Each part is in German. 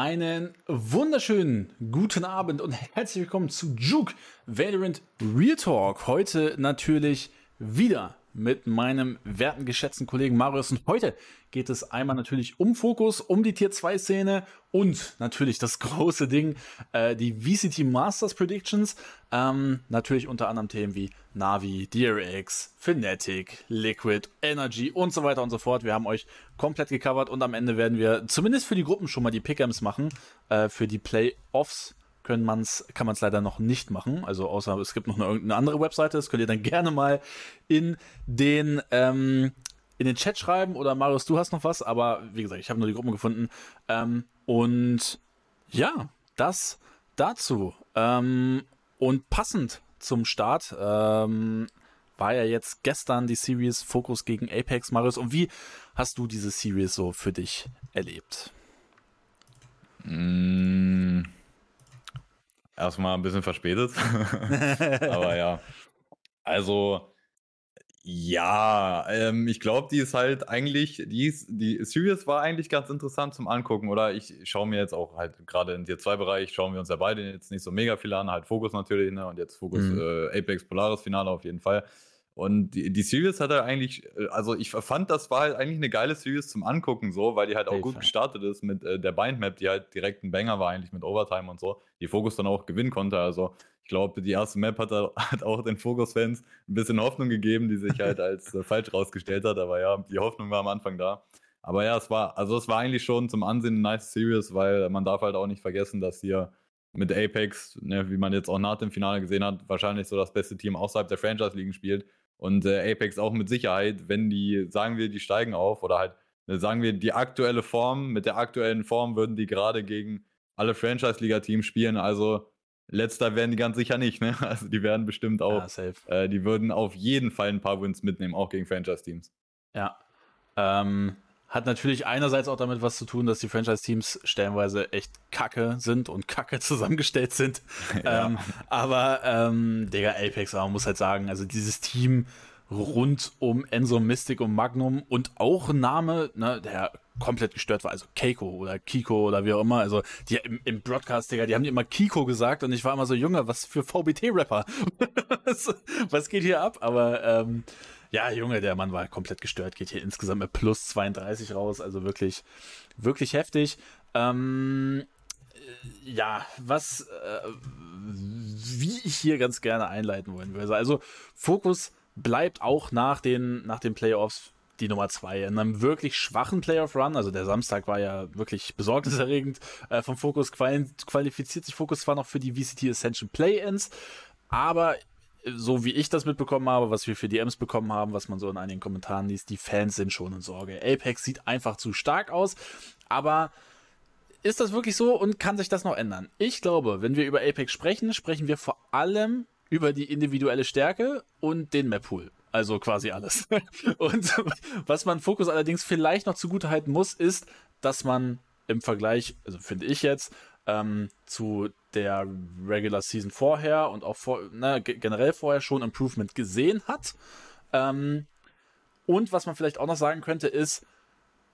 Einen wunderschönen guten Abend und herzlich willkommen zu Juke Valorant Real Talk. Heute natürlich wieder mit meinem werten, geschätzten Kollegen Marius. Und heute geht es einmal natürlich um Fokus, um die Tier 2 Szene und natürlich das große Ding, äh, die VCT Masters Predictions. Ähm, natürlich unter anderem Themen wie Navi, DRX, Fnatic, Liquid, Energy und so weiter und so fort. Wir haben euch komplett gecovert und am Ende werden wir zumindest für die Gruppen schon mal die Pick'ems machen, äh, für die Playoffs können man's, kann man es leider noch nicht machen. Also außer es gibt noch eine, irgendeine andere Webseite. Das könnt ihr dann gerne mal in den ähm, in den Chat schreiben oder Marius, du hast noch was. Aber wie gesagt, ich habe nur die Gruppen gefunden. Ähm, und ja, das dazu. Ähm, und passend zum Start ähm, war ja jetzt gestern die Series Focus gegen Apex, Marius. Und wie hast du diese Series so für dich erlebt? Mm, Erstmal ein bisschen verspätet. Aber ja. Also, ja, ähm, ich glaube, die ist halt eigentlich, die, ist, die Series war eigentlich ganz interessant zum Angucken, oder? Ich schaue mir jetzt auch halt gerade in Tier 2 Bereich, schauen wir uns ja beide jetzt nicht so mega viel an, halt Fokus natürlich, ne? Und jetzt Fokus mhm. äh, Apex Polaris Finale auf jeden Fall. Und die, die Series hat er eigentlich, äh, also ich fand, das war halt eigentlich eine geile Series zum Angucken, so, weil die halt auch hey, gut gestartet ist mit äh, der Bindmap, die halt direkt ein Banger war, eigentlich mit Overtime und so, die Fokus dann auch gewinnen konnte. Also ich glaube, die erste Map hat, hat auch den Fokus-Fans ein bisschen Hoffnung gegeben, die sich halt als äh, falsch rausgestellt hat. Aber ja, die Hoffnung war am Anfang da. Aber ja, es war, also es war eigentlich schon zum Ansehen eine nice Series, weil man darf halt auch nicht vergessen, dass hier mit Apex, ne, wie man jetzt auch nach dem Finale gesehen hat, wahrscheinlich so das beste Team außerhalb der Franchise-Ligen spielt. Und äh, Apex auch mit Sicherheit, wenn die, sagen wir, die steigen auf oder halt, ne, sagen wir, die aktuelle Form, mit der aktuellen Form würden die gerade gegen alle Franchise-Liga-Teams spielen. Also letzter werden die ganz sicher nicht, ne? Also die werden bestimmt auch, ja, äh, die würden auf jeden Fall ein paar Wins mitnehmen, auch gegen Franchise-Teams. Ja. Ähm, hat natürlich einerseits auch damit was zu tun, dass die Franchise-Teams stellenweise echt kacke sind und kacke zusammengestellt sind. Ja. Ähm, aber, ähm, Digga, Apex, man muss halt sagen, also dieses Team rund um Enzo Mystic und Magnum und auch ein Name, ne, der komplett gestört war, also Keiko oder Kiko oder wie auch immer, also die im, im Broadcast, Digga, die haben immer Kiko gesagt und ich war immer so, Junge, was für VBT-Rapper? was, was geht hier ab? Aber, ähm, ja, Junge, der Mann war komplett gestört, geht hier insgesamt mit plus 32 raus, also wirklich, wirklich heftig. Ähm, äh, ja, was, äh, wie ich hier ganz gerne einleiten wollen würde. Also, Fokus bleibt auch nach den, nach den Playoffs die Nummer zwei. In einem wirklich schwachen Playoff-Run, also der Samstag war ja wirklich besorgniserregend, äh, vom Fokus qualifiziert sich Fokus zwar noch für die VCT Ascension Play-Ins, aber so wie ich das mitbekommen habe, was wir für DMs bekommen haben, was man so in einigen Kommentaren liest, die Fans sind schon in Sorge. Apex sieht einfach zu stark aus, aber ist das wirklich so und kann sich das noch ändern? Ich glaube, wenn wir über Apex sprechen, sprechen wir vor allem über die individuelle Stärke und den Map-Pool. Also quasi alles. und was man Fokus allerdings vielleicht noch zugute halten muss, ist, dass man im Vergleich, also finde ich jetzt, ähm, zu der Regular Season vorher und auch vor, na, generell vorher schon Improvement gesehen hat. Ähm, und was man vielleicht auch noch sagen könnte, ist,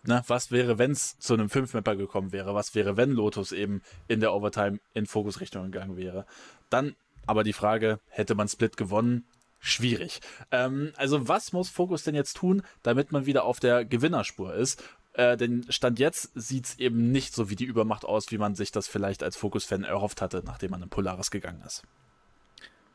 na, was wäre, wenn es zu einem 5-Mapper gekommen wäre? Was wäre, wenn Lotus eben in der Overtime in Fokusrichtung gegangen wäre? Dann aber die Frage, hätte man Split gewonnen? Schwierig. Ähm, also was muss Fokus denn jetzt tun, damit man wieder auf der Gewinnerspur ist? Äh, denn Stand jetzt sieht's eben nicht so wie die Übermacht aus, wie man sich das vielleicht als Fokus-Fan erhofft hatte, nachdem man in Polaris gegangen ist.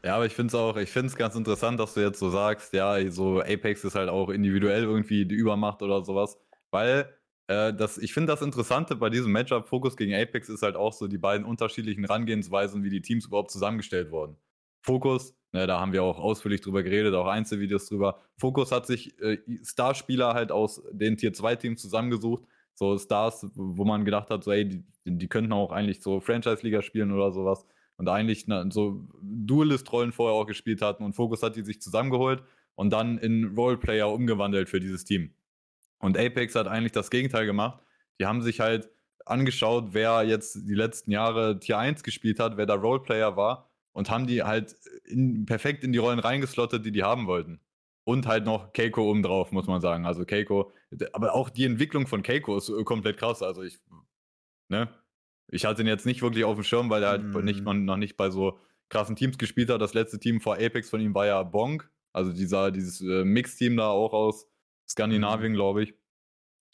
Ja, aber ich finde es auch, ich finde es ganz interessant, dass du jetzt so sagst, ja, so Apex ist halt auch individuell irgendwie die Übermacht oder sowas, weil äh, das, ich finde das Interessante bei diesem Matchup Fokus gegen Apex ist halt auch so die beiden unterschiedlichen Herangehensweisen, wie die Teams überhaupt zusammengestellt wurden. Fokus, ne, da haben wir auch ausführlich drüber geredet, auch Einzelvideos drüber. Fokus hat sich äh, Starspieler halt aus den Tier 2 Teams zusammengesucht, so Stars, wo man gedacht hat, so, ey, die, die könnten auch eigentlich so Franchise-Liga spielen oder sowas und eigentlich na, so Duelist-Rollen vorher auch gespielt hatten und Fokus hat die sich zusammengeholt und dann in Roleplayer umgewandelt für dieses Team. Und Apex hat eigentlich das Gegenteil gemacht. Die haben sich halt angeschaut, wer jetzt die letzten Jahre Tier 1 gespielt hat, wer da Roleplayer war und haben die halt in, perfekt in die Rollen reingeslottet, die die haben wollten. Und halt noch Keiko oben drauf, muss man sagen. Also Keiko, aber auch die Entwicklung von Keiko ist komplett krass. Also ich, ne? ich hatte ihn jetzt nicht wirklich auf dem Schirm, weil er halt mm. nicht, noch nicht bei so krassen Teams gespielt hat. Das letzte Team vor Apex von ihm war ja Bonk, also dieser, dieses äh, Mix-Team da auch aus Skandinavien, mm. glaube ich.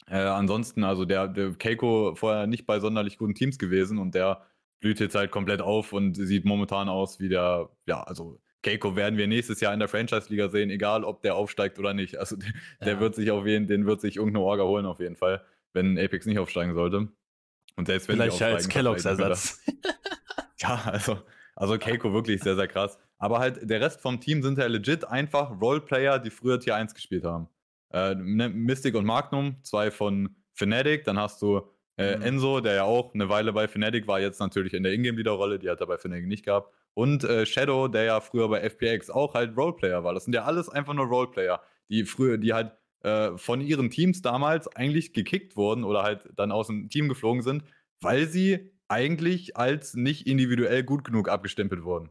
Äh, ansonsten, also der, der Keiko vorher nicht bei sonderlich guten Teams gewesen und der blüht jetzt halt komplett auf und sieht momentan aus wie der, ja, also Keiko werden wir nächstes Jahr in der Franchise-Liga sehen, egal ob der aufsteigt oder nicht. Also der, ja. der wird sich auf jeden, den wird sich irgendeine Orga holen auf jeden Fall, wenn Apex nicht aufsteigen sollte. Und selbst wenn Vielleicht als Kelloggs Ersatz. ja, also, also Keiko wirklich sehr, sehr krass. Aber halt der Rest vom Team sind ja legit einfach Roleplayer, die früher Tier 1 gespielt haben. Äh, ne, Mystic und Magnum, zwei von Fnatic. Dann hast du äh, mhm. Enzo, der ja auch eine Weile bei Fnatic war, jetzt natürlich in der Ingame-Leader-Rolle, die hat er bei Fnatic nicht gehabt. Und äh, Shadow, der ja früher bei FPX auch halt Roleplayer war. Das sind ja alles einfach nur Roleplayer, die früher, die halt äh, von ihren Teams damals eigentlich gekickt wurden oder halt dann aus dem Team geflogen sind, weil sie eigentlich als nicht individuell gut genug abgestempelt wurden.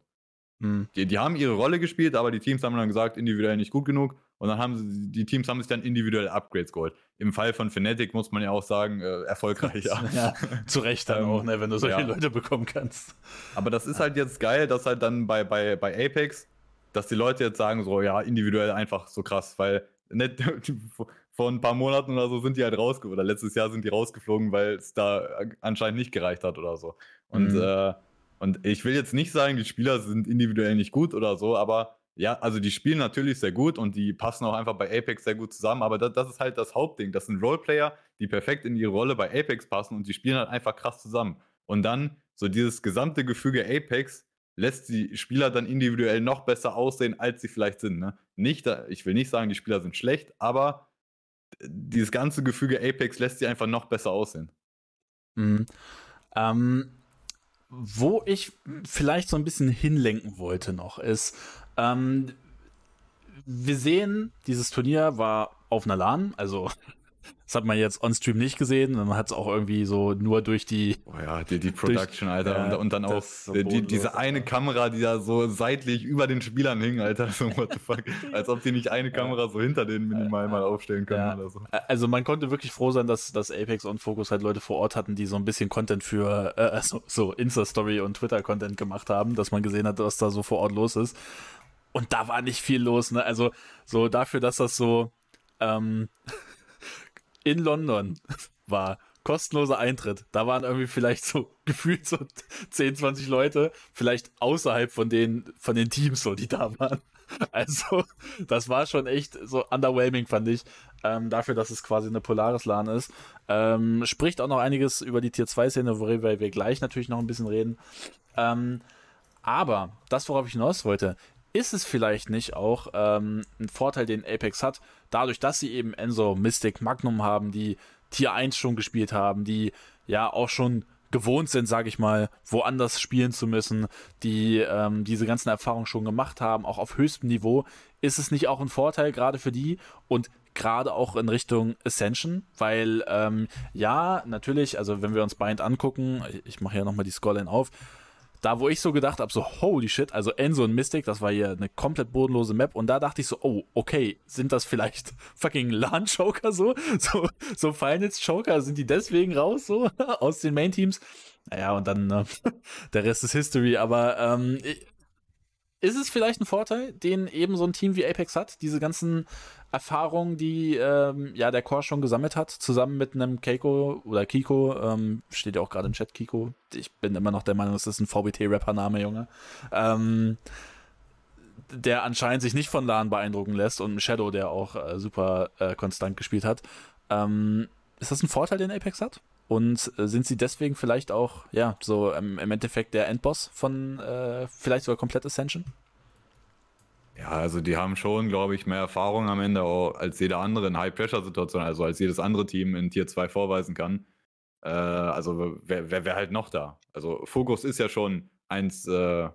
Mhm. Die, die haben ihre Rolle gespielt, aber die Teams haben dann gesagt, individuell nicht gut genug. Und dann haben sie, die Teams haben sich dann individuell Upgrades geholt. Im Fall von Fnatic muss man ja auch sagen, äh, erfolgreich, ja. ja. Zu Recht dann ähm, auch, ne, wenn du solche ja. Leute bekommen kannst. Aber das ist halt jetzt geil, dass halt dann bei, bei, bei Apex, dass die Leute jetzt sagen, so, ja, individuell einfach so krass, weil nicht, vor ein paar Monaten oder so sind die halt rausgeflogen, oder letztes Jahr sind die rausgeflogen, weil es da anscheinend nicht gereicht hat oder so. Und, mhm. äh, und ich will jetzt nicht sagen, die Spieler sind individuell nicht gut oder so, aber ja, also die spielen natürlich sehr gut und die passen auch einfach bei Apex sehr gut zusammen, aber das, das ist halt das Hauptding. Das sind Roleplayer, die perfekt in ihre Rolle bei Apex passen und die spielen halt einfach krass zusammen. Und dann so dieses gesamte Gefüge Apex lässt die Spieler dann individuell noch besser aussehen, als sie vielleicht sind. Ne? Nicht, ich will nicht sagen, die Spieler sind schlecht, aber dieses ganze Gefüge Apex lässt sie einfach noch besser aussehen. Mhm. Ähm, wo ich vielleicht so ein bisschen hinlenken wollte noch, ist, ähm, wir sehen, dieses Turnier war auf einer LAN, also das hat man jetzt on-stream nicht gesehen. Man hat es auch irgendwie so nur durch die. Oh ja, die, die Production, durch, Alter. Ja, und, und, dann auch so die, diese eine Kamera, die da so seitlich über den Spielern hing, Alter. So, what the fuck. Als ob die nicht eine Kamera so hinter denen minimal mal aufstellen können ja. oder so. Also man konnte wirklich froh sein, dass, dass Apex und Focus halt Leute vor Ort hatten, die so ein bisschen Content für äh, so, so Insta-Story und Twitter-Content gemacht haben, dass man gesehen hat, was da so vor Ort los ist. Und da war nicht viel los, ne? Also so dafür, dass das so. Ähm, in London war. Kostenloser Eintritt. Da waren irgendwie vielleicht so gefühlt so 10, 20 Leute, vielleicht außerhalb von den, von den Teams, so, die da waren. Also, das war schon echt so underwhelming, fand ich. Ähm, dafür, dass es quasi eine Polaris-LAN ist. Ähm, spricht auch noch einiges über die Tier 2-Szene, worüber wir gleich natürlich noch ein bisschen reden. Ähm, aber das, worauf ich hinaus wollte, ist es vielleicht nicht auch ähm, ein Vorteil, den Apex hat, dadurch, dass sie eben Enzo, Mystic, Magnum haben, die Tier 1 schon gespielt haben, die ja auch schon gewohnt sind, sage ich mal, woanders spielen zu müssen, die ähm, diese ganzen Erfahrungen schon gemacht haben, auch auf höchstem Niveau, ist es nicht auch ein Vorteil gerade für die und gerade auch in Richtung Ascension, weil ähm, ja, natürlich, also wenn wir uns Bind angucken, ich, ich mache ja nochmal die Scoreline auf, da, wo ich so gedacht habe, so holy shit, also Enzo und Mystic, das war hier eine komplett bodenlose Map und da dachte ich so, oh, okay, sind das vielleicht fucking LAN-Joker so? So, so Finals-Joker, sind die deswegen raus so aus den Main-Teams? Naja, und dann äh, der Rest ist History, aber ähm, ist es vielleicht ein Vorteil, den eben so ein Team wie Apex hat, diese ganzen Erfahrungen, die ähm, ja der Core schon gesammelt hat, zusammen mit einem Keiko oder Kiko, ähm, steht ja auch gerade im Chat Kiko. Ich bin immer noch der Meinung, das ist ein VBT-Rapper-Name, Junge. Ähm, der anscheinend sich nicht von LAN beeindrucken lässt und Shadow, der auch äh, super äh, konstant gespielt hat. Ähm, ist das ein Vorteil, den Apex hat? Und äh, sind sie deswegen vielleicht auch, ja, so im, im Endeffekt der Endboss von äh, vielleicht sogar komplett Ascension? Ja, also die haben schon, glaube ich, mehr Erfahrung am Ende auch als jeder andere in High-Pressure-Situationen, also als jedes andere Team in Tier 2 vorweisen kann. Äh, also wer, wer halt noch da? Also Fokus ist ja schon eins, äh,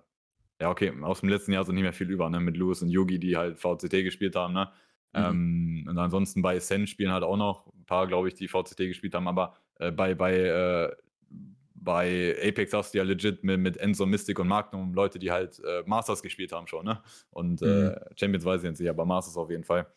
ja okay, aus dem letzten Jahr sind nicht mehr viel über, ne? Mit Lewis und Yugi, die halt VCT gespielt haben, ne? Mhm. Ähm, und ansonsten bei Sen spielen halt auch noch ein paar, glaube ich, die VCT gespielt haben, aber äh, bei, bei äh, bei Apex hast du ja legit mit, mit Enzo, Mystic und Magnum Leute, die halt äh, Masters gespielt haben schon, ne? Und äh, mhm. Champions weiß ich jetzt nicht, aber Masters auf jeden Fall.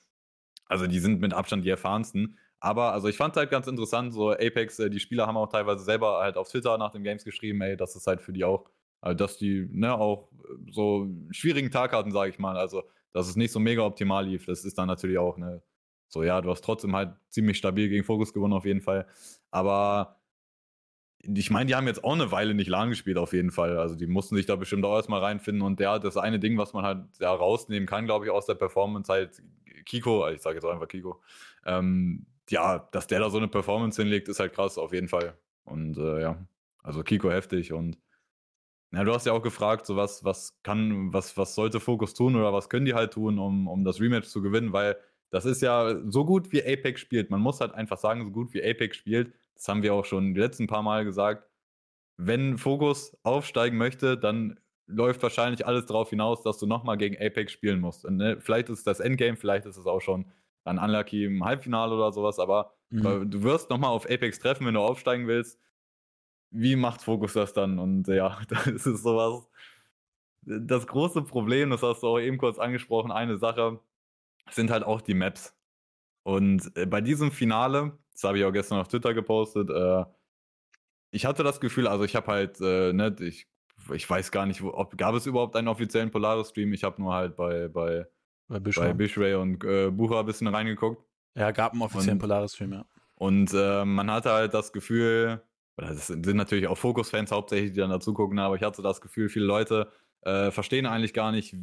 Also die sind mit Abstand die erfahrensten. Aber also ich fand halt ganz interessant, so Apex, äh, die Spieler haben auch teilweise selber halt auf Twitter nach den Games geschrieben, ey, das ist halt für die auch, also dass die ne, auch so einen schwierigen Tag hatten, sage ich mal. Also, dass es nicht so mega optimal lief. Das ist dann natürlich auch eine, so ja, du hast trotzdem halt ziemlich stabil gegen Fokus gewonnen auf jeden Fall. Aber ich meine, die haben jetzt auch eine Weile nicht lang gespielt, auf jeden Fall. Also die mussten sich da bestimmt auch erstmal reinfinden. Und der, das eine Ding, was man halt ja, rausnehmen kann, glaube ich, aus der Performance, halt Kiko, ich sage jetzt einfach Kiko, ähm, ja, dass der da so eine Performance hinlegt, ist halt krass, auf jeden Fall. Und äh, ja, also Kiko heftig und ja, du hast ja auch gefragt, so was, was kann, was, was sollte Focus tun oder was können die halt tun, um, um das Rematch zu gewinnen, weil das ist ja so gut wie Apex spielt. Man muss halt einfach sagen, so gut wie Apex spielt, das haben wir auch schon die letzten paar Mal gesagt. Wenn Focus aufsteigen möchte, dann läuft wahrscheinlich alles darauf hinaus, dass du nochmal gegen Apex spielen musst. Und, ne, vielleicht ist das Endgame, vielleicht ist es auch schon dann Unlucky im Halbfinale oder sowas, aber mhm. du wirst nochmal auf Apex treffen, wenn du aufsteigen willst. Wie macht Focus das dann? Und ja, das ist sowas. Das große Problem, das hast du auch eben kurz angesprochen, eine Sache, sind halt auch die Maps. Und äh, bei diesem Finale, das habe ich auch gestern auf Twitter gepostet. Äh, ich hatte das Gefühl, also ich habe halt, äh, ne, ich, ich weiß gar nicht, ob gab es überhaupt einen offiziellen Polaris-Stream. Ich habe nur halt bei, bei, bei, bei Bishray und äh, Bucher ein bisschen reingeguckt. Ja, gab einen offiziellen Polaris-Stream, ja. Und äh, man hatte halt das Gefühl, oder das sind natürlich auch Fokus-Fans hauptsächlich, die dann dazu gucken, aber ich hatte das Gefühl, viele Leute äh, verstehen eigentlich gar nicht,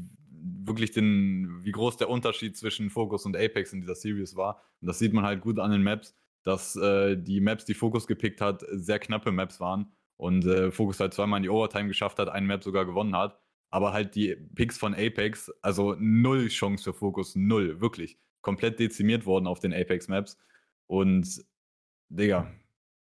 wirklich den, wie groß der Unterschied zwischen Focus und Apex in dieser Series war. Und das sieht man halt gut an den Maps, dass äh, die Maps, die Focus gepickt hat, sehr knappe Maps waren. Und äh, Focus halt zweimal in die Overtime geschafft hat, eine Map sogar gewonnen hat. Aber halt die Picks von Apex, also null Chance für Focus, null, wirklich. Komplett dezimiert worden auf den Apex-Maps. Und, Digga,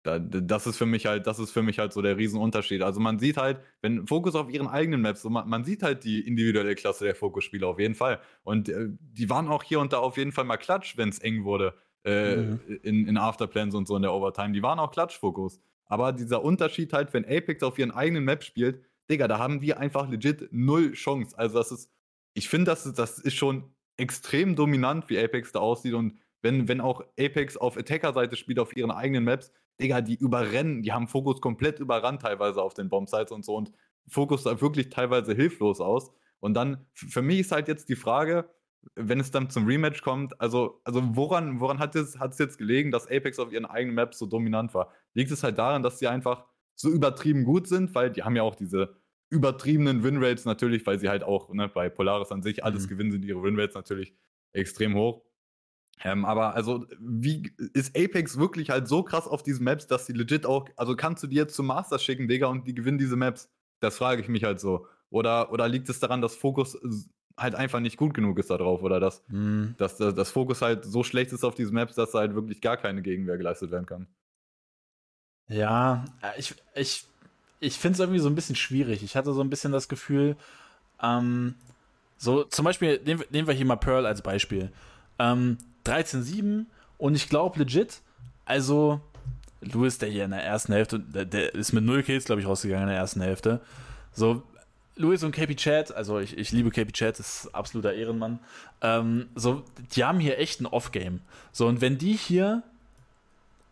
das ist für mich halt, das ist für mich halt so der Riesenunterschied. Also man sieht halt, wenn Fokus auf ihren eigenen Maps, so man, man, sieht halt die individuelle Klasse der Fokus-Spieler auf jeden Fall. Und äh, die waren auch hier und da auf jeden Fall mal klatsch, wenn es eng wurde mhm. in, in Afterplans und so in der Overtime. Die waren auch Klatsch-Fokus. Aber dieser Unterschied halt, wenn Apex auf ihren eigenen Maps spielt, Digga, da haben wir einfach legit null Chance. Also das ist, ich finde, das, ist, das ist schon extrem dominant, wie Apex da aussieht. Und wenn, wenn auch Apex auf Attacker-Seite spielt, auf ihren eigenen Maps, Digga, die überrennen, die haben Fokus komplett überrannt teilweise auf den Bombsites und so und Fokus sah wirklich teilweise hilflos aus. Und dann, für mich ist halt jetzt die Frage, wenn es dann zum Rematch kommt, also, also woran, woran hat es, hat es jetzt gelegen, dass Apex auf ihren eigenen Maps so dominant war? Liegt es halt daran, dass sie einfach so übertrieben gut sind, weil die haben ja auch diese übertriebenen Winrates natürlich, weil sie halt auch ne, bei Polaris an sich alles mhm. gewinnen, sind ihre Winrates natürlich extrem hoch. Ähm, aber also, wie ist Apex wirklich halt so krass auf diesen Maps, dass sie legit auch, also kannst du die jetzt zum Master schicken, Digga, und die gewinnen diese Maps? Das frage ich mich halt so. Oder, oder liegt es daran, dass Fokus halt einfach nicht gut genug ist da drauf? Oder dass, mhm. dass, dass, dass Fokus halt so schlecht ist auf diesen Maps, dass da halt wirklich gar keine Gegenwehr geleistet werden kann? Ja, äh, ich, ich, ich finde es irgendwie so ein bisschen schwierig. Ich hatte so ein bisschen das Gefühl, ähm, so zum Beispiel, nehmen, nehmen wir hier mal Pearl als Beispiel. Ähm, 13-7 und ich glaube legit, also Louis, der hier in der ersten Hälfte, der, der ist mit 0 Kills, glaube ich, rausgegangen in der ersten Hälfte. So, Louis und KP Chat, also ich, ich liebe KP Chat, ist absoluter Ehrenmann. Ähm, so, die haben hier echt ein Off-Game. So, und wenn die hier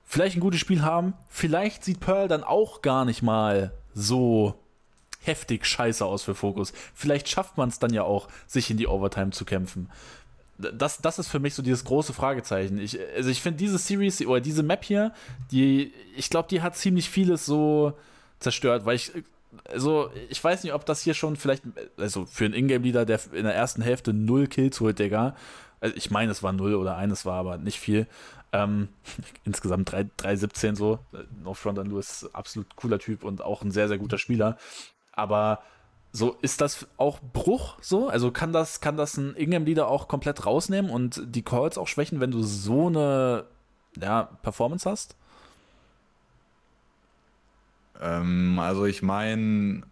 vielleicht ein gutes Spiel haben, vielleicht sieht Pearl dann auch gar nicht mal so heftig scheiße aus für Fokus. Vielleicht schafft man es dann ja auch, sich in die Overtime zu kämpfen das, das ist für mich so dieses große Fragezeichen. Ich, also ich finde diese Series oder diese Map hier, die, ich glaube, die hat ziemlich vieles so zerstört, weil ich, also ich weiß nicht, ob das hier schon vielleicht, also für einen Ingame-Leader, der in der ersten Hälfte null Kills holt, Digga. Also ich meine, es war null oder eines war, aber nicht viel. Ähm, insgesamt 3-17 so. No Front an Lewis, absolut cooler Typ und auch ein sehr, sehr guter Spieler. Aber so, ist das auch Bruch so? Also kann das, kann das ein Ingame-Leader auch komplett rausnehmen und die Calls auch schwächen, wenn du so eine ja, Performance hast? Ähm, also ich meine,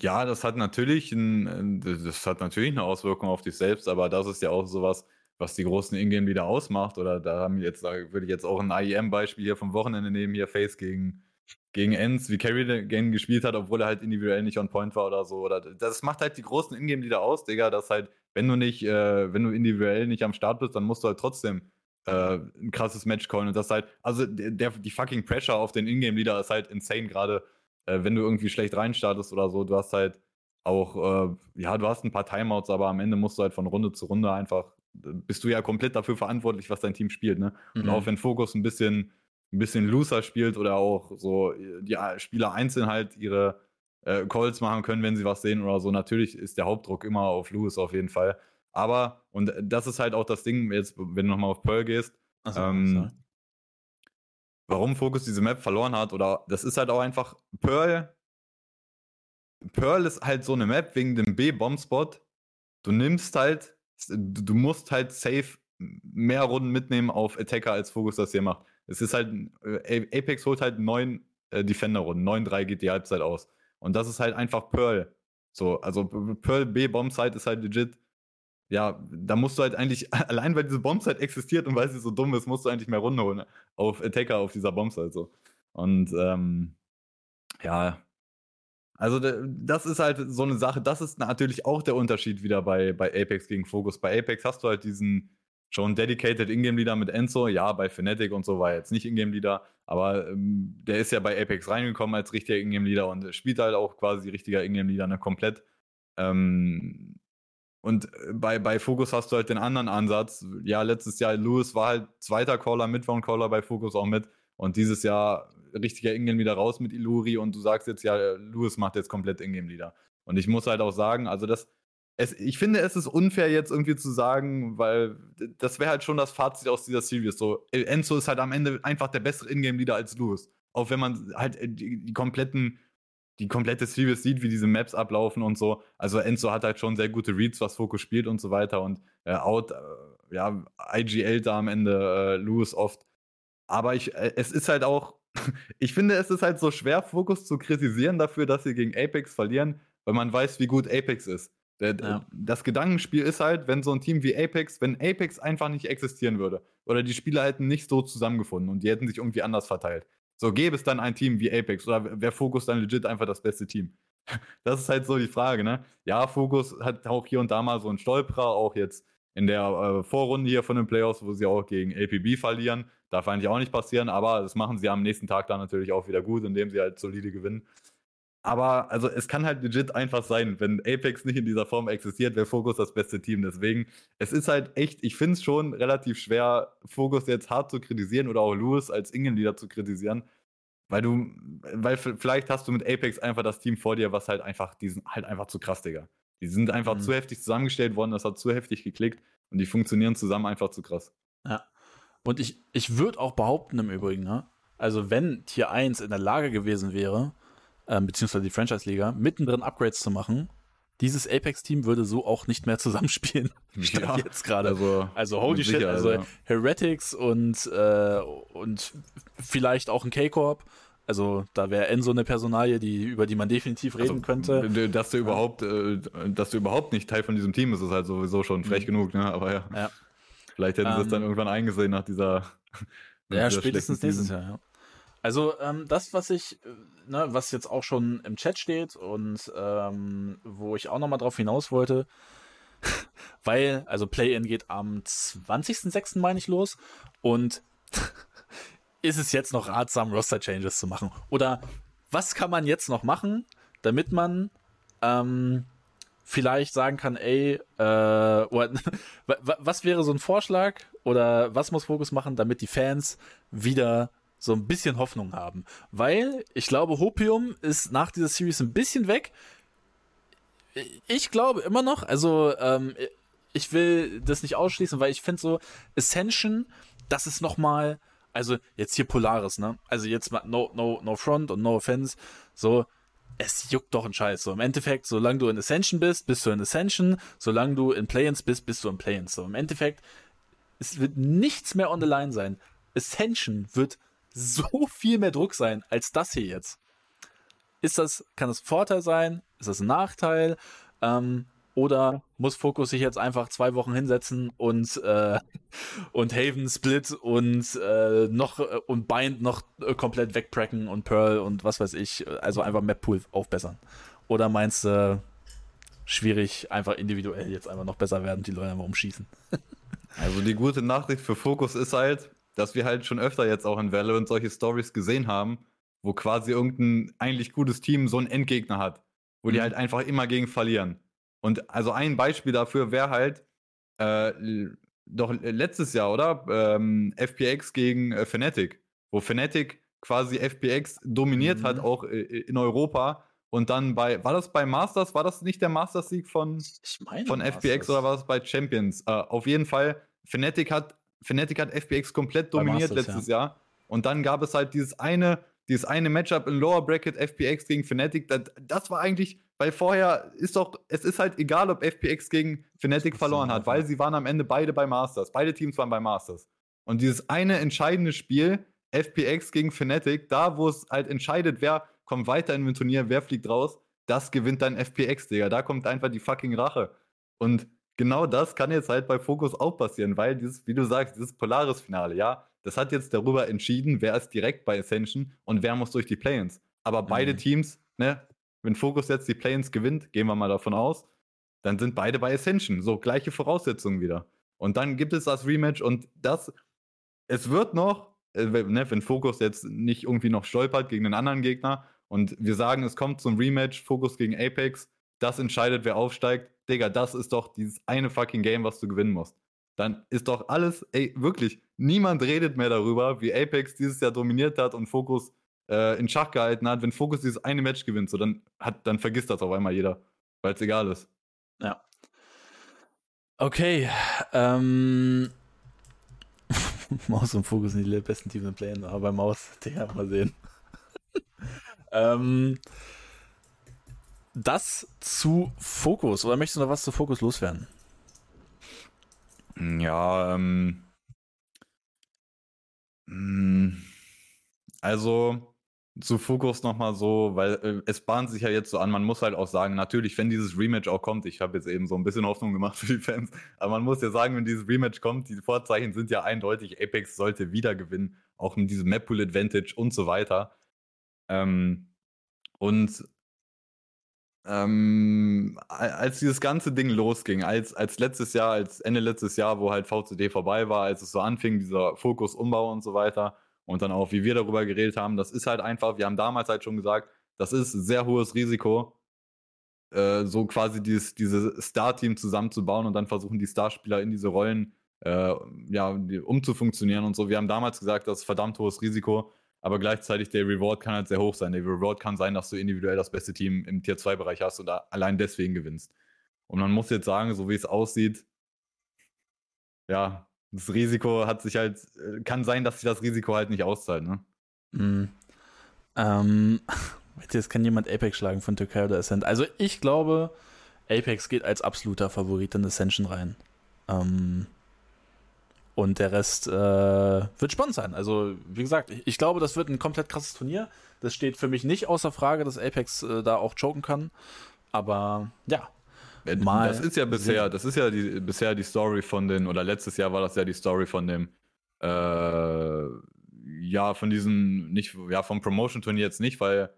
ja, das hat natürlich ein, das hat natürlich eine Auswirkung auf dich selbst, aber das ist ja auch sowas, was die großen Ingame-Leader ausmacht. Oder da haben jetzt, da würde ich jetzt auch ein IEM-Beispiel hier vom Wochenende nehmen, hier Face gegen gegen Enz, wie Carry gespielt hat, obwohl er halt individuell nicht on point war oder so. Oder das macht halt die großen Ingame-Lieder aus, Digga, dass halt, wenn du nicht, äh, wenn du individuell nicht am Start bist, dann musst du halt trotzdem äh, ein krasses Match callen und das halt, also der, die fucking Pressure auf den Ingame-Leader ist halt insane, gerade äh, wenn du irgendwie schlecht reinstartest oder so. Du hast halt auch, äh, ja, du hast ein paar Timeouts, aber am Ende musst du halt von Runde zu Runde einfach, bist du ja komplett dafür verantwortlich, was dein Team spielt, ne? Mhm. Und auch wenn Fokus ein bisschen, ein bisschen looser spielt oder auch so die Spieler einzeln halt ihre äh, Calls machen können, wenn sie was sehen oder so. Natürlich ist der Hauptdruck immer auf Lewis auf jeden Fall. Aber, und das ist halt auch das Ding, jetzt, wenn du nochmal auf Pearl gehst, so, ähm, warum Focus diese Map verloren hat, oder das ist halt auch einfach Pearl. Pearl ist halt so eine Map wegen dem B-Bomb-Spot. Du nimmst halt, du musst halt safe mehr Runden mitnehmen auf Attacker, als Focus das hier macht. Es ist halt, äh, Apex holt halt neun äh, Defender-Runden, 9-3 geht die Halbzeit aus. Und das ist halt einfach Pearl. So, also Pearl B-Bomb-Site ist halt legit ja, da musst du halt eigentlich, allein weil diese Bombsite existiert und weil sie so dumm ist, musst du eigentlich mehr Runde holen auf Attacker auf dieser Bombsite so. Und ähm, ja, also das ist halt so eine Sache, das ist natürlich auch der Unterschied wieder bei, bei Apex gegen Focus. Bei Apex hast du halt diesen schon dedicated Ingame-Leader mit Enzo, ja, bei Fnatic und so war jetzt nicht Ingame-Leader, aber ähm, der ist ja bei Apex reingekommen als richtiger Ingame-Leader und spielt halt auch quasi richtiger Ingame-Leader, ne, komplett. Ähm, und äh, bei, bei Focus hast du halt den anderen Ansatz. Ja, letztes Jahr Lewis war halt zweiter Caller, Midround-Caller bei Focus auch mit. Und dieses Jahr richtiger Ingame wieder raus mit Iluri und du sagst jetzt ja, Lewis macht jetzt komplett Ingame wieder. Und ich muss halt auch sagen, also das, es, ich finde, es ist unfair jetzt irgendwie zu sagen, weil das wäre halt schon das Fazit aus dieser Series. So, Enzo ist halt am Ende einfach der bessere Ingame-Leader als Lewis. Auch wenn man halt äh, die, die kompletten die komplette Series sieht, wie diese Maps ablaufen und so. Also Enzo hat halt schon sehr gute Reads, was Fokus spielt und so weiter. Und äh, out, äh, ja, IGL da am Ende, äh, Lewis oft. Aber ich, äh, es ist halt auch, ich finde, es ist halt so schwer, Fokus zu kritisieren dafür, dass sie gegen Apex verlieren, weil man weiß, wie gut Apex ist. Der, ja. Das Gedankenspiel ist halt, wenn so ein Team wie Apex, wenn Apex einfach nicht existieren würde oder die Spieler hätten nicht so zusammengefunden und die hätten sich irgendwie anders verteilt, so, gäbe es dann ein Team wie Apex oder wäre Focus dann legit einfach das beste Team? Das ist halt so die Frage, ne? Ja, Focus hat auch hier und da mal so einen Stolperer, auch jetzt in der äh, Vorrunde hier von den Playoffs, wo sie auch gegen LPB verlieren. Darf eigentlich auch nicht passieren, aber das machen sie am nächsten Tag dann natürlich auch wieder gut, indem sie halt solide gewinnen. Aber also es kann halt legit einfach sein, wenn Apex nicht in dieser Form existiert, wäre Focus das beste Team. Deswegen, es ist halt echt, ich finde es schon relativ schwer, Focus jetzt hart zu kritisieren oder auch Lewis als Ingen-Leader zu kritisieren. Weil du, weil vielleicht hast du mit Apex einfach das Team vor dir, was halt einfach, die sind halt einfach zu krass, Digga. Die sind einfach mhm. zu heftig zusammengestellt worden, das hat zu heftig geklickt und die funktionieren zusammen einfach zu krass. Ja. Und ich, ich würde auch behaupten im Übrigen, ne? also wenn Tier 1 in der Lage gewesen wäre, ähm, beziehungsweise die Franchise-Liga, mittendrin Upgrades zu machen. Dieses Apex-Team würde so auch nicht mehr zusammenspielen. Ja, jetzt gerade. Also, also holy shit, sicher, also, also Heretics und, äh, und vielleicht auch ein K-Corp. Also da wäre Enzo eine Personalie, die, über die man definitiv reden also, könnte. Dass du überhaupt, äh, dass du überhaupt nicht Teil von diesem Team ist, ist halt sowieso schon frech mhm. genug, ne? Aber ja. ja. Vielleicht hätten sie es dann ähm, irgendwann eingesehen nach dieser. Nach ja, dieser spätestens nächstes Jahr, ja. Also ähm, das, was ich, äh, ne, was jetzt auch schon im Chat steht und ähm, wo ich auch nochmal drauf hinaus wollte, weil, also Play-In geht am 20.06. meine ich los und ist es jetzt noch ratsam, Roster-Changes zu machen? Oder was kann man jetzt noch machen, damit man ähm, vielleicht sagen kann, ey, äh, was wäre so ein Vorschlag oder was muss Fokus machen, damit die Fans wieder so ein bisschen Hoffnung haben. Weil ich glaube, Hopium ist nach dieser Series ein bisschen weg. Ich glaube immer noch, also ähm, ich will das nicht ausschließen, weil ich finde so Ascension, das ist nochmal, also jetzt hier Polaris, ne? Also jetzt mal no, no, no front und no offense, so, es juckt doch ein Scheiß. So im Endeffekt, solange du in Ascension bist, bist du in Ascension, solange du in Play-ins bist, bist du in Play-ins. So im Endeffekt, es wird nichts mehr on the line sein. Ascension wird so viel mehr Druck sein als das hier jetzt. Ist das, kann das ein Vorteil sein? Ist das ein Nachteil? Ähm, oder muss Focus sich jetzt einfach zwei Wochen hinsetzen und, äh, und Haven Split und äh, noch äh, und Bind noch äh, komplett wegpracken und Pearl und was weiß ich, also einfach Map Pool aufbessern? Oder meinst du, schwierig, einfach individuell jetzt einfach noch besser werden und die Leute einfach umschießen? Also die gute Nachricht für Focus ist halt, dass wir halt schon öfter jetzt auch in Valorant solche Stories gesehen haben, wo quasi irgendein eigentlich gutes Team so einen Endgegner hat, wo mhm. die halt einfach immer gegen verlieren. Und also ein Beispiel dafür wäre halt äh, doch letztes Jahr, oder? Ähm, FPX gegen äh, Fnatic, wo Fnatic quasi FPX dominiert mhm. hat, auch äh, in Europa. Und dann bei, war das bei Masters? War das nicht der Masters-Sieg von, von FPX oder war das bei Champions? Äh, auf jeden Fall, Fnatic hat, Fnatic hat FPX komplett dominiert Masters, letztes ja. Jahr. Und dann gab es halt dieses eine, dieses eine Matchup in Lower Bracket FPX gegen Fnatic. Das, das war eigentlich, weil vorher ist doch, es ist halt egal, ob FPX gegen Fnatic verloren hat, weil sie waren am Ende beide bei Masters. Beide Teams waren bei Masters. Und dieses eine entscheidende Spiel, FPX gegen Fnatic, da wo es halt entscheidet, wer kommt weiter in dem Turnier, wer fliegt raus, das gewinnt dann FPX, Digga. Da kommt einfach die fucking Rache. Und genau das kann jetzt halt bei Focus auch passieren, weil dieses, wie du sagst, dieses Polaris-Finale, ja, das hat jetzt darüber entschieden, wer ist direkt bei Ascension und wer muss durch die Play-Ins. Aber beide mhm. Teams, ne, wenn Focus jetzt die Play-Ins gewinnt, gehen wir mal davon aus, dann sind beide bei Ascension. So gleiche Voraussetzungen wieder. Und dann gibt es das Rematch und das, es wird noch, äh, ne, wenn Focus jetzt nicht irgendwie noch stolpert gegen einen anderen Gegner und wir sagen, es kommt zum Rematch, Focus gegen Apex, das entscheidet, wer aufsteigt. Digga, das ist doch dieses eine fucking Game, was du gewinnen musst. Dann ist doch alles, ey, wirklich, niemand redet mehr darüber, wie Apex dieses Jahr dominiert hat und Focus äh, in Schach gehalten hat. Wenn Focus dieses eine Match gewinnt, so, dann, hat, dann vergisst das auf einmal jeder, weil es egal ist. Ja. Okay, ähm. Maus und Fokus sind die besten Teams im Play, aber bei Maus, Digga, mal sehen. ähm, das zu Fokus. Oder möchtest du noch was zu Fokus loswerden? Ja, ähm. Hm, also zu Fokus nochmal so, weil äh, es bahnt sich ja jetzt so an, man muss halt auch sagen, natürlich, wenn dieses Rematch auch kommt, ich habe jetzt eben so ein bisschen Hoffnung gemacht für die Fans, aber man muss ja sagen, wenn dieses Rematch kommt, die Vorzeichen sind ja eindeutig, Apex sollte wieder gewinnen, auch mit diesem Map Pool Advantage und so weiter. Ähm, und ähm, als dieses ganze Ding losging, als, als letztes Jahr, als Ende letztes Jahr, wo halt VCD vorbei war, als es so anfing, dieser Fokus-Umbau und so weiter, und dann auch, wie wir darüber geredet haben, das ist halt einfach, wir haben damals halt schon gesagt, das ist sehr hohes Risiko, äh, so quasi dieses, dieses Star-Team zusammenzubauen und dann versuchen die Starspieler in diese Rollen äh, ja, umzufunktionieren und so. Wir haben damals gesagt, das ist verdammt hohes Risiko aber gleichzeitig der Reward kann halt sehr hoch sein. Der Reward kann sein, dass du individuell das beste Team im Tier 2 Bereich hast und allein deswegen gewinnst. Und man muss jetzt sagen, so wie es aussieht, ja, das Risiko hat sich halt, äh, kann sein, dass sich das Risiko halt nicht auszahlt, ne? Mhm. Ähm, jetzt kann jemand Apex schlagen von Türkei oder Ascent. Also ich glaube, Apex geht als absoluter Favorit in Ascension rein. Ähm, und der Rest äh, wird spannend sein. Also, wie gesagt, ich, ich, glaube, das wird ein komplett krasses Turnier. Das steht für mich nicht außer Frage, dass Apex äh, da auch choken kann. Aber ja. Mal das ist ja bisher, das ist ja die, bisher die Story von den, oder letztes Jahr war das ja die Story von dem, äh, ja, von diesem, nicht, ja, vom Promotion-Turnier jetzt nicht, weil,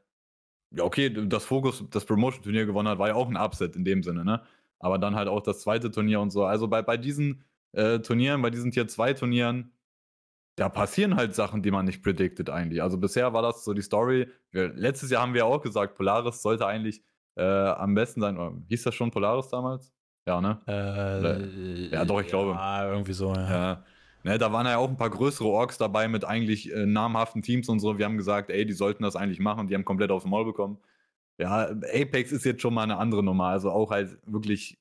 ja, okay, das Fokus, das Promotion-Turnier gewonnen hat, war ja auch ein Upset in dem Sinne, ne? Aber dann halt auch das zweite Turnier und so. Also bei, bei diesen äh, Turnieren, bei diesen Tier 2 Turnieren, da passieren halt Sachen, die man nicht predicted eigentlich. Also bisher war das so die Story. Wir, letztes Jahr haben wir auch gesagt, Polaris sollte eigentlich äh, am besten sein. Oder, hieß das schon Polaris damals? Ja, ne? Äh, ja, doch, ich ja, glaube. Ja, irgendwie so, ja. ja. Ne, da waren ja auch ein paar größere Orks dabei mit eigentlich äh, namhaften Teams und so. Wir haben gesagt, ey, die sollten das eigentlich machen. Die haben komplett aufs Maul bekommen. Ja, Apex ist jetzt schon mal eine andere Nummer. Also auch halt wirklich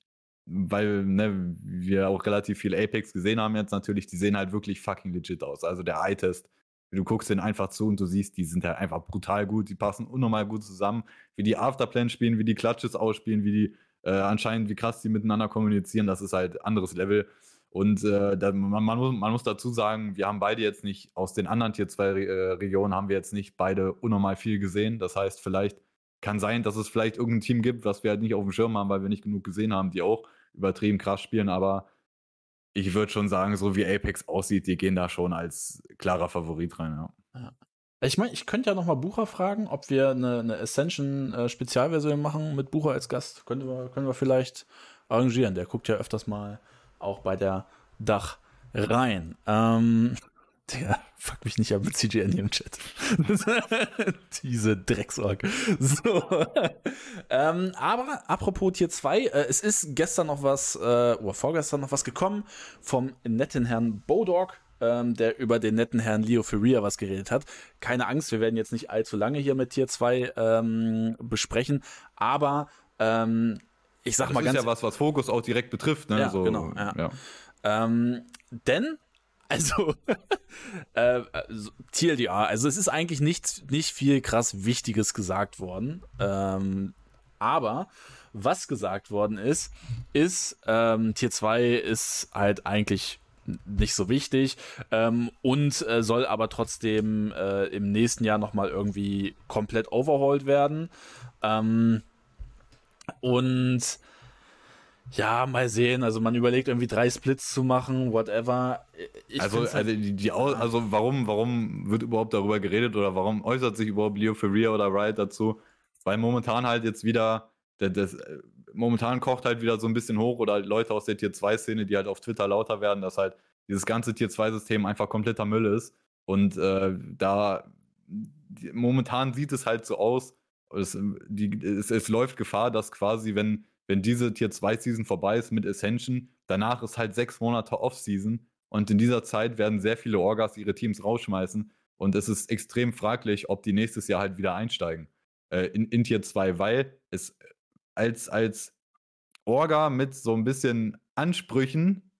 weil ne, wir auch relativ viel Apex gesehen haben jetzt natürlich, die sehen halt wirklich fucking legit aus. Also der Eye-Test, du guckst den einfach zu und du siehst, die sind halt einfach brutal gut, die passen unnormal gut zusammen, wie die Afterplan spielen, wie die Clutches ausspielen, wie die äh, anscheinend, wie krass die miteinander kommunizieren, das ist halt anderes Level. Und äh, da, man, man, muss, man, muss, dazu sagen, wir haben beide jetzt nicht, aus den anderen Tier 2 äh, Regionen haben wir jetzt nicht beide unnormal viel gesehen. Das heißt, vielleicht kann sein, dass es vielleicht irgendein Team gibt, was wir halt nicht auf dem Schirm haben, weil wir nicht genug gesehen haben, die auch übertrieben krass spielen, aber ich würde schon sagen, so wie Apex aussieht, die gehen da schon als klarer Favorit rein. Ja. ja. Ich meine, ich könnte ja nochmal Bucher fragen, ob wir eine, eine Ascension-Spezialversion äh, machen mit Bucher als Gast. Können wir, können wir vielleicht arrangieren. Der guckt ja öfters mal auch bei der Dach rein. Ähm, der fuck mich nicht ab mit CGN hier im Chat. Diese Drecksorg. So. ähm, aber apropos Tier 2, äh, es ist gestern noch was, äh, oder vorgestern noch was gekommen vom netten Herrn Bodog, ähm, der über den netten Herrn Leo Ferrier was geredet hat. Keine Angst, wir werden jetzt nicht allzu lange hier mit Tier 2 ähm, besprechen, aber ähm, ich sag das mal ist ganz. ja was, was Fokus auch direkt betrifft, ne? Ja, so, genau, ja. ja. Ähm, denn, also, äh, TLDR, also es ist eigentlich nicht, nicht viel krass Wichtiges gesagt worden. Ähm, aber was gesagt worden ist, ist, ähm, Tier 2 ist halt eigentlich nicht so wichtig ähm, und äh, soll aber trotzdem äh, im nächsten Jahr nochmal irgendwie komplett overhauled werden. Ähm, und ja, mal sehen. Also man überlegt irgendwie drei Splits zu machen, whatever. Ich also, halt, also, die, die, also warum, warum wird überhaupt darüber geredet oder warum äußert sich überhaupt Leo Ferrier oder Wright dazu? Weil momentan halt jetzt wieder, das, das, momentan kocht halt wieder so ein bisschen hoch oder Leute aus der Tier 2-Szene, die halt auf Twitter lauter werden, dass halt dieses ganze Tier 2-System einfach kompletter Müll ist. Und äh, da die, momentan sieht es halt so aus, es, die, es, es läuft Gefahr, dass quasi, wenn wenn diese Tier 2 Season vorbei ist mit Ascension, danach ist halt sechs Monate Off-Season und in dieser Zeit werden sehr viele Orgas ihre Teams rausschmeißen und es ist extrem fraglich, ob die nächstes Jahr halt wieder einsteigen äh, in, in Tier 2, weil es als, als Orga mit so ein bisschen Ansprüchen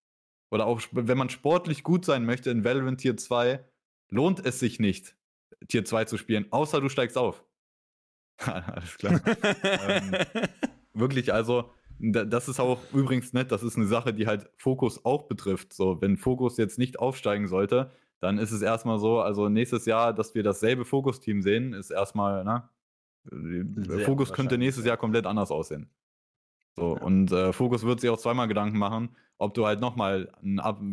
oder auch wenn man sportlich gut sein möchte in Valorant Tier 2, lohnt es sich nicht, Tier 2 zu spielen, außer du steigst auf. Alles klar. ähm, wirklich, also, das ist auch übrigens nett, das ist eine Sache, die halt Fokus auch betrifft. So, wenn Fokus jetzt nicht aufsteigen sollte, dann ist es erstmal so, also nächstes Jahr, dass wir dasselbe Fokus-Team sehen, ist erstmal, Sehr Fokus könnte nächstes Jahr komplett anders aussehen. So, ja. und äh, Fokus wird sich auch zweimal Gedanken machen, ob du halt nochmal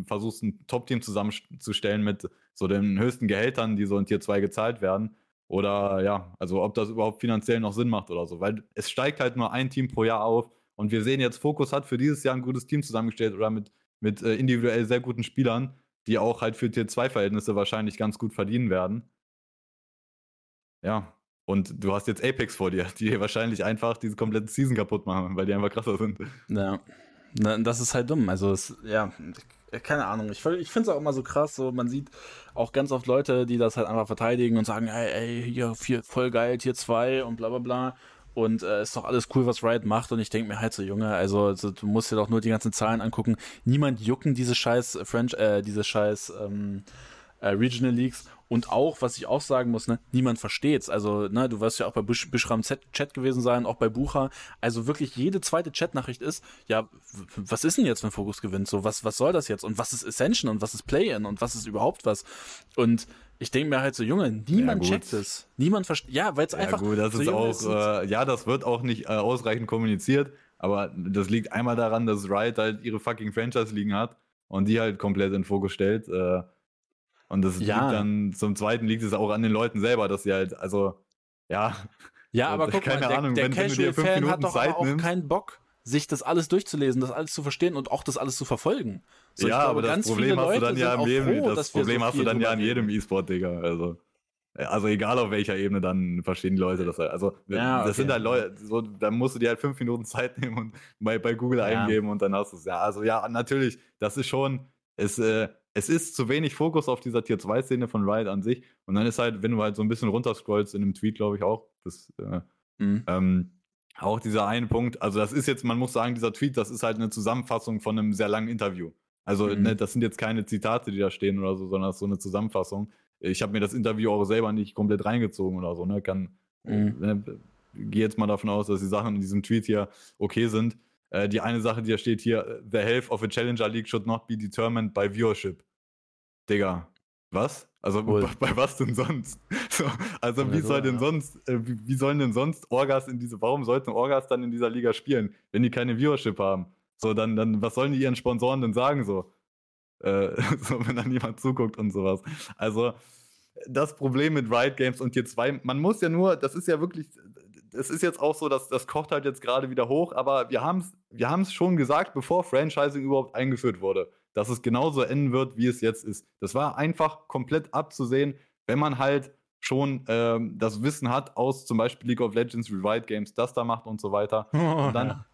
versuchst, ein Top-Team zusammenzustellen mit so den höchsten Gehältern, die so in Tier 2 gezahlt werden, oder ja, also ob das überhaupt finanziell noch Sinn macht oder so. Weil es steigt halt nur ein Team pro Jahr auf. Und wir sehen jetzt, Fokus hat für dieses Jahr ein gutes Team zusammengestellt oder mit, mit äh, individuell sehr guten Spielern, die auch halt für Tier 2 Verhältnisse wahrscheinlich ganz gut verdienen werden. Ja. Und du hast jetzt Apex vor dir, die wahrscheinlich einfach diese komplette Season kaputt machen, weil die einfach krasser sind. Ja. Das ist halt dumm. Also, es, ja, keine Ahnung. Ich, ich finde es auch immer so krass. So, man sieht auch ganz oft Leute, die das halt einfach verteidigen und sagen, ey, ey hier vier, voll geil, Tier 2 und bla bla bla. Und äh, ist doch alles cool, was Riot macht. Und ich denke mir halt so, Junge, also, also, du musst dir doch nur die ganzen Zahlen angucken. Niemand jucken diese scheiß French, äh, diese scheiß ähm, äh, Regional Leagues. Und auch, was ich auch sagen muss, ne, niemand versteht's. Also, ne, du wirst ja auch bei Bisch Bischram Chat gewesen sein, auch bei Bucher. Also wirklich jede zweite Chatnachricht ist, ja, was ist denn jetzt, wenn Fokus gewinnt? So, was, was soll das jetzt? Und was ist Ascension und was ist Play-In und was ist überhaupt was? Und ich denke mir halt so, Junge, niemand ja, checkt es. Niemand versteht. Ja, weil es ja, einfach. Gut, das so ist auch, äh, ja, das wird auch nicht äh, ausreichend kommuniziert, aber das liegt einmal daran, dass Riot halt ihre fucking Franchise liegen hat und die halt komplett in Fokus stellt. Äh, und das ja. liegt dann, zum Zweiten liegt es auch an den Leuten selber, dass sie halt, also, ja. Ja, aber guck keine mal, der, Ahnung, der wenn, Casual-Fan hat doch Zeit auch nimmst, keinen Bock, sich das alles durchzulesen, das alles zu verstehen und auch das alles zu verfolgen. So, ja, glaube, aber das Problem hast du dann ja im Leben, froh, das Problem so hast du dann ja in jedem E-Sport, Digga, also. Also egal auf welcher Ebene, dann verstehen die Leute das halt. Also ja, okay. das sind halt Leute, so, da musst du dir halt fünf Minuten Zeit nehmen und bei, bei Google ja. eingeben und dann hast du es. Ja, also ja, natürlich, das ist schon, es, äh, es ist zu wenig Fokus auf dieser Tier 2 Szene von Riot an sich. Und dann ist halt, wenn du halt so ein bisschen runterscrollst in dem Tweet, glaube ich auch, das, äh, mhm. ähm, auch dieser eine Punkt, also das ist jetzt, man muss sagen, dieser Tweet, das ist halt eine Zusammenfassung von einem sehr langen Interview. Also mhm. ne, das sind jetzt keine Zitate, die da stehen oder so, sondern das ist so eine Zusammenfassung. Ich habe mir das Interview auch selber nicht komplett reingezogen oder so, ne? Kann, mhm. ne, gehe jetzt mal davon aus, dass die Sachen in diesem Tweet hier okay sind. Äh, die eine Sache, die da steht hier, the health of a Challenger League should not be determined by viewership. Digga, was? Also bei, bei, was denn sonst? So, also wie soll denn sonst, äh, wie, wie, sollen denn sonst Orgas in diese, warum sollten Orgas dann in dieser Liga spielen, wenn die keine Viewership haben? So, dann, dann, was sollen die ihren Sponsoren denn sagen so? Äh, so, wenn dann jemand zuguckt und sowas. Also, das Problem mit Riot Games und hier zwei, man muss ja nur, das ist ja wirklich, es ist jetzt auch so, dass das kocht halt jetzt gerade wieder hoch, aber wir haben es wir schon gesagt, bevor Franchising überhaupt eingeführt wurde dass es genauso enden wird, wie es jetzt ist. Das war einfach komplett abzusehen, wenn man halt schon ähm, das Wissen hat aus zum Beispiel League of Legends, Revite Games, das da macht und so weiter. Und dann,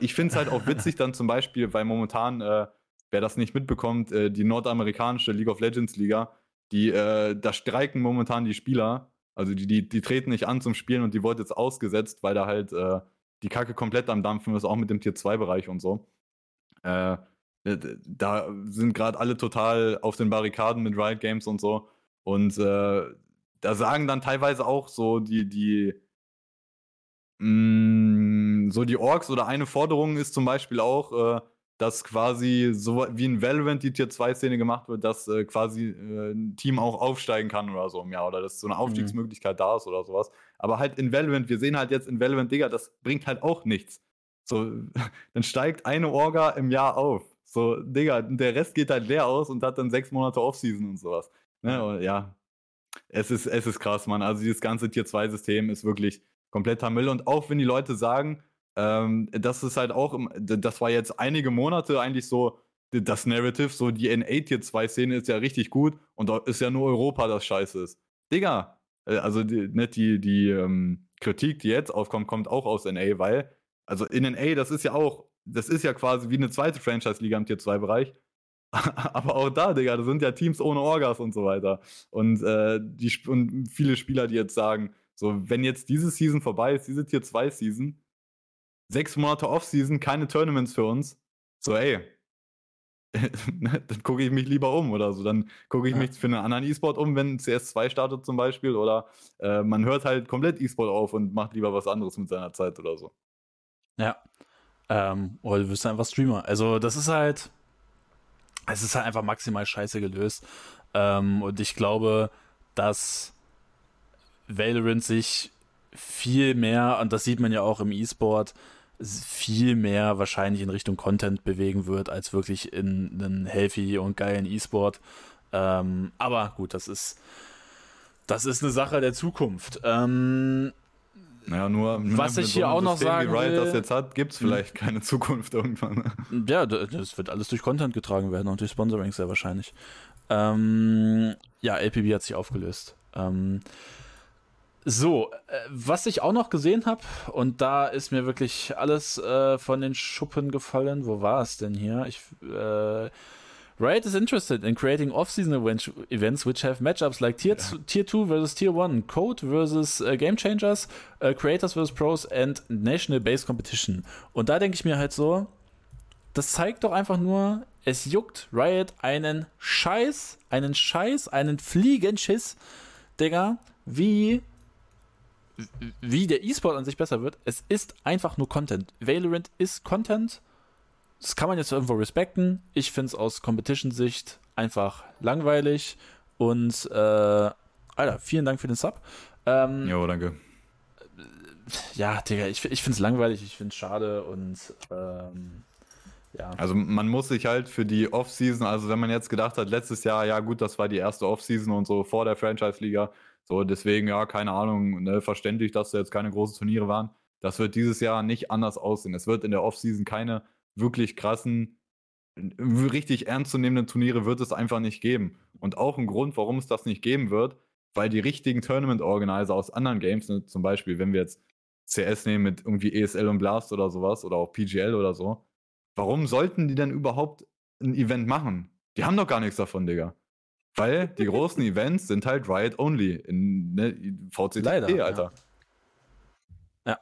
ich finde es halt auch witzig dann zum Beispiel, weil momentan, äh, wer das nicht mitbekommt, äh, die nordamerikanische League of Legends Liga, die, äh, da streiken momentan die Spieler, also die, die, die treten nicht an zum Spielen und die wurde jetzt ausgesetzt, weil da halt äh, die Kacke komplett am Dampfen ist, auch mit dem Tier 2-Bereich und so. Äh, da sind gerade alle total auf den Barrikaden mit Riot Games und so. Und äh, da sagen dann teilweise auch so die, die, mh, mm, so die Orks oder eine Forderung ist zum Beispiel auch, äh, dass quasi so wie in Valorant die Tier 2 Szene gemacht wird, dass äh, quasi äh, ein Team auch aufsteigen kann oder so im Jahr oder dass so eine mhm. Aufstiegsmöglichkeit mhm. da ist oder sowas. Aber halt in Valorant, wir sehen halt jetzt in Valorant, Digga, das bringt halt auch nichts. So, dann steigt eine Orga im Jahr auf. So, Digga, der Rest geht halt leer aus und hat dann sechs Monate Offseason und sowas. Ne? Und ja, es ist, es ist krass, Mann. Also dieses ganze Tier 2 System ist wirklich kompletter Müll. Und auch wenn die Leute sagen, ähm, das ist halt auch, das war jetzt einige Monate eigentlich so das Narrative, so die NA Tier 2 Szene ist ja richtig gut und da ist ja nur Europa, das scheiße ist. Digga, äh, also die, nicht die, die ähm, Kritik, die jetzt aufkommt, kommt auch aus NA, weil, also in NA, das ist ja auch, das ist ja quasi wie eine zweite Franchise-Liga im Tier 2 Bereich. Aber auch da, Digga, das sind ja Teams ohne Orgas und so weiter. Und, äh, die, und viele Spieler, die jetzt sagen, so, wenn jetzt diese Season vorbei ist, diese Tier 2 Season, sechs Monate Offseason, keine Tournaments für uns. So, ey, dann gucke ich mich lieber um oder so. Dann gucke ich ja. mich für einen anderen E-Sport um, wenn CS2 startet zum Beispiel. Oder äh, man hört halt komplett E-Sport auf und macht lieber was anderes mit seiner Zeit oder so. Ja. Ähm, oder du wirst einfach Streamer. Also, das ist halt. Es ist halt einfach maximal scheiße gelöst. Ähm, und ich glaube, dass Valorant sich viel mehr, und das sieht man ja auch im E-Sport, viel mehr wahrscheinlich in Richtung Content bewegen wird, als wirklich in einen healthy und geilen E-Sport. Ähm, aber gut, das ist, das ist eine Sache der Zukunft. Ähm, naja, nur was ich hier so auch noch sagen wie Riot will, das jetzt hat, gibt es hm. vielleicht keine Zukunft irgendwann. Ja, das wird alles durch Content getragen werden und durch Sponsoring sehr wahrscheinlich. Ähm, ja, LPB hat sich aufgelöst. Ähm, so, äh, was ich auch noch gesehen habe, und da ist mir wirklich alles äh, von den Schuppen gefallen. Wo war es denn hier? Ich, äh, Riot is interested in creating off-season events, which have matchups like Tier, ja. Tier 2 versus Tier 1, Code versus uh, Game Changers, uh, Creators versus Pros and National Base Competition. Und da denke ich mir halt so, das zeigt doch einfach nur, es juckt Riot einen Scheiß, einen Scheiß, einen Fliegenschiss, Digga, wie wie der E-Sport an sich besser wird. Es ist einfach nur Content. Valorant ist Content. Das kann man jetzt irgendwo respekten. Ich finde es aus Competition-Sicht einfach langweilig. Und, äh, Alter, vielen Dank für den Sub. Ähm, jo, danke. Ja, Digga, ich, ich finde es langweilig, ich finde es schade und, ähm, ja. Also man muss sich halt für die Off-Season, also wenn man jetzt gedacht hat, letztes Jahr, ja gut, das war die erste Off-Season und so vor der Franchise-Liga, so, deswegen, ja, keine Ahnung, ne, verständlich, dass da jetzt keine großen Turniere waren. Das wird dieses Jahr nicht anders aussehen. Es wird in der Offseason keine wirklich krassen, richtig ernstzunehmenden Turniere wird es einfach nicht geben. Und auch ein Grund, warum es das nicht geben wird, weil die richtigen Tournament-Organizer aus anderen Games, ne, zum Beispiel, wenn wir jetzt CS nehmen mit irgendwie ESL und Blast oder sowas oder auch PGL oder so, warum sollten die denn überhaupt ein Event machen? Die haben doch gar nichts davon, Digga. Weil die großen Events sind halt Riot Only in ne, VCT, Leider, Alter. Ja. ja.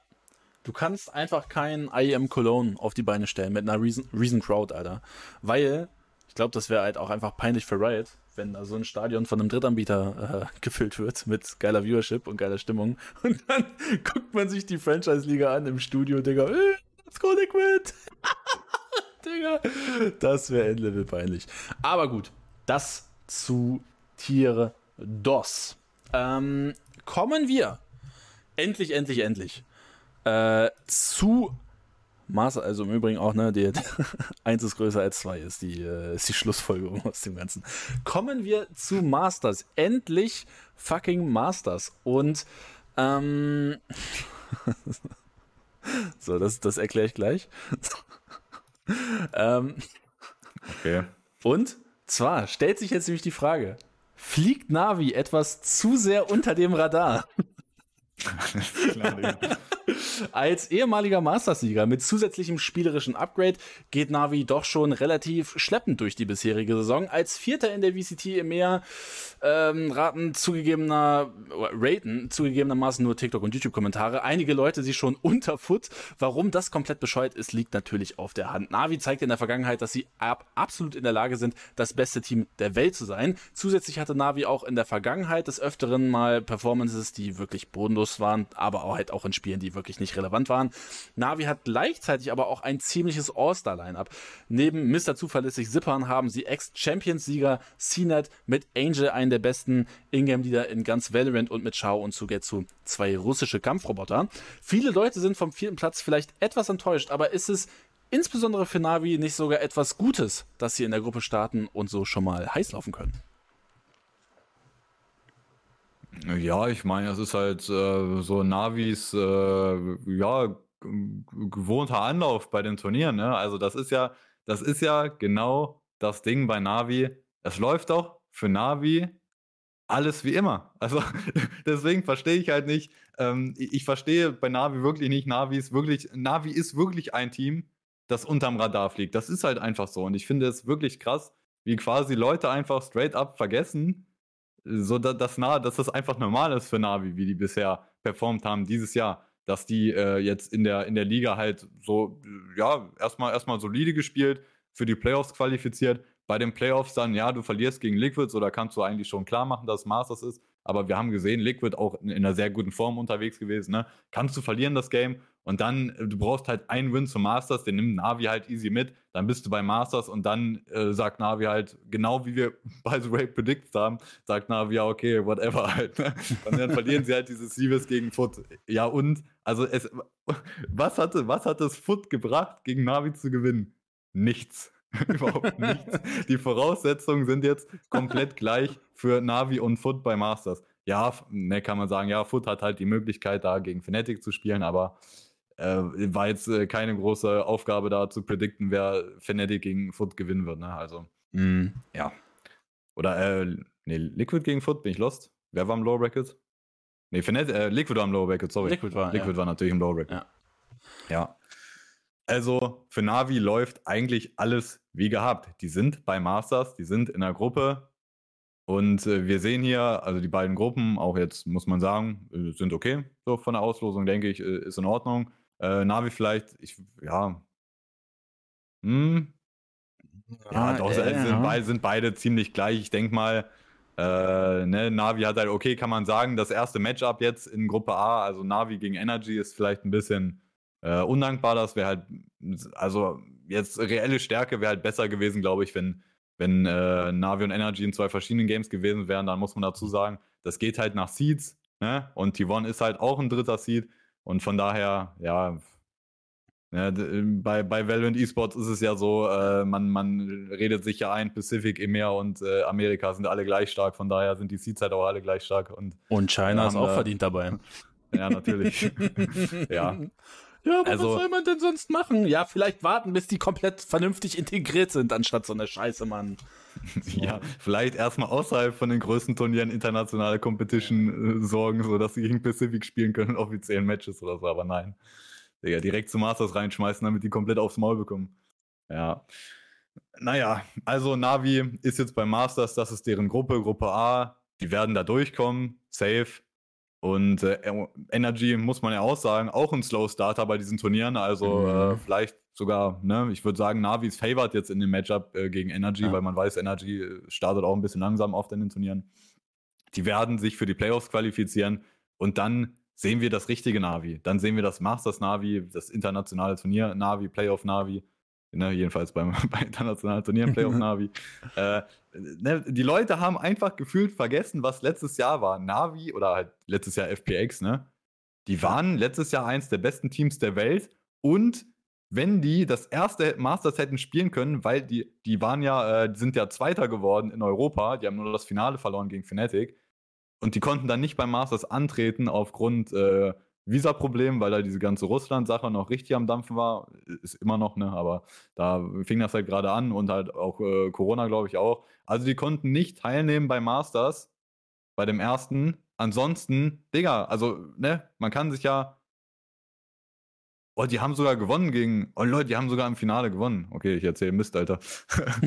Du kannst einfach kein IEM Cologne auf die Beine stellen mit einer Reason, Reason Crowd, Alter. Weil, ich glaube, das wäre halt auch einfach peinlich für Riot, wenn da so ein Stadion von einem Drittanbieter äh, gefüllt wird mit geiler Viewership und geiler Stimmung. Und dann guckt man sich die Franchise-Liga an im Studio, Digga. Äh, let's go, Liquid! Digga. Das wäre Endlevel peinlich. Aber gut, das zu Tiere DOS. Ähm, kommen wir endlich, endlich, endlich äh, zu Master, also im Übrigen auch, ne, die 1 ist größer als 2 ist die, äh, ist die Schlussfolgerung aus dem Ganzen. Kommen wir zu Masters. Endlich fucking Masters. Und ähm, so, das, das erkläre ich gleich. ähm, okay. Und zwar stellt sich jetzt nämlich die Frage, fliegt Navi etwas zu sehr unter dem Radar? Klar, Als ehemaliger Mastersieger mit zusätzlichem spielerischen Upgrade geht Navi doch schon relativ schleppend durch die bisherige Saison. Als Vierter in der VCT im Meer ähm, raten zugegebener, raten zugegebenermaßen nur TikTok und YouTube-Kommentare. Einige Leute sich schon unter Foot. Warum das komplett bescheuert ist, liegt natürlich auf der Hand. Navi zeigt in der Vergangenheit, dass sie ab, absolut in der Lage sind, das beste Team der Welt zu sein. Zusätzlich hatte Navi auch in der Vergangenheit des Öfteren mal Performances, die wirklich bodenlos waren, aber auch halt auch in Spielen, die wirklich nicht relevant waren. Navi hat gleichzeitig aber auch ein ziemliches All-Star-Line-Up. Neben Mr. Zuverlässig Zippern haben sie Ex-Champions-Sieger CNET mit Angel, einen der besten Ingame-Leader in ganz Valorant und mit Shao und Sugetsu zwei russische Kampfroboter. Viele Leute sind vom vierten Platz vielleicht etwas enttäuscht, aber ist es insbesondere für Navi nicht sogar etwas Gutes, dass sie in der Gruppe starten und so schon mal heiß laufen können? Ja, ich meine, es ist halt äh, so Navis, äh, ja, gewohnter Anlauf bei den Turnieren. Ne? Also das ist ja, das ist ja genau das Ding bei Navi. Es läuft doch für Navi alles wie immer. Also deswegen verstehe ich halt nicht. Ähm, ich verstehe bei Navi wirklich nicht. Navi ist wirklich, Navi ist wirklich ein Team, das unterm Radar fliegt. Das ist halt einfach so. Und ich finde es wirklich krass, wie quasi Leute einfach straight up vergessen, so dass, dass, dass das einfach normal ist für Navi, wie die bisher performt haben dieses Jahr. Dass die äh, jetzt in der, in der Liga halt so, ja, erstmal erstmal solide gespielt, für die Playoffs qualifiziert. Bei den Playoffs dann, ja, du verlierst gegen Liquids oder kannst du eigentlich schon klar machen, dass es Masters ist. Aber wir haben gesehen, Liquid auch in, in einer sehr guten Form unterwegs gewesen. Ne? Kannst du verlieren das Game und dann, äh, du brauchst halt einen Win zum Masters, den nimmt Navi halt easy mit. Dann bist du bei Masters und dann äh, sagt Navi halt, genau wie wir bei The Way predicted haben, sagt Navi, ja, okay, whatever halt. Ne? Und dann verlieren sie halt dieses Sieves gegen Foot. Ja, und, also es, was hatte, was hat es Foot gebracht, gegen Navi zu gewinnen? Nichts. Überhaupt nichts. Die Voraussetzungen sind jetzt komplett gleich für Navi und Foot bei Masters. Ja, ne, kann man sagen, ja, Foot hat halt die Möglichkeit, da gegen Fnatic zu spielen, aber äh, war jetzt äh, keine große Aufgabe da zu predikten, wer Fnatic gegen Foot gewinnen wird. Ne? Also, mm. ja. Oder, äh, ne, Liquid gegen Foot, bin ich lost? Wer war im Lower Bracket? Ne, Fnatic, äh, Liquid war im Lower Bracket, sorry. Liquid war, Liquid ja. war natürlich im Lower Bracket. Ja. ja. Also für Navi läuft eigentlich alles wie gehabt. Die sind bei Masters, die sind in der Gruppe. Und äh, wir sehen hier, also die beiden Gruppen, auch jetzt muss man sagen, äh, sind okay. So von der Auslosung, denke ich, äh, ist in Ordnung. Äh, Navi vielleicht, ich, ja. Hm. Ja, ja doch, äh, sind. Beide, sind beide ziemlich gleich. Ich denke mal, äh, ne, Navi hat halt, okay, kann man sagen, das erste Matchup jetzt in Gruppe A, also Navi gegen Energy, ist vielleicht ein bisschen äh, undankbar. Das wäre halt, also jetzt reelle Stärke wäre halt besser gewesen, glaube ich, wenn, wenn äh, Navi und Energy in zwei verschiedenen Games gewesen wären. Dann muss man dazu sagen, das geht halt nach Seeds. Ne? Und T1 ist halt auch ein dritter Seed. Und von daher, ja, ja, ne, bei, bei Valorant Esports ist es ja so, äh, man, man redet sich ja ein, Pacific, EMEA und äh, Amerika sind alle gleich stark, von daher sind die Seeds halt auch alle gleich stark. Und, und China ist auch verdient dabei. Ja, natürlich. ja. Ja, aber also, was soll man denn sonst machen? Ja, vielleicht warten, bis die komplett vernünftig integriert sind, anstatt so eine Scheiße, Mann. ja, vielleicht erstmal außerhalb von den größten Turnieren internationale Competition äh, sorgen, sodass sie gegen Pacific spielen können in offiziellen Matches oder so, aber nein. Digga, direkt zu Masters reinschmeißen, damit die komplett aufs Maul bekommen. Ja. Naja, also Navi ist jetzt beim Masters, das ist deren Gruppe, Gruppe A. Die werden da durchkommen, safe. Und äh, Energy muss man ja auch sagen, auch ein Slow Starter bei diesen Turnieren. Also mhm. äh, vielleicht sogar, ne, ich würde sagen, Navi ist favored jetzt in dem Matchup äh, gegen Energy, ja. weil man weiß, Energy äh, startet auch ein bisschen langsam oft in den Turnieren. Die werden sich für die Playoffs qualifizieren und dann sehen wir das richtige Navi. Dann sehen wir das Masters Navi, das internationale Turnier Navi, Playoff Navi ne, jedenfalls beim, bei internationalen Turnieren, Playoff Navi. äh, ne, die Leute haben einfach gefühlt vergessen, was letztes Jahr war. Navi oder halt letztes Jahr FPX, ne? Die waren letztes Jahr eins der besten Teams der Welt und wenn die das erste Masters hätten spielen können, weil die, die waren ja, äh, die sind ja Zweiter geworden in Europa, die haben nur das Finale verloren gegen Fnatic und die konnten dann nicht beim Masters antreten aufgrund äh, Visa-Problem, weil da diese ganze Russland-Sache noch richtig am Dampfen war. Ist immer noch, ne? Aber da fing das halt gerade an und halt auch äh, Corona, glaube ich, auch. Also die konnten nicht teilnehmen bei Masters, bei dem ersten. Ansonsten, Digga, also, ne, man kann sich ja. Oh, die haben sogar gewonnen gegen. Oh Leute, die haben sogar im Finale gewonnen. Okay, ich erzähle Mist, Alter.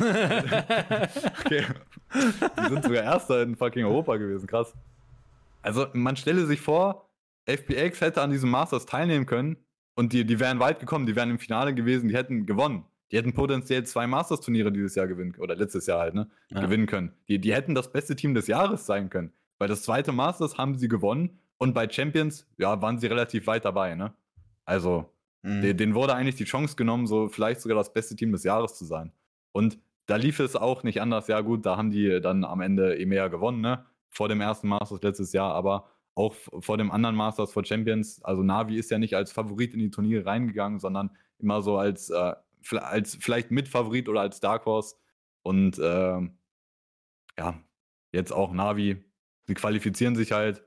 okay. Die sind sogar Erster in fucking Europa gewesen, krass. Also, man stelle sich vor, FPX hätte an diesem Masters teilnehmen können und die, die wären weit gekommen, die wären im Finale gewesen, die hätten gewonnen. Die hätten potenziell zwei Masters-Turniere dieses Jahr gewinnen oder letztes Jahr halt, ne? Ja. Gewinnen können. Die, die hätten das beste Team des Jahres sein können. Weil das zweite Masters haben sie gewonnen und bei Champions, ja, waren sie relativ weit dabei, ne? Also, mhm. denen, denen wurde eigentlich die Chance genommen, so vielleicht sogar das beste Team des Jahres zu sein. Und da lief es auch nicht anders. Ja, gut, da haben die dann am Ende EMEA gewonnen, ne? Vor dem ersten Masters letztes Jahr, aber auch vor dem anderen Masters for Champions. Also Navi ist ja nicht als Favorit in die Turniere reingegangen, sondern immer so als, äh, als vielleicht Mitfavorit oder als Dark Horse. Und äh, ja, jetzt auch Navi. Sie qualifizieren sich halt.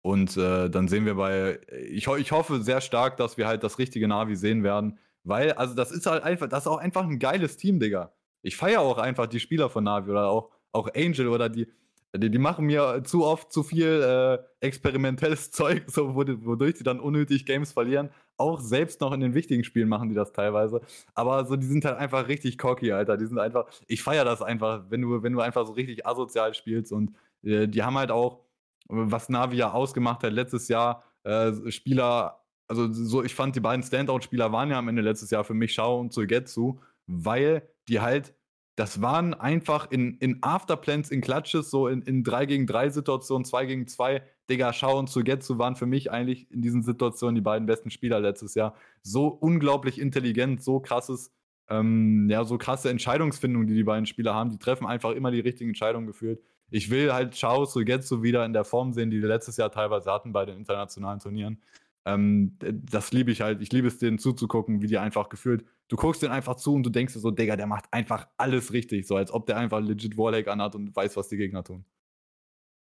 Und äh, dann sehen wir bei, ich, ich hoffe sehr stark, dass wir halt das richtige Navi sehen werden. Weil, also das ist halt einfach, das ist auch einfach ein geiles Team, Digga. Ich feiere auch einfach die Spieler von Navi oder auch, auch Angel oder die, die, die machen mir zu oft zu viel äh, experimentelles Zeug, so, wodurch sie dann unnötig Games verlieren. Auch selbst noch in den wichtigen Spielen machen die das teilweise. Aber so, die sind halt einfach richtig cocky, Alter. Die sind einfach, ich feiere das einfach, wenn du, wenn du einfach so richtig asozial spielst. Und äh, die haben halt auch, was Navi ja ausgemacht hat letztes Jahr, äh, Spieler, also so, ich fand die beiden Standout-Spieler waren ja am Ende letztes Jahr für mich Schau und Zugetsu, weil die halt das waren einfach in, in Afterplans, in Clutches, so in, in 3 gegen 3 Situationen, 2 gegen 2. Digga, Schau und Sugetsu waren für mich eigentlich in diesen Situationen die beiden besten Spieler letztes Jahr. So unglaublich intelligent, so krasses, ähm, ja, so krasse Entscheidungsfindung, die die beiden Spieler haben. Die treffen einfach immer die richtigen Entscheidungen geführt. Ich will halt Schau Sugetsu wieder in der Form sehen, die wir letztes Jahr teilweise hatten bei den internationalen Turnieren. Ähm, das liebe ich halt. Ich liebe es, denen zuzugucken, wie die einfach gefühlt. Du guckst denen einfach zu und du denkst dir so, Digga, der macht einfach alles richtig. So als ob der einfach legit Warlake anhat und weiß, was die Gegner tun.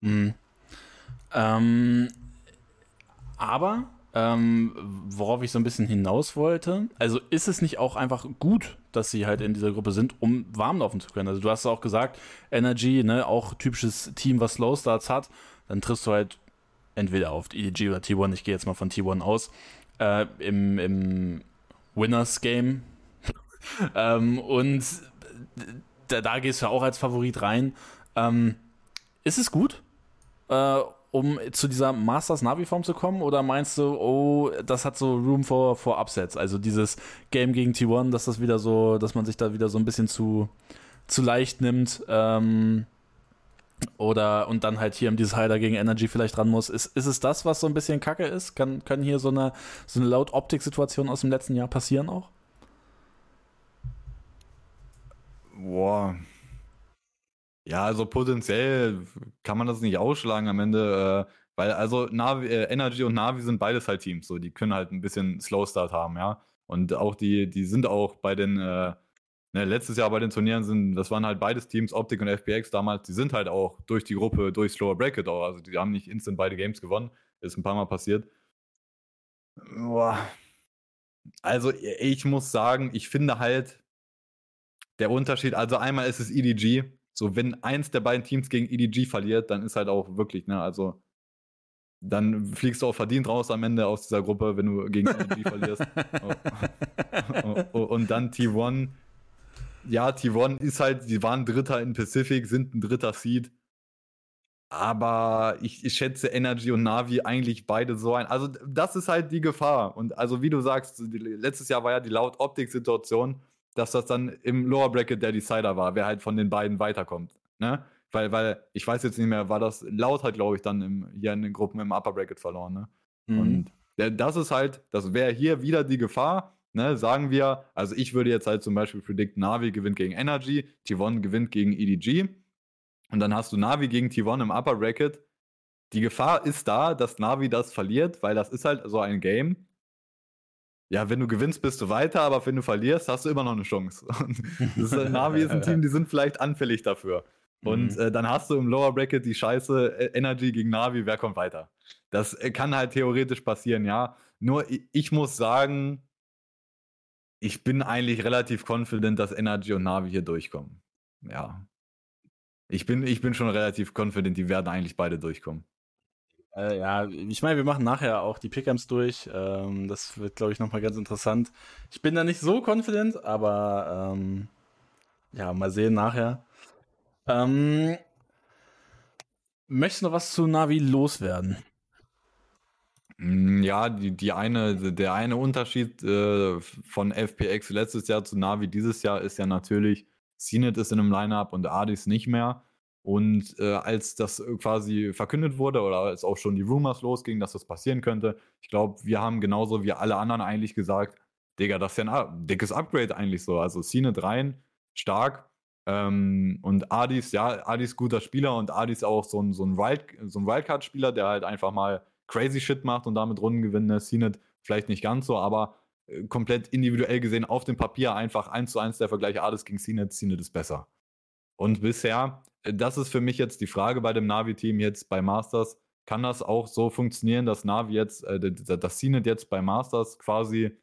Mhm. Ähm, aber, ähm, worauf ich so ein bisschen hinaus wollte, also ist es nicht auch einfach gut, dass sie halt in dieser Gruppe sind, um warm laufen zu können? Also du hast auch gesagt, Energy, ne, auch typisches Team, was Slow Starts hat, dann triffst du halt entweder auf EDG oder T1, ich gehe jetzt mal von T1 aus, äh, im, im Winners Game. ähm, und da, da, gehst du auch als Favorit rein. Ähm, ist es gut, äh, um zu dieser Masters Navi-Form zu kommen? Oder meinst du, oh, das hat so Room for, for Upsets? Also dieses Game gegen T1, dass das wieder so, dass man sich da wieder so ein bisschen zu, zu leicht nimmt. Ähm, oder und dann halt hier im Decider gegen Energy vielleicht ran muss. Ist, ist es das, was so ein bisschen kacke ist? Kann, können hier so eine, so eine Laut-Optik-Situation aus dem letzten Jahr passieren auch? Boah. Ja, also potenziell kann man das nicht ausschlagen am Ende, äh, weil also Navi, äh, Energy und Navi sind beides halt Teams, so die können halt ein bisschen Slow Start haben, ja. Und auch die, die sind auch bei den äh, Ne, letztes Jahr bei den Turnieren sind, das waren halt beides Teams, Optik und FPX damals, die sind halt auch durch die Gruppe, durch Slower Bracket auch. Also die haben nicht instant beide Games gewonnen. Ist ein paar Mal passiert. Boah. Also ich muss sagen, ich finde halt der Unterschied, also einmal ist es EDG. So, wenn eins der beiden Teams gegen EDG verliert, dann ist halt auch wirklich, ne, also dann fliegst du auch verdient raus am Ende aus dieser Gruppe, wenn du gegen EDG verlierst. und dann T1 ja, T1 ist halt, die waren Dritter in Pacific, sind ein dritter Seed. Aber ich, ich, schätze Energy und Navi eigentlich beide so ein. Also, das ist halt die Gefahr. Und also, wie du sagst, letztes Jahr war ja die Laut-Optik-Situation, dass das dann im Lower Bracket der Decider war, wer halt von den beiden weiterkommt. Ne? Weil, weil, ich weiß jetzt nicht mehr, war das Laut hat, glaube ich, dann im, hier in den Gruppen im Upper Bracket verloren. Ne? Mhm. Und das ist halt, das wäre hier wieder die Gefahr Ne, sagen wir, also ich würde jetzt halt zum Beispiel predict, Navi gewinnt gegen Energy, T1 gewinnt gegen EDG. Und dann hast du Navi gegen T1 im Upper Bracket. Die Gefahr ist da, dass Navi das verliert, weil das ist halt so ein Game. Ja, wenn du gewinnst, bist du weiter, aber wenn du verlierst, hast du immer noch eine Chance. ist, Navi ist ein Team, die sind vielleicht anfällig dafür. Und mhm. äh, dann hast du im Lower Bracket die Scheiße äh, Energy gegen Navi, wer kommt weiter? Das äh, kann halt theoretisch passieren, ja. Nur ich muss sagen, ich bin eigentlich relativ confident, dass Energy und Navi hier durchkommen. Ja. Ich bin, ich bin schon relativ confident, die werden eigentlich beide durchkommen. Äh, ja, ich meine, wir machen nachher auch die Pickups durch. Ähm, das wird, glaube ich, nochmal ganz interessant. Ich bin da nicht so confident, aber ähm, ja, mal sehen nachher. Ähm, möchtest du noch was zu Navi loswerden? Mm, ja, die, die eine, der eine Unterschied äh, von FPX letztes Jahr zu Navi dieses Jahr ist ja natürlich, CNET ist in einem Lineup und Adis nicht mehr. Und äh, als das quasi verkündet wurde oder als auch schon die Rumors losgingen, dass das passieren könnte, ich glaube, wir haben genauso wie alle anderen eigentlich gesagt, Digga, das ist ja ein dickes Upgrade eigentlich so. Also CNET rein, stark. Ähm, und Adis, ja, Adis guter Spieler und Adis auch so ein, so ein, Wild, so ein Wildcard-Spieler, der halt einfach mal crazy Shit macht und damit Runden gewinnt. Ne? CNET vielleicht nicht ganz so, aber äh, komplett individuell gesehen auf dem Papier einfach eins zu eins der Vergleich Adis gegen CNET. CNET ist besser. Und bisher das ist für mich jetzt die Frage bei dem Navi-Team jetzt bei Masters. Kann das auch so funktionieren, dass Navi jetzt, äh, dass CNET jetzt bei Masters quasi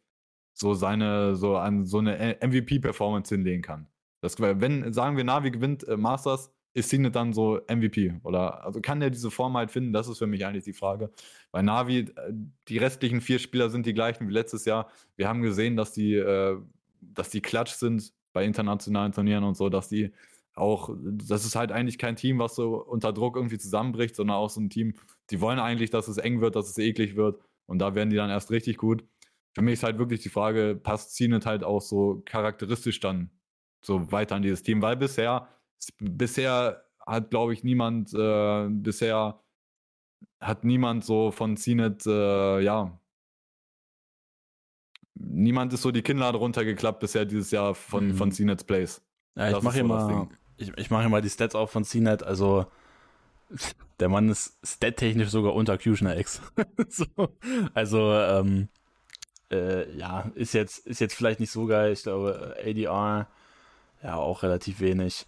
so seine, so, an, so eine MVP-Performance hinlegen kann? Das, wenn, sagen wir, Navi gewinnt äh, Masters, ist CNET dann so MVP? Oder also kann der diese Form halt finden? Das ist für mich eigentlich die Frage. Bei Navi, äh, die restlichen vier Spieler sind die gleichen wie letztes Jahr. Wir haben gesehen, dass die, äh, dass die klatsch sind bei internationalen Turnieren und so, dass die auch, das ist halt eigentlich kein Team, was so unter Druck irgendwie zusammenbricht, sondern auch so ein Team, die wollen eigentlich, dass es eng wird, dass es eklig wird. Und da werden die dann erst richtig gut. Für mich ist halt wirklich die Frage, passt Zenit halt auch so charakteristisch dann so weiter an dieses Team? Weil bisher, bisher hat, glaube ich, niemand, äh, bisher hat niemand so von Zenit, äh, ja, niemand ist so die Kinnlade runtergeklappt bisher dieses Jahr von, mhm. von Zenit's Plays. Ja, ich mache hier mal ich, ich mache mal die Stats auf von CNET, also der Mann ist stat-technisch sogar unter Cutioner X. so, also, ähm, äh, ja, ist jetzt, ist jetzt vielleicht nicht so geil. Ich glaube, ADR, ja, auch relativ wenig.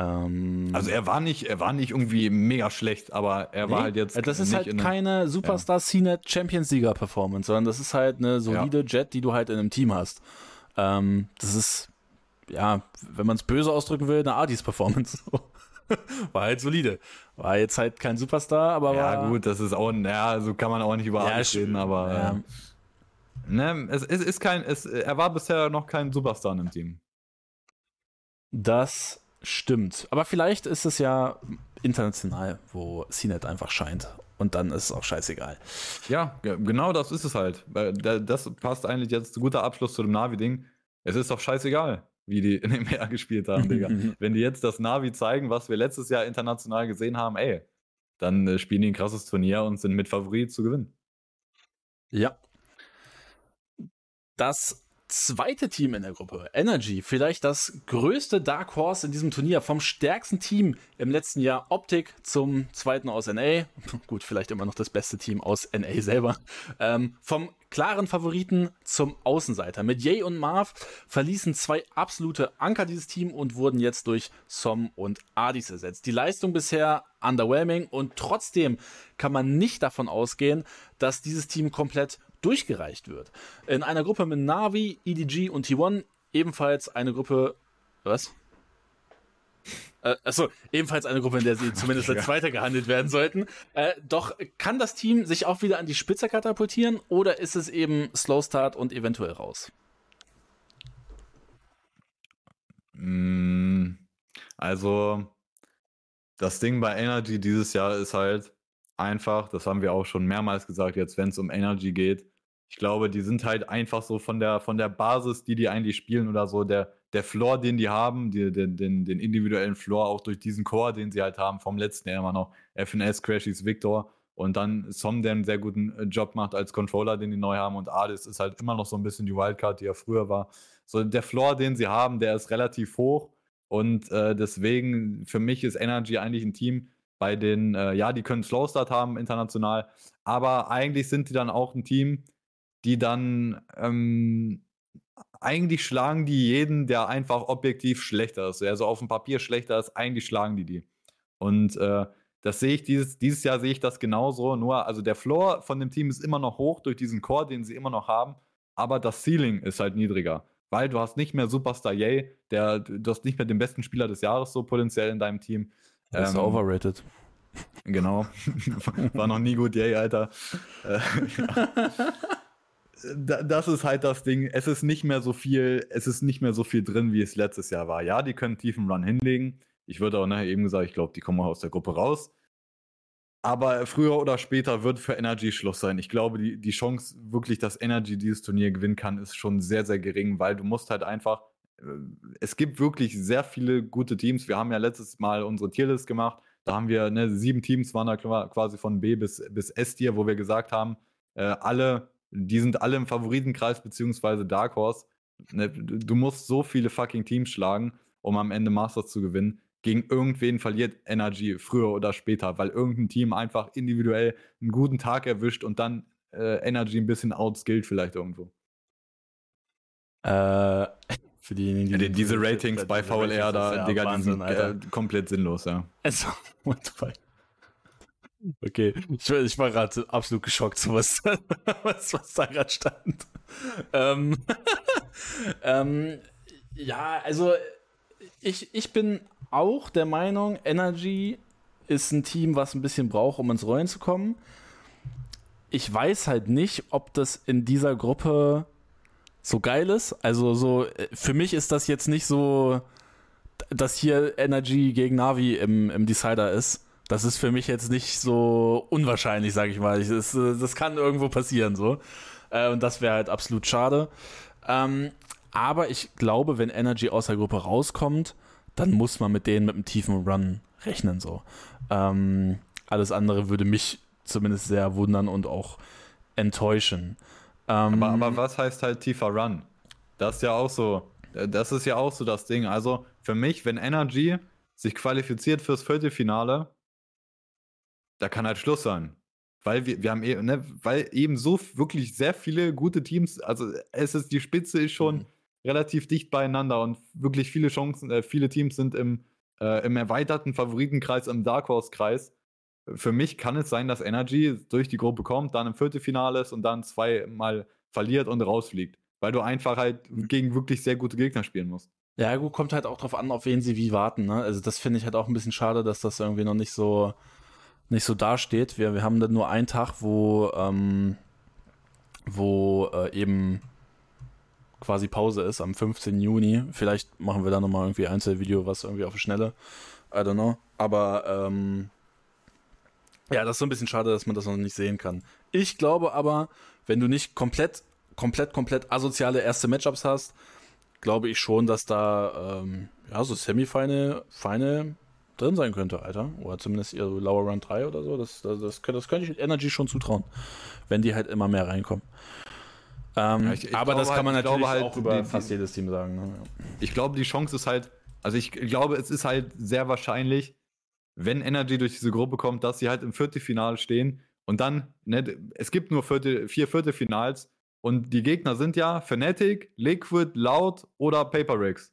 Ähm, also er war nicht, er war nicht irgendwie mega schlecht, aber er nee, war halt jetzt. Das ist halt keine Superstar ja. CNET Champions Sieger Performance, sondern das ist halt eine solide ja. Jet, die du halt in einem Team hast. Ähm, das ist ja, wenn man es böse ausdrücken will, eine Adis-Performance. war halt solide. War jetzt halt kein Superstar, aber ja, war. gut, das ist auch, ja, so kann man auch nicht über ja, reden, aber. Ja. Äh, ne, es, es ist kein, es, er war bisher noch kein Superstar im Team. Das stimmt. Aber vielleicht ist es ja international, wo CNET einfach scheint. Und dann ist es auch scheißegal. Ja, genau das ist es halt. Das passt eigentlich jetzt ein guter Abschluss zu dem Navi-Ding. Es ist doch scheißegal wie die in dem Jahr gespielt haben, Digga. Wenn die jetzt das Navi zeigen, was wir letztes Jahr international gesehen haben, ey, dann äh, spielen die ein krasses Turnier und sind mit Favorit zu gewinnen. Ja. Das zweite Team in der Gruppe, Energy, vielleicht das größte Dark Horse in diesem Turnier, vom stärksten Team im letzten Jahr Optik zum zweiten aus NA, gut, vielleicht immer noch das beste Team aus NA selber, ähm, vom klaren Favoriten zum Außenseiter. Mit Jay und Marv verließen zwei absolute Anker dieses Team und wurden jetzt durch Som und Adis ersetzt. Die Leistung bisher underwhelming und trotzdem kann man nicht davon ausgehen, dass dieses Team komplett durchgereicht wird. In einer Gruppe mit Navi, EDG und T1 ebenfalls eine Gruppe. Was? Äh, achso, ebenfalls eine Gruppe, in der sie zumindest als Zweiter gehandelt werden sollten. Äh, doch kann das Team sich auch wieder an die Spitze katapultieren oder ist es eben Slow Start und eventuell raus? Mm, also, das Ding bei Energy dieses Jahr ist halt einfach, das haben wir auch schon mehrmals gesagt, jetzt wenn es um Energy geht, ich glaube, die sind halt einfach so von der, von der Basis, die die eigentlich spielen oder so, der, der Floor, den die haben, die, den, den, den individuellen Floor, auch durch diesen Core, den sie halt haben, vom letzten Jahr immer noch, FNS, Crashies, Victor und dann Som, der einen sehr guten äh, Job macht als Controller, den die neu haben und Adis ist halt immer noch so ein bisschen die Wildcard, die er früher war. So der Floor, den sie haben, der ist relativ hoch und äh, deswegen für mich ist Energy eigentlich ein Team, bei den, äh, ja, die können Slow Start haben international, aber eigentlich sind die dann auch ein Team, die dann ähm, eigentlich schlagen die jeden, der einfach objektiv schlechter ist. Der so auf dem Papier schlechter ist, eigentlich schlagen die die. Und äh, das sehe ich dieses, dieses Jahr sehe ich das genauso. Nur, also der Floor von dem Team ist immer noch hoch durch diesen Core, den sie immer noch haben, aber das Ceiling ist halt niedriger. Weil du hast nicht mehr Superstar Yay, der, du hast nicht mehr den besten Spieler des Jahres so potenziell in deinem Team. Der ist ähm, overrated. Genau. War noch nie gut, Yay, Alter. Äh, ja das ist halt das Ding. Es ist nicht mehr so viel, es ist nicht mehr so viel drin, wie es letztes Jahr war. Ja, die können tiefen Run hinlegen. Ich würde auch nachher eben gesagt, ich glaube, die kommen auch aus der Gruppe raus. Aber früher oder später wird für Energy Schluss sein. Ich glaube, die, die Chance, wirklich, dass Energy dieses Turnier gewinnen kann, ist schon sehr, sehr gering, weil du musst halt einfach. Äh, es gibt wirklich sehr viele gute Teams. Wir haben ja letztes Mal unsere Tierlist gemacht. Da haben wir ne, sieben Teams, waren da quasi von B bis, bis S-Tier, wo wir gesagt haben, äh, alle die sind alle im Favoritenkreis beziehungsweise Dark Horse. Ne, du musst so viele fucking Teams schlagen, um am Ende Masters zu gewinnen. Gegen irgendwen verliert Energy früher oder später, weil irgendein Team einfach individuell einen guten Tag erwischt und dann äh, Energy ein bisschen outskillt vielleicht irgendwo. Äh, für diejenigen, die, ja, die diese Ratings bei VLR da, Digga, die sind äh, komplett sinnlos, ja. Also, what the fuck? Okay, ich, ich war gerade absolut geschockt, so was, was, was da gerade stand. Ähm, ähm, ja, also ich, ich bin auch der Meinung, Energy ist ein Team, was ein bisschen braucht, um ins Rollen zu kommen. Ich weiß halt nicht, ob das in dieser Gruppe so geil ist. Also so, für mich ist das jetzt nicht so, dass hier Energy gegen Navi im, im Decider ist das ist für mich jetzt nicht so unwahrscheinlich, sage ich mal. das, das, kann irgendwo passieren so. Äh, und das wäre halt absolut schade. Ähm, aber ich glaube, wenn Energy aus der Gruppe rauskommt, dann muss man mit denen mit einem tiefen Run rechnen. So. Ähm, alles andere würde mich zumindest sehr wundern und auch enttäuschen. Ähm, aber, aber was heißt halt tiefer Run? Das ist ja auch so, das ist ja auch so das Ding. Also für mich, wenn Energy sich qualifiziert fürs Viertelfinale, da kann halt Schluss sein. Weil wir, wir haben eh, ne, weil eben so wirklich sehr viele gute Teams, also es ist, die Spitze ist schon mhm. relativ dicht beieinander und wirklich viele Chancen, äh, viele Teams sind im, äh, im erweiterten Favoritenkreis, im Dark Horse-Kreis. Für mich kann es sein, dass Energy durch die Gruppe kommt, dann im Viertelfinale ist und dann zweimal verliert und rausfliegt. Weil du einfach halt gegen wirklich sehr gute Gegner spielen musst. Ja, gut, kommt halt auch drauf an, auf wen sie wie warten. Ne? Also, das finde ich halt auch ein bisschen schade, dass das irgendwie noch nicht so nicht so dasteht. Wir, wir haben dann nur einen Tag, wo, ähm, wo äh, eben quasi Pause ist, am 15. Juni. Vielleicht machen wir da nochmal irgendwie ein Video, was irgendwie auf die Schnelle. I don't know. Aber ähm, ja, das ist so ein bisschen schade, dass man das noch nicht sehen kann. Ich glaube aber, wenn du nicht komplett, komplett, komplett asoziale erste Matchups hast, glaube ich schon, dass da ähm, ja so Semifinal, Final drin sein könnte, Alter. Oder zumindest so Lower Run 3 oder so. Das, das, das, das könnte ich Energy schon zutrauen, wenn die halt immer mehr reinkommen. Ähm, ja, ich, ich aber das kann man halt, natürlich halt, auch über die, fast jedes Team sagen. Ne? Ich glaube, die Chance ist halt, also ich glaube, es ist halt sehr wahrscheinlich, wenn Energy durch diese Gruppe kommt, dass sie halt im Viertelfinale stehen und dann, ne, es gibt nur Viertel, vier Viertelfinals und die Gegner sind ja Fnatic, Liquid, Loud oder Paper Rigs.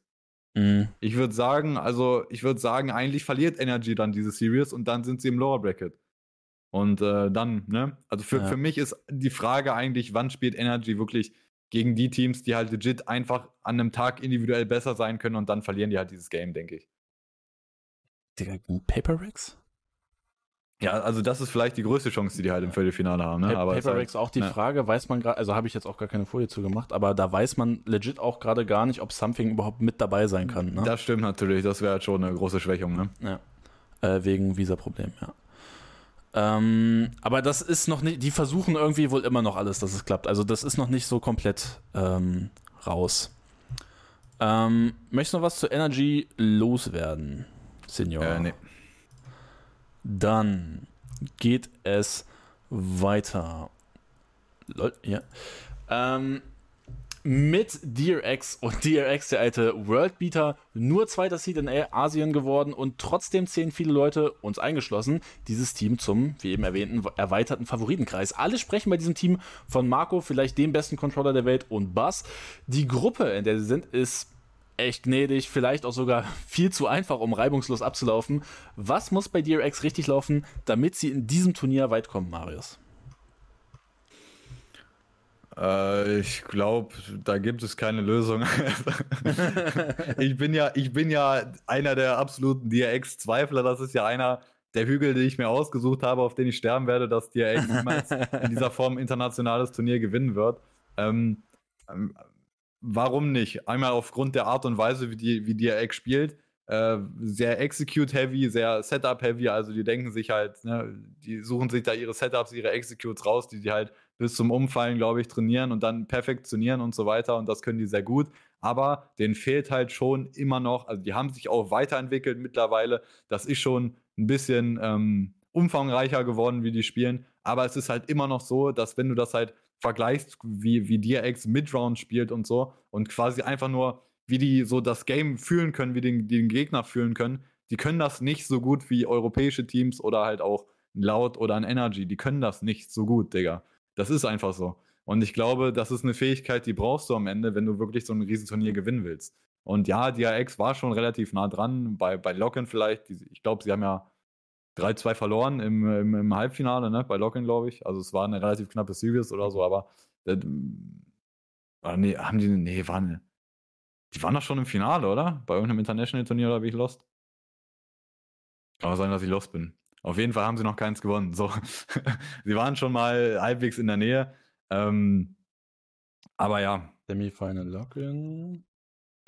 Mhm. Ich würde sagen, also ich würde sagen, eigentlich verliert Energy dann diese Series und dann sind sie im Lower Bracket. Und äh, dann, ne? Also für, ja. für mich ist die Frage eigentlich, wann spielt Energy wirklich gegen die Teams, die halt legit einfach an einem Tag individuell besser sein können und dann verlieren die halt dieses Game, denke ich. Digga, Paper Rigs? Ja, also das ist vielleicht die größte Chance, die die halt im Viertelfinale haben. Ne? Aber Paper Rex halt, auch die ja. Frage, weiß man gerade, also habe ich jetzt auch gar keine Folie zu gemacht, aber da weiß man legit auch gerade gar nicht, ob Something überhaupt mit dabei sein kann. Ne? Das stimmt natürlich, das wäre halt schon eine große Schwächung. Ne? Ja, äh, wegen Visa-Problem, ja. Ähm, aber das ist noch nicht, die versuchen irgendwie wohl immer noch alles, dass es klappt. Also das ist noch nicht so komplett ähm, raus. Ähm, möchtest du noch was zu Energy loswerden, Senior? Äh, nee. Dann geht es weiter. Lol, ja. Ähm, mit DRX und DRX, der alte Worldbeater, nur zweiter Seed in Asien geworden und trotzdem zählen viele Leute, uns eingeschlossen, dieses Team zum, wie eben erwähnten, erweiterten Favoritenkreis. Alle sprechen bei diesem Team von Marco, vielleicht dem besten Controller der Welt und Bass. Die Gruppe, in der sie sind, ist echt gnädig, vielleicht auch sogar viel zu einfach, um reibungslos abzulaufen. Was muss bei DRX richtig laufen, damit sie in diesem Turnier weit kommen, Marius? Äh, ich glaube, da gibt es keine Lösung. ich, bin ja, ich bin ja einer der absoluten DRX-Zweifler. Das ist ja einer der Hügel, die ich mir ausgesucht habe, auf den ich sterben werde, dass DRX niemals in dieser Form internationales Turnier gewinnen wird. Ähm, ähm, warum nicht? Einmal aufgrund der Art und Weise, wie, die, wie DRX spielt. Äh, sehr Execute-heavy, sehr Setup-heavy. Also die denken sich halt, ne, die suchen sich da ihre Setups, ihre Executes raus, die die halt bis zum Umfallen, glaube ich, trainieren und dann perfektionieren und so weiter. Und das können die sehr gut. Aber denen fehlt halt schon immer noch, also die haben sich auch weiterentwickelt mittlerweile. Das ist schon ein bisschen ähm, umfangreicher geworden, wie die spielen. Aber es ist halt immer noch so, dass wenn du das halt vergleichst, wie, wie DRX Midround spielt und so und quasi einfach nur, wie die so das Game fühlen können, wie den, den Gegner fühlen können, die können das nicht so gut wie europäische Teams oder halt auch ein Loud oder ein Energy. Die können das nicht so gut, Digga. Das ist einfach so. Und ich glaube, das ist eine Fähigkeit, die brauchst du am Ende, wenn du wirklich so ein Riesenturnier gewinnen willst. Und ja, DRX war schon relativ nah dran, bei, bei Locken vielleicht. Ich glaube, sie haben ja 3-2 verloren im, im, im, Halbfinale, ne? bei Locken, glaube ich. Also es war eine relativ knappe Series oder so, aber äh, nee, haben die, nee, waren, die waren doch schon im Finale, oder? Bei irgendeinem International-Turnier oder wie ich lost? Kann sein, dass ich lost bin. Auf jeden Fall haben sie noch keins gewonnen. So. sie waren schon mal halbwegs in der Nähe. Ähm, aber ja. Semifinal Lock-in.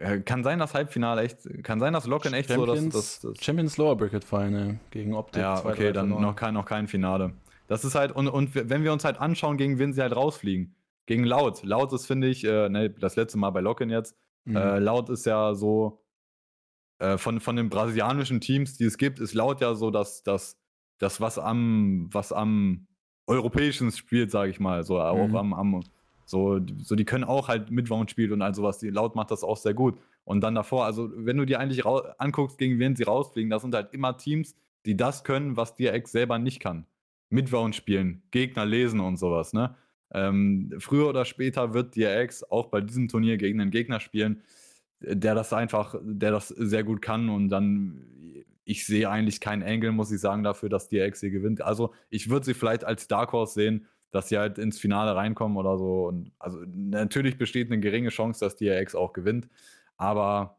Äh, kann sein, dass Halbfinale echt, kann sein, dass Lock-in echt Champions, so, dass, das Champions Lower Bracket Final gegen Optik. Ja, okay, dann noch kein, noch kein Finale. Das ist halt, und, und wenn wir uns halt anschauen, gegen wen sie halt rausfliegen. Gegen Laut. Laut ist, finde ich, äh, ne, das letzte Mal bei Lock-in jetzt. Mhm. Äh, Laut ist ja so, äh, von, von den brasilianischen Teams, die es gibt, ist Laut ja so, dass, dass das, was am, was am europäischen spielt, sage ich mal, so mhm. auch am, am so, so, die können auch halt mit Round spielen und all sowas. Die Laut macht das auch sehr gut. Und dann davor, also wenn du dir eigentlich anguckst, gegen wen sie rausfliegen, das sind halt immer Teams, die das können, was DRX selber nicht kann. Mit Round spielen, Gegner lesen und sowas, ne? Ähm, früher oder später wird DRX auch bei diesem Turnier gegen einen Gegner spielen, der das einfach, der das sehr gut kann und dann ich sehe eigentlich keinen Engel, muss ich sagen, dafür, dass DRX hier gewinnt. Also ich würde sie vielleicht als Dark Horse sehen, dass sie halt ins Finale reinkommen oder so. Und also natürlich besteht eine geringe Chance, dass DRX auch gewinnt, aber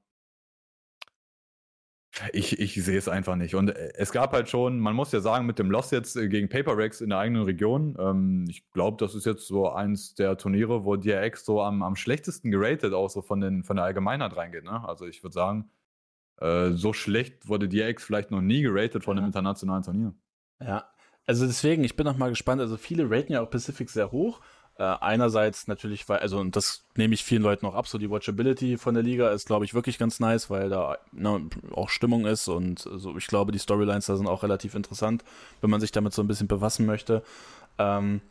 ich, ich sehe es einfach nicht. Und äh, es gab halt schon, man muss ja sagen, mit dem Loss jetzt äh, gegen Paper Rex in der eigenen Region, ähm, ich glaube, das ist jetzt so eins der Turniere, wo DRX so am, am schlechtesten geratet auch so von, den, von der Allgemeinheit reingeht. Ne? Also ich würde sagen, äh, so schlecht wurde DX vielleicht noch nie geratet von ja. einem internationalen Turnier. Ja, also deswegen, ich bin noch mal gespannt. Also viele raten ja auch Pacific sehr hoch. Äh, einerseits natürlich, weil, also, und das nehme ich vielen Leuten auch ab, so die Watchability von der Liga ist, glaube ich, wirklich ganz nice, weil da ne, auch Stimmung ist und so, ich glaube, die Storylines da sind auch relativ interessant, wenn man sich damit so ein bisschen befassen möchte. Ähm,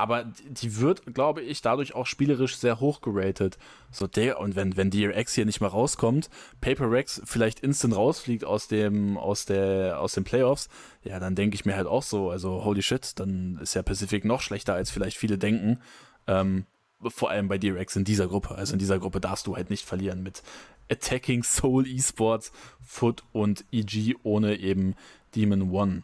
aber die wird, glaube ich, dadurch auch spielerisch sehr hoch geratet. So der, und wenn, wenn DRX hier nicht mehr rauskommt, Paper Rex vielleicht instant rausfliegt aus dem, aus der, aus den Playoffs, ja, dann denke ich mir halt auch so, also holy shit, dann ist ja Pacific noch schlechter, als vielleicht viele denken. Ähm, vor allem bei DRX in dieser Gruppe. Also in dieser Gruppe darfst du halt nicht verlieren mit Attacking Soul Esports, Foot und EG ohne eben Demon One.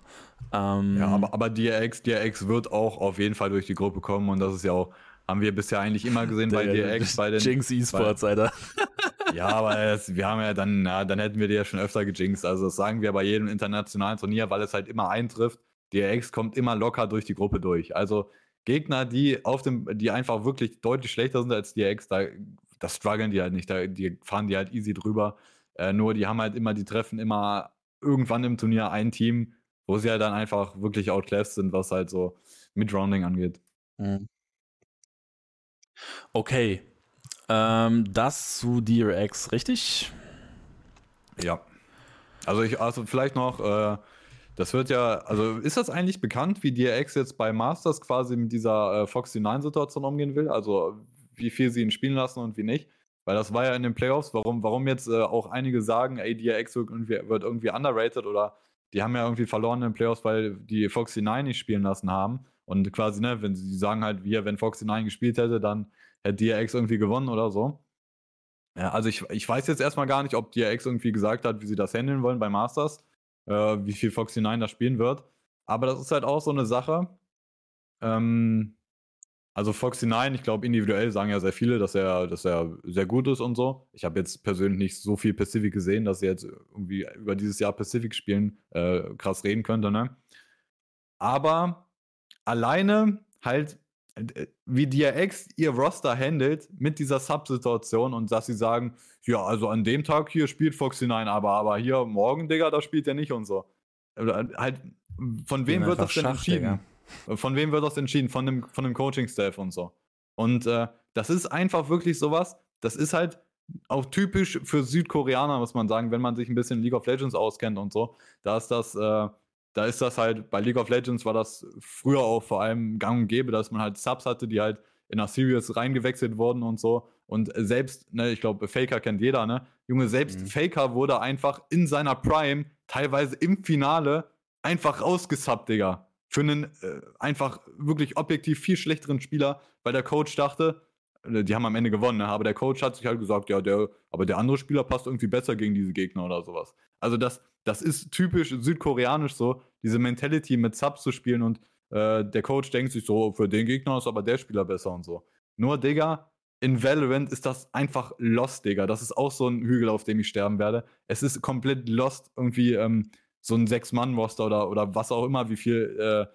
Ähm, ja, aber, aber DRX, DRX wird auch auf jeden Fall durch die Gruppe kommen und das ist ja auch, haben wir bisher eigentlich immer gesehen bei DRX. Bei den, Jinx Esports, bei, Alter. ja, aber es, wir haben ja dann, na, dann hätten wir die ja schon öfter gejinxt. Also das sagen wir bei jedem internationalen Turnier, weil es halt immer eintrifft. DRX kommt immer locker durch die Gruppe durch. Also Gegner, die auf dem, die einfach wirklich deutlich schlechter sind als DRX, da, das strugglen die halt nicht. Da, die fahren die halt easy drüber. Äh, nur die haben halt immer, die treffen immer irgendwann im Turnier ein Team, wo sie halt dann einfach wirklich outclassed sind, was halt so Midrounding angeht. Mhm. Okay. Ähm, das zu DRX, richtig? Ja. Also ich, also vielleicht noch, äh, das wird ja, also ist das eigentlich bekannt, wie DRX jetzt bei Masters quasi mit dieser äh, Foxy 9-Situation umgehen will? Also wie viel sie ihn spielen lassen und wie nicht. Weil das war ja in den Playoffs, warum, warum jetzt äh, auch einige sagen, ey, DRX wird irgendwie, wird irgendwie underrated oder die haben ja irgendwie verloren in den Playoffs, weil die Foxy 9 nicht spielen lassen haben. Und quasi, ne, wenn sie sagen halt, wir, wenn Foxy 9 gespielt hätte, dann hätte DRX irgendwie gewonnen oder so. Ja, also ich, ich weiß jetzt erstmal gar nicht, ob DRX irgendwie gesagt hat, wie sie das handeln wollen bei Masters, äh, wie viel Foxy 9 da spielen wird. Aber das ist halt auch so eine Sache. Ähm, also Foxy 9, ich glaube, individuell sagen ja sehr viele, dass er, dass er sehr gut ist und so. Ich habe jetzt persönlich nicht so viel Pacific gesehen, dass er jetzt irgendwie über dieses Jahr Pacific spielen äh, krass reden könnte, ne? Aber alleine halt, äh, wie DRX ihr Roster handelt mit dieser Sub-Situation und dass sie sagen, ja, also an dem Tag hier spielt Foxy 9, aber, aber hier morgen, Digga, da spielt er nicht und so. Halt, von wem wird das denn Schach, entschieden? Digga. Von wem wird das entschieden? Von dem, von dem Coaching-Staff und so. Und äh, das ist einfach wirklich sowas, das ist halt auch typisch für Südkoreaner, muss man sagen, wenn man sich ein bisschen League of Legends auskennt und so. Da ist das, äh, da ist das halt, bei League of Legends war das früher auch vor allem gang und gäbe, dass man halt Subs hatte, die halt in der Series reingewechselt wurden und so. Und selbst, ne, ich glaube, Faker kennt jeder, ne? Junge, selbst mhm. Faker wurde einfach in seiner Prime, teilweise im Finale, einfach rausgesubbt, Digga für einen äh, einfach wirklich objektiv viel schlechteren Spieler, weil der Coach dachte, äh, die haben am Ende gewonnen, ne? aber der Coach hat sich halt gesagt, ja, der, aber der andere Spieler passt irgendwie besser gegen diese Gegner oder sowas. Also das, das ist typisch südkoreanisch so, diese Mentality mit Subs zu spielen und äh, der Coach denkt sich so, für den Gegner ist aber der Spieler besser und so. Nur, Digga, in Valorant ist das einfach lost, Digga. Das ist auch so ein Hügel, auf dem ich sterben werde. Es ist komplett lost, irgendwie ähm, so ein Sechs-Mann-Roster oder, oder was auch immer, wie viel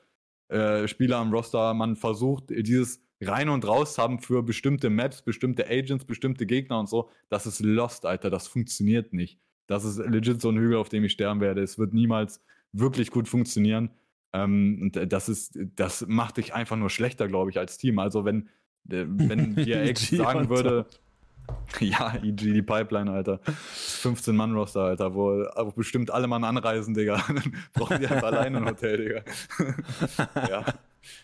äh, äh, Spieler am Roster man versucht, dieses rein und raus haben für bestimmte Maps, bestimmte Agents, bestimmte Gegner und so. Das ist Lost, Alter. Das funktioniert nicht. Das ist legit so ein Hügel, auf dem ich sterben werde. Es wird niemals wirklich gut funktionieren. Ähm, und das ist, das macht dich einfach nur schlechter, glaube ich, als Team. Also wenn, äh, wenn DRX sagen würde, Ja, EG, die Pipeline, Alter. 15 Mann-Roster, Alter, wo, wo bestimmt alle Mann anreisen, Digga. Dann brauchen die einfach alleine ein Hotel, Digga. ja.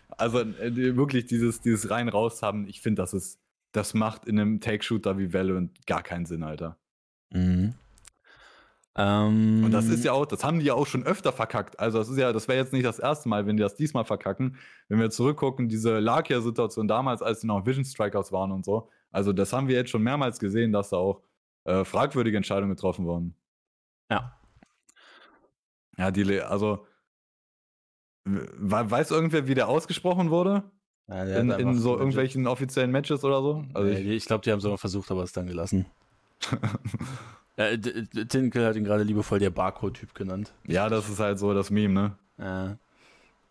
Also äh, wirklich dieses, dieses rein-raus haben, ich finde, das ist, das macht in einem Take-Shooter wie Valorant gar keinen Sinn, Alter. Mhm. Um, und das ist ja auch, das haben die ja auch schon öfter verkackt. Also das ist ja, das wäre jetzt nicht das erste Mal, wenn die das diesmal verkacken. Wenn wir zurückgucken, diese Lakia-Situation damals, als die noch Vision Strikers waren und so, also das haben wir jetzt schon mehrmals gesehen, dass da auch äh, fragwürdige Entscheidungen getroffen wurden. Ja. Ja, die, also weiß irgendwer, wie der ausgesprochen wurde? Ja, in, in so irgendwelchen legit. offiziellen Matches oder so? Also nee, ich, ich glaube, die haben es immer versucht, aber es dann gelassen. ja, Tinkel hat ihn gerade liebevoll der Barcode-Typ genannt. Ja, das ist halt so das Meme, ne? Ja.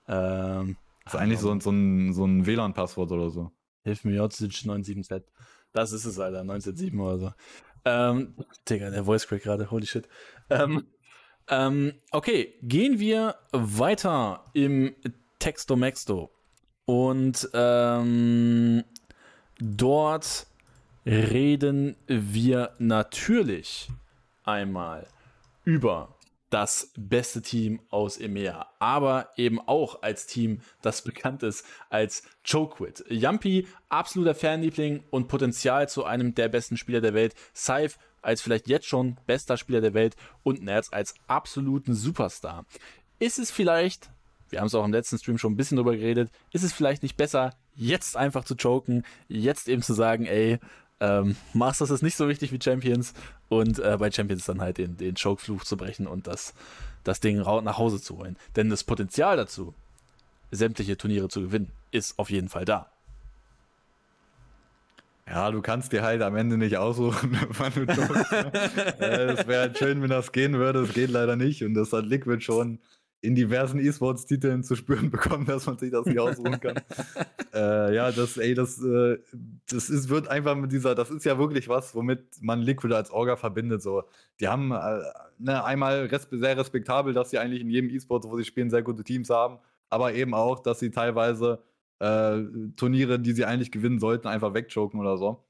Ähm, das ist eigentlich so, so ein, so ein WLAN-Passwort oder so. Hilf mir, Jotsic 97Z. Das ist es, Alter, 197 oder so. Ähm, Digga, der Voice Crack gerade, holy shit. Ähm, ähm, okay, gehen wir weiter im Texto Maxto. Und ähm, dort reden wir natürlich einmal über das beste Team aus EMEA, aber eben auch als Team, das bekannt ist als Choquid. Yampi, absoluter Fanliebling und Potenzial zu einem der besten Spieler der Welt. Saif als vielleicht jetzt schon bester Spieler der Welt und Nerz als absoluten Superstar. Ist es vielleicht, wir haben es auch im letzten Stream schon ein bisschen drüber geredet, ist es vielleicht nicht besser, jetzt einfach zu choken, jetzt eben zu sagen, ey, ähm, Masters ist nicht so wichtig wie Champions und äh, bei Champions dann halt den, den Choke-Fluch zu brechen und das, das Ding nach Hause zu holen. Denn das Potenzial dazu, sämtliche Turniere zu gewinnen, ist auf jeden Fall da. Ja, du kannst dir halt am Ende nicht aussuchen, wann du chokst. Ne? Äh, es wäre halt schön, wenn das gehen würde. Es geht leider nicht und das hat Liquid schon in diversen E-Sports-Titeln zu spüren bekommen, dass man sich das nicht ausruhen kann. äh, ja, das, ey, das, äh, das ist, wird einfach mit dieser, das ist ja wirklich was, womit man Liquid als Orga verbindet. So. Die haben äh, ne, einmal res sehr respektabel, dass sie eigentlich in jedem E-Sport, wo sie spielen, sehr gute Teams haben, aber eben auch, dass sie teilweise äh, Turniere, die sie eigentlich gewinnen sollten, einfach wegchoken oder so.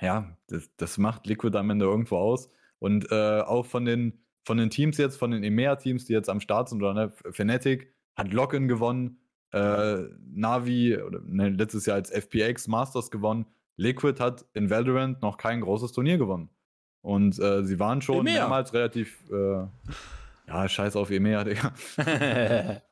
Ja, das, das macht Liquid am Ende irgendwo aus. Und äh, auch von den von den Teams jetzt, von den EMEA-Teams, die jetzt am Start sind, oder ne, Fnatic hat Login gewonnen, äh, Navi, oder ne, letztes Jahr als FPX Masters gewonnen. Liquid hat in Valorant noch kein großes Turnier gewonnen. Und äh, sie waren schon EMEA. mehrmals relativ, äh, ja, scheiß auf EMEA, Digga.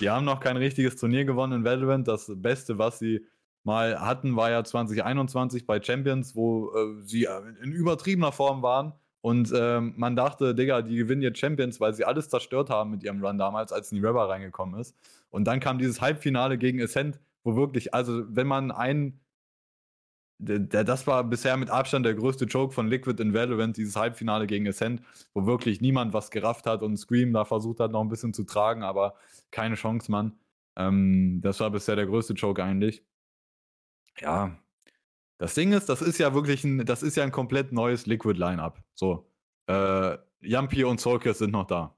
Die haben noch kein richtiges Turnier gewonnen in Valorant. Das Beste, was sie mal hatten, war ja 2021 bei Champions, wo äh, sie äh, in übertriebener Form waren. Und ähm, man dachte, Digga, die gewinnen jetzt Champions, weil sie alles zerstört haben mit ihrem Run damals, als Nireva reingekommen ist. Und dann kam dieses Halbfinale gegen Ascent, wo wirklich, also wenn man ein, das war bisher mit Abstand der größte Joke von Liquid in Valorant, dieses Halbfinale gegen Ascent, wo wirklich niemand was gerafft hat und Scream da versucht hat, noch ein bisschen zu tragen, aber keine Chance, Mann. Ähm, das war bisher der größte Joke eigentlich. Ja, das Ding ist, das ist ja wirklich ein, das ist ja ein komplett neues Liquid-Line-Up. So, äh, Yampi und Solkers sind noch da.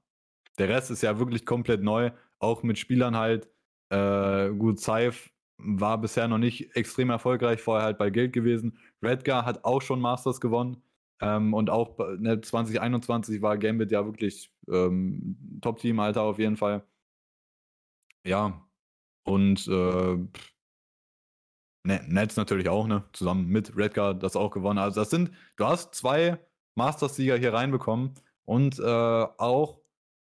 Der Rest ist ja wirklich komplett neu, auch mit Spielern halt. Äh, gut, Saif war bisher noch nicht extrem erfolgreich, vorher halt bei Guild gewesen. Redgar hat auch schon Masters gewonnen. Ähm, und auch ne, 2021 war Gambit ja wirklich ähm, Top-Team, Alter, auf jeden Fall. Ja, und äh, Nets natürlich auch, ne? Zusammen mit Redgar das auch gewonnen. Also das sind, du hast zwei Masters-Sieger hier reinbekommen und äh, auch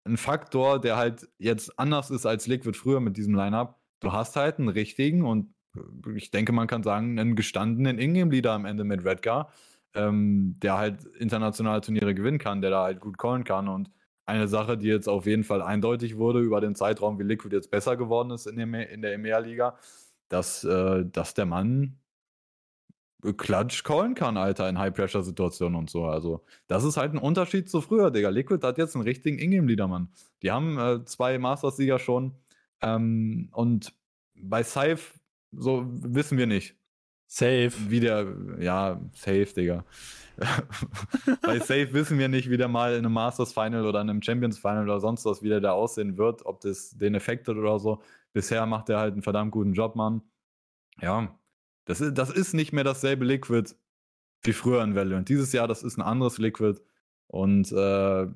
ein Faktor, der halt jetzt anders ist als Liquid früher mit diesem Lineup. Du hast halt einen richtigen und äh, ich denke, man kann sagen, einen gestandenen Ingame-Leader am Ende mit Redgar, ähm, der halt internationale Turniere gewinnen kann, der da halt gut callen kann und eine Sache, die jetzt auf jeden Fall eindeutig wurde über den Zeitraum, wie Liquid jetzt besser geworden ist in, dem, in der EMEA-Liga, dass, äh, dass der Mann Klatsch callen kann, Alter, in High-Pressure-Situationen und so. Also, das ist halt ein Unterschied zu früher, Digga. Liquid hat jetzt einen richtigen Ingame-Leader, Mann. Die haben äh, zwei Masters-Sieger schon. Ähm, und bei Scythe, so wissen wir nicht. Safe. Wie der, ja, safe, Digga. bei Safe wissen wir nicht, wie der mal in einem Masters Final oder in einem Champions Final oder sonst was, wie der da aussehen wird, ob das den Effekt hat oder so. Bisher macht er halt einen verdammt guten Job, Mann. Ja, das ist, das ist nicht mehr dasselbe Liquid wie früher in Valorant. Dieses Jahr, das ist ein anderes Liquid. Und äh,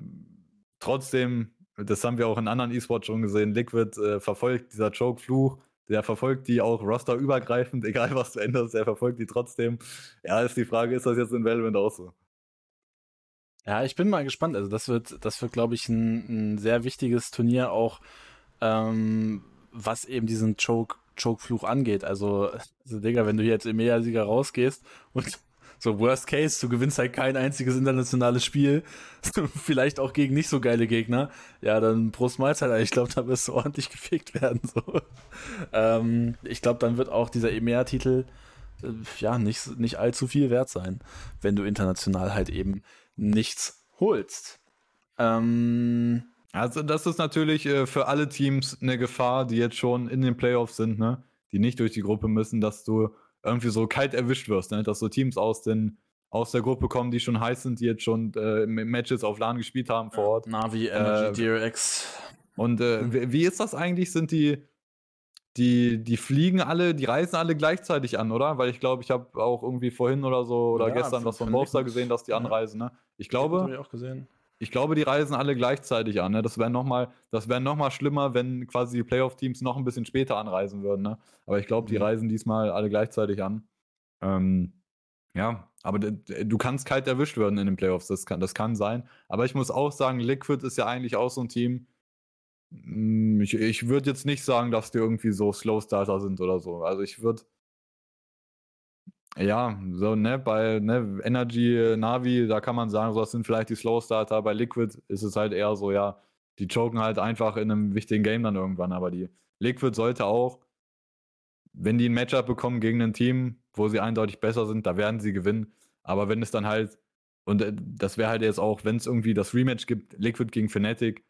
trotzdem, das haben wir auch in anderen E-Sports schon gesehen, Liquid äh, verfolgt dieser Choke-Fluch, der verfolgt die auch rosterübergreifend, egal was du änderst, der verfolgt die trotzdem. Ja, ist die Frage, ist das jetzt in Valorant auch so? Ja, ich bin mal gespannt. Also das wird, das wird, glaube ich, ein, ein, sehr wichtiges Turnier auch, ähm, was eben diesen Choke Choke-Fluch angeht. Also, also, Digga, wenn du jetzt im EMEA-Sieger rausgehst und so Worst Case, du gewinnst halt kein einziges internationales Spiel, vielleicht auch gegen nicht so geile Gegner, ja, dann Prost Mahlzeit. Ich glaube, da wirst du ordentlich gefickt werden. So. Ähm, ich glaube, dann wird auch dieser EMEA-Titel äh, ja nicht, nicht allzu viel wert sein, wenn du international halt eben nichts holst. Ähm, also das ist natürlich äh, für alle Teams eine Gefahr, die jetzt schon in den Playoffs sind, ne? die nicht durch die Gruppe müssen, dass du irgendwie so kalt erwischt wirst, ne? dass so Teams aus, den, aus der Gruppe kommen, die schon heiß sind, die jetzt schon äh, Matches auf LAN gespielt haben vor Ort. Navi, Energy, äh, DRX. Und äh, wie ist das eigentlich? Sind die, die, die fliegen alle, die reisen alle gleichzeitig an, oder? Weil ich glaube, ich habe auch irgendwie vorhin oder so oder ja, gestern was von Bowster gesehen, dass die anreisen, ne? Ich glaube. Das ich auch gesehen. Ich glaube, die reisen alle gleichzeitig an. Ne? Das wäre nochmal wär noch schlimmer, wenn quasi die Playoff-Teams noch ein bisschen später anreisen würden. Ne? Aber ich glaube, die mhm. reisen diesmal alle gleichzeitig an. Ähm, ja, aber du kannst kalt erwischt werden in den Playoffs. Das kann, das kann sein. Aber ich muss auch sagen, Liquid ist ja eigentlich auch so ein Team. Hm, ich, ich würde jetzt nicht sagen, dass die irgendwie so Slow Starter sind oder so. Also ich würde ja, so, ne, bei ne, Energy, Navi, da kann man sagen, so, das sind vielleicht die Slow Starter. Bei Liquid ist es halt eher so, ja, die choken halt einfach in einem wichtigen Game dann irgendwann. Aber die Liquid sollte auch, wenn die ein Matchup bekommen gegen ein Team, wo sie eindeutig besser sind, da werden sie gewinnen. Aber wenn es dann halt, und äh, das wäre halt jetzt auch, wenn es irgendwie das Rematch gibt, Liquid gegen Fnatic,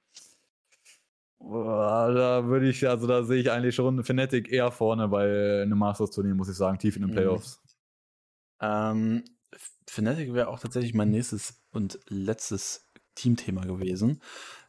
da würde ich, also da sehe ich eigentlich schon Fnatic eher vorne bei einem Masters-Turnier, muss ich sagen, tief in den mhm. Playoffs. Ähm, Fnatic wäre auch tatsächlich mein nächstes und letztes Teamthema gewesen.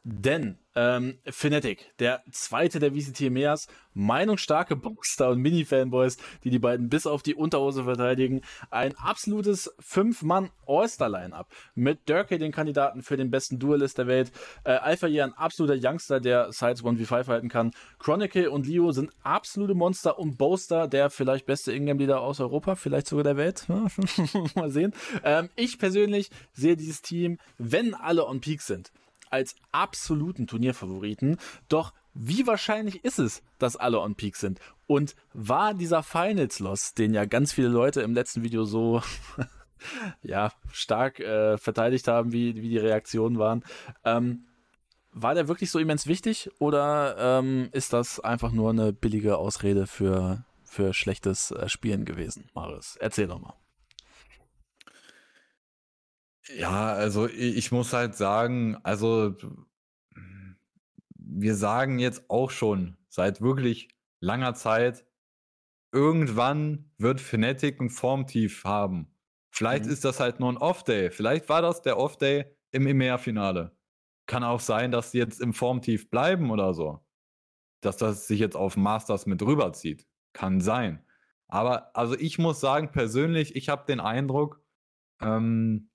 Denn ähm, Fnatic, der zweite der VCT Meas, meinungsstarke Booster und Mini-Fanboys, die die beiden bis auf die Unterhose verteidigen. Ein absolutes Fünf-Mann All-Star-Line-Up mit Durkee, den Kandidaten für den besten Duelist der Welt. Äh, Alpha hier ein absoluter Youngster, der Sides 1v5 halten kann. Chronicle und Leo sind absolute Monster und Boaster, der vielleicht beste Ingame-Leader aus Europa, vielleicht sogar der Welt. Mal sehen. Ähm, ich persönlich sehe dieses Team, wenn alle on Peak sind, als absoluten Turnierfavoriten. Doch wie wahrscheinlich ist es, dass alle on Peak sind? Und war dieser Finals-Loss, den ja ganz viele Leute im letzten Video so ja, stark äh, verteidigt haben, wie, wie die Reaktionen waren, ähm, war der wirklich so immens wichtig oder ähm, ist das einfach nur eine billige Ausrede für, für schlechtes äh, Spielen gewesen, Marius? Erzähl doch mal. Ja, also ich muss halt sagen, also wir sagen jetzt auch schon seit wirklich langer Zeit, irgendwann wird Fnatic ein Formtief haben. Vielleicht mhm. ist das halt nur ein Off-Day. Vielleicht war das der Off-Day im EMEA-Finale. Kann auch sein, dass sie jetzt im Formtief bleiben oder so. Dass das sich jetzt auf Masters mit rüberzieht. Kann sein. Aber also ich muss sagen, persönlich, ich habe den Eindruck, ähm,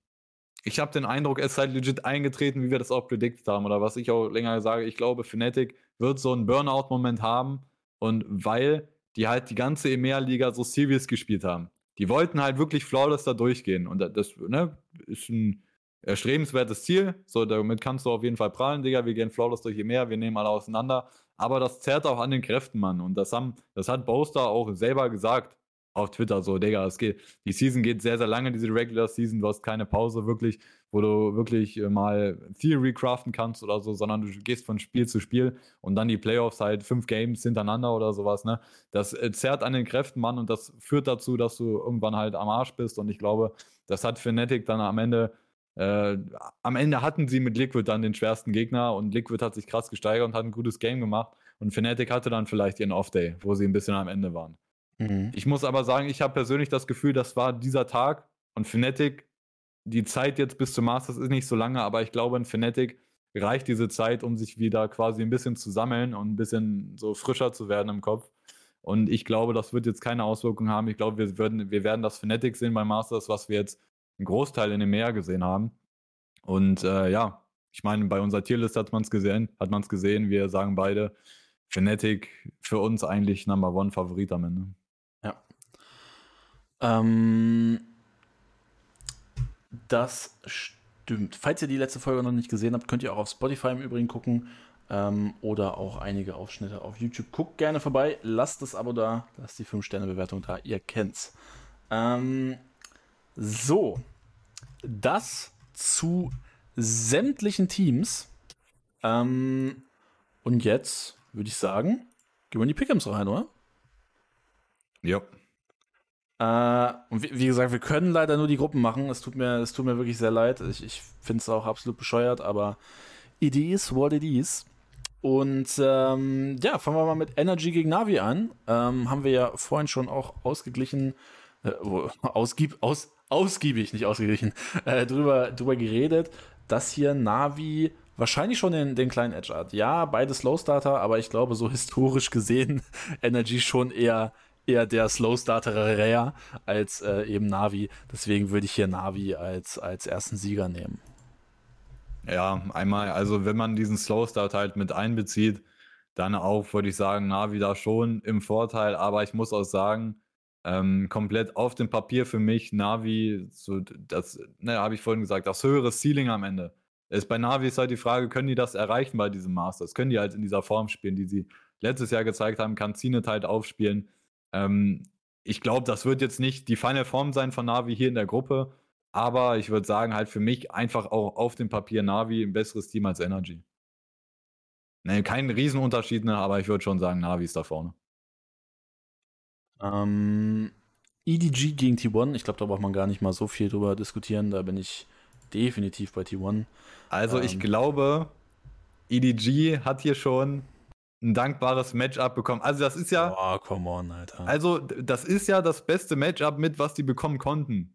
ich habe den Eindruck, es sei legit eingetreten, wie wir das auch prediktet haben. Oder was ich auch länger sage, ich glaube, Fnatic wird so einen Burnout-Moment haben. Und weil die halt die ganze EMEA-Liga so serious gespielt haben. Die wollten halt wirklich flawless da durchgehen. Und das ne, ist ein erstrebenswertes Ziel. So, damit kannst du auf jeden Fall prallen, Digga. Wir gehen flawless durch EMEA, wir nehmen alle auseinander. Aber das zerrt auch an den Kräften, Mann. Und das, haben, das hat Boaster auch selber gesagt auf Twitter so, Digga, es geht, die Season geht sehr, sehr lange, diese Regular Season, du hast keine Pause wirklich, wo du wirklich äh, mal Theory craften kannst oder so, sondern du gehst von Spiel zu Spiel und dann die Playoffs halt fünf Games hintereinander oder sowas, ne? Das äh, zerrt an den Kräften, Mann, und das führt dazu, dass du irgendwann halt am Arsch bist und ich glaube, das hat Fnatic dann am Ende äh, am Ende hatten sie mit Liquid dann den schwersten Gegner und Liquid hat sich krass gesteigert und hat ein gutes Game gemacht. Und Fnatic hatte dann vielleicht ihren Off-Day, wo sie ein bisschen am Ende waren. Mhm. Ich muss aber sagen, ich habe persönlich das Gefühl, das war dieser Tag und Fnatic, die Zeit jetzt bis zum Masters ist nicht so lange, aber ich glaube, in Fnatic reicht diese Zeit, um sich wieder quasi ein bisschen zu sammeln und ein bisschen so frischer zu werden im Kopf. Und ich glaube, das wird jetzt keine Auswirkungen haben. Ich glaube, wir, würden, wir werden das Fnatic sehen beim Masters, was wir jetzt einen Großteil in dem Meer gesehen haben. Und äh, ja, ich meine, bei unserer Tierlist hat man es gesehen, hat man es gesehen. Wir sagen beide, Fnatic für uns eigentlich Number One Favorit am Ende. Ähm, das stimmt. Falls ihr die letzte Folge noch nicht gesehen habt, könnt ihr auch auf Spotify im Übrigen gucken ähm, oder auch einige Aufschnitte auf YouTube. Guckt gerne vorbei, lasst das Abo da, lasst die 5-Sterne-Bewertung da, ihr kennt's. Ähm, so, das zu sämtlichen Teams. Ähm, und jetzt würde ich sagen, gehen wir in die Pickems rein, oder? Ja. Äh, und wie, wie, gesagt, wir können leider nur die Gruppen machen. Es tut mir, es tut mir wirklich sehr leid. Ich, ich finde es auch absolut bescheuert, aber it is what it is. Und ähm, ja, fangen wir mal mit Energy gegen Navi an. Ähm, haben wir ja vorhin schon auch ausgeglichen, äh, ausgieb, aus, ausgiebig, nicht ausgeglichen, äh, drüber, drüber geredet, dass hier Navi wahrscheinlich schon den, den kleinen Edge hat. Ja, beide Slow Starter, aber ich glaube, so historisch gesehen, Energy schon eher eher der Slow Starter Rare als äh, eben Navi. Deswegen würde ich hier Navi als, als ersten Sieger nehmen. Ja, einmal, also wenn man diesen Slow Start halt mit einbezieht, dann auch, würde ich sagen, Navi da schon im Vorteil, aber ich muss auch sagen, ähm, komplett auf dem Papier für mich, Navi, so das, ne, habe ich vorhin gesagt, das höhere Ceiling am Ende. Ist bei Navi ist halt die Frage, können die das erreichen bei diesem Masters? Können die halt in dieser Form spielen, die sie letztes Jahr gezeigt haben, kann Zinet halt aufspielen. Ähm, ich glaube, das wird jetzt nicht die Final Form sein von Navi hier in der Gruppe, aber ich würde sagen, halt für mich einfach auch auf dem Papier Navi ein besseres Team als Energy. Ne, kein Riesenunterschied, ne, aber ich würde schon sagen, Navi ist da vorne. Ähm, EDG gegen T1, ich glaube, da braucht man gar nicht mal so viel drüber diskutieren. Da bin ich definitiv bei T1. Also, ähm, ich glaube, EDG hat hier schon ein dankbares Matchup bekommen. Also das ist ja. Oh, come on, Alter. Also das ist ja das beste Matchup mit, was die bekommen konnten.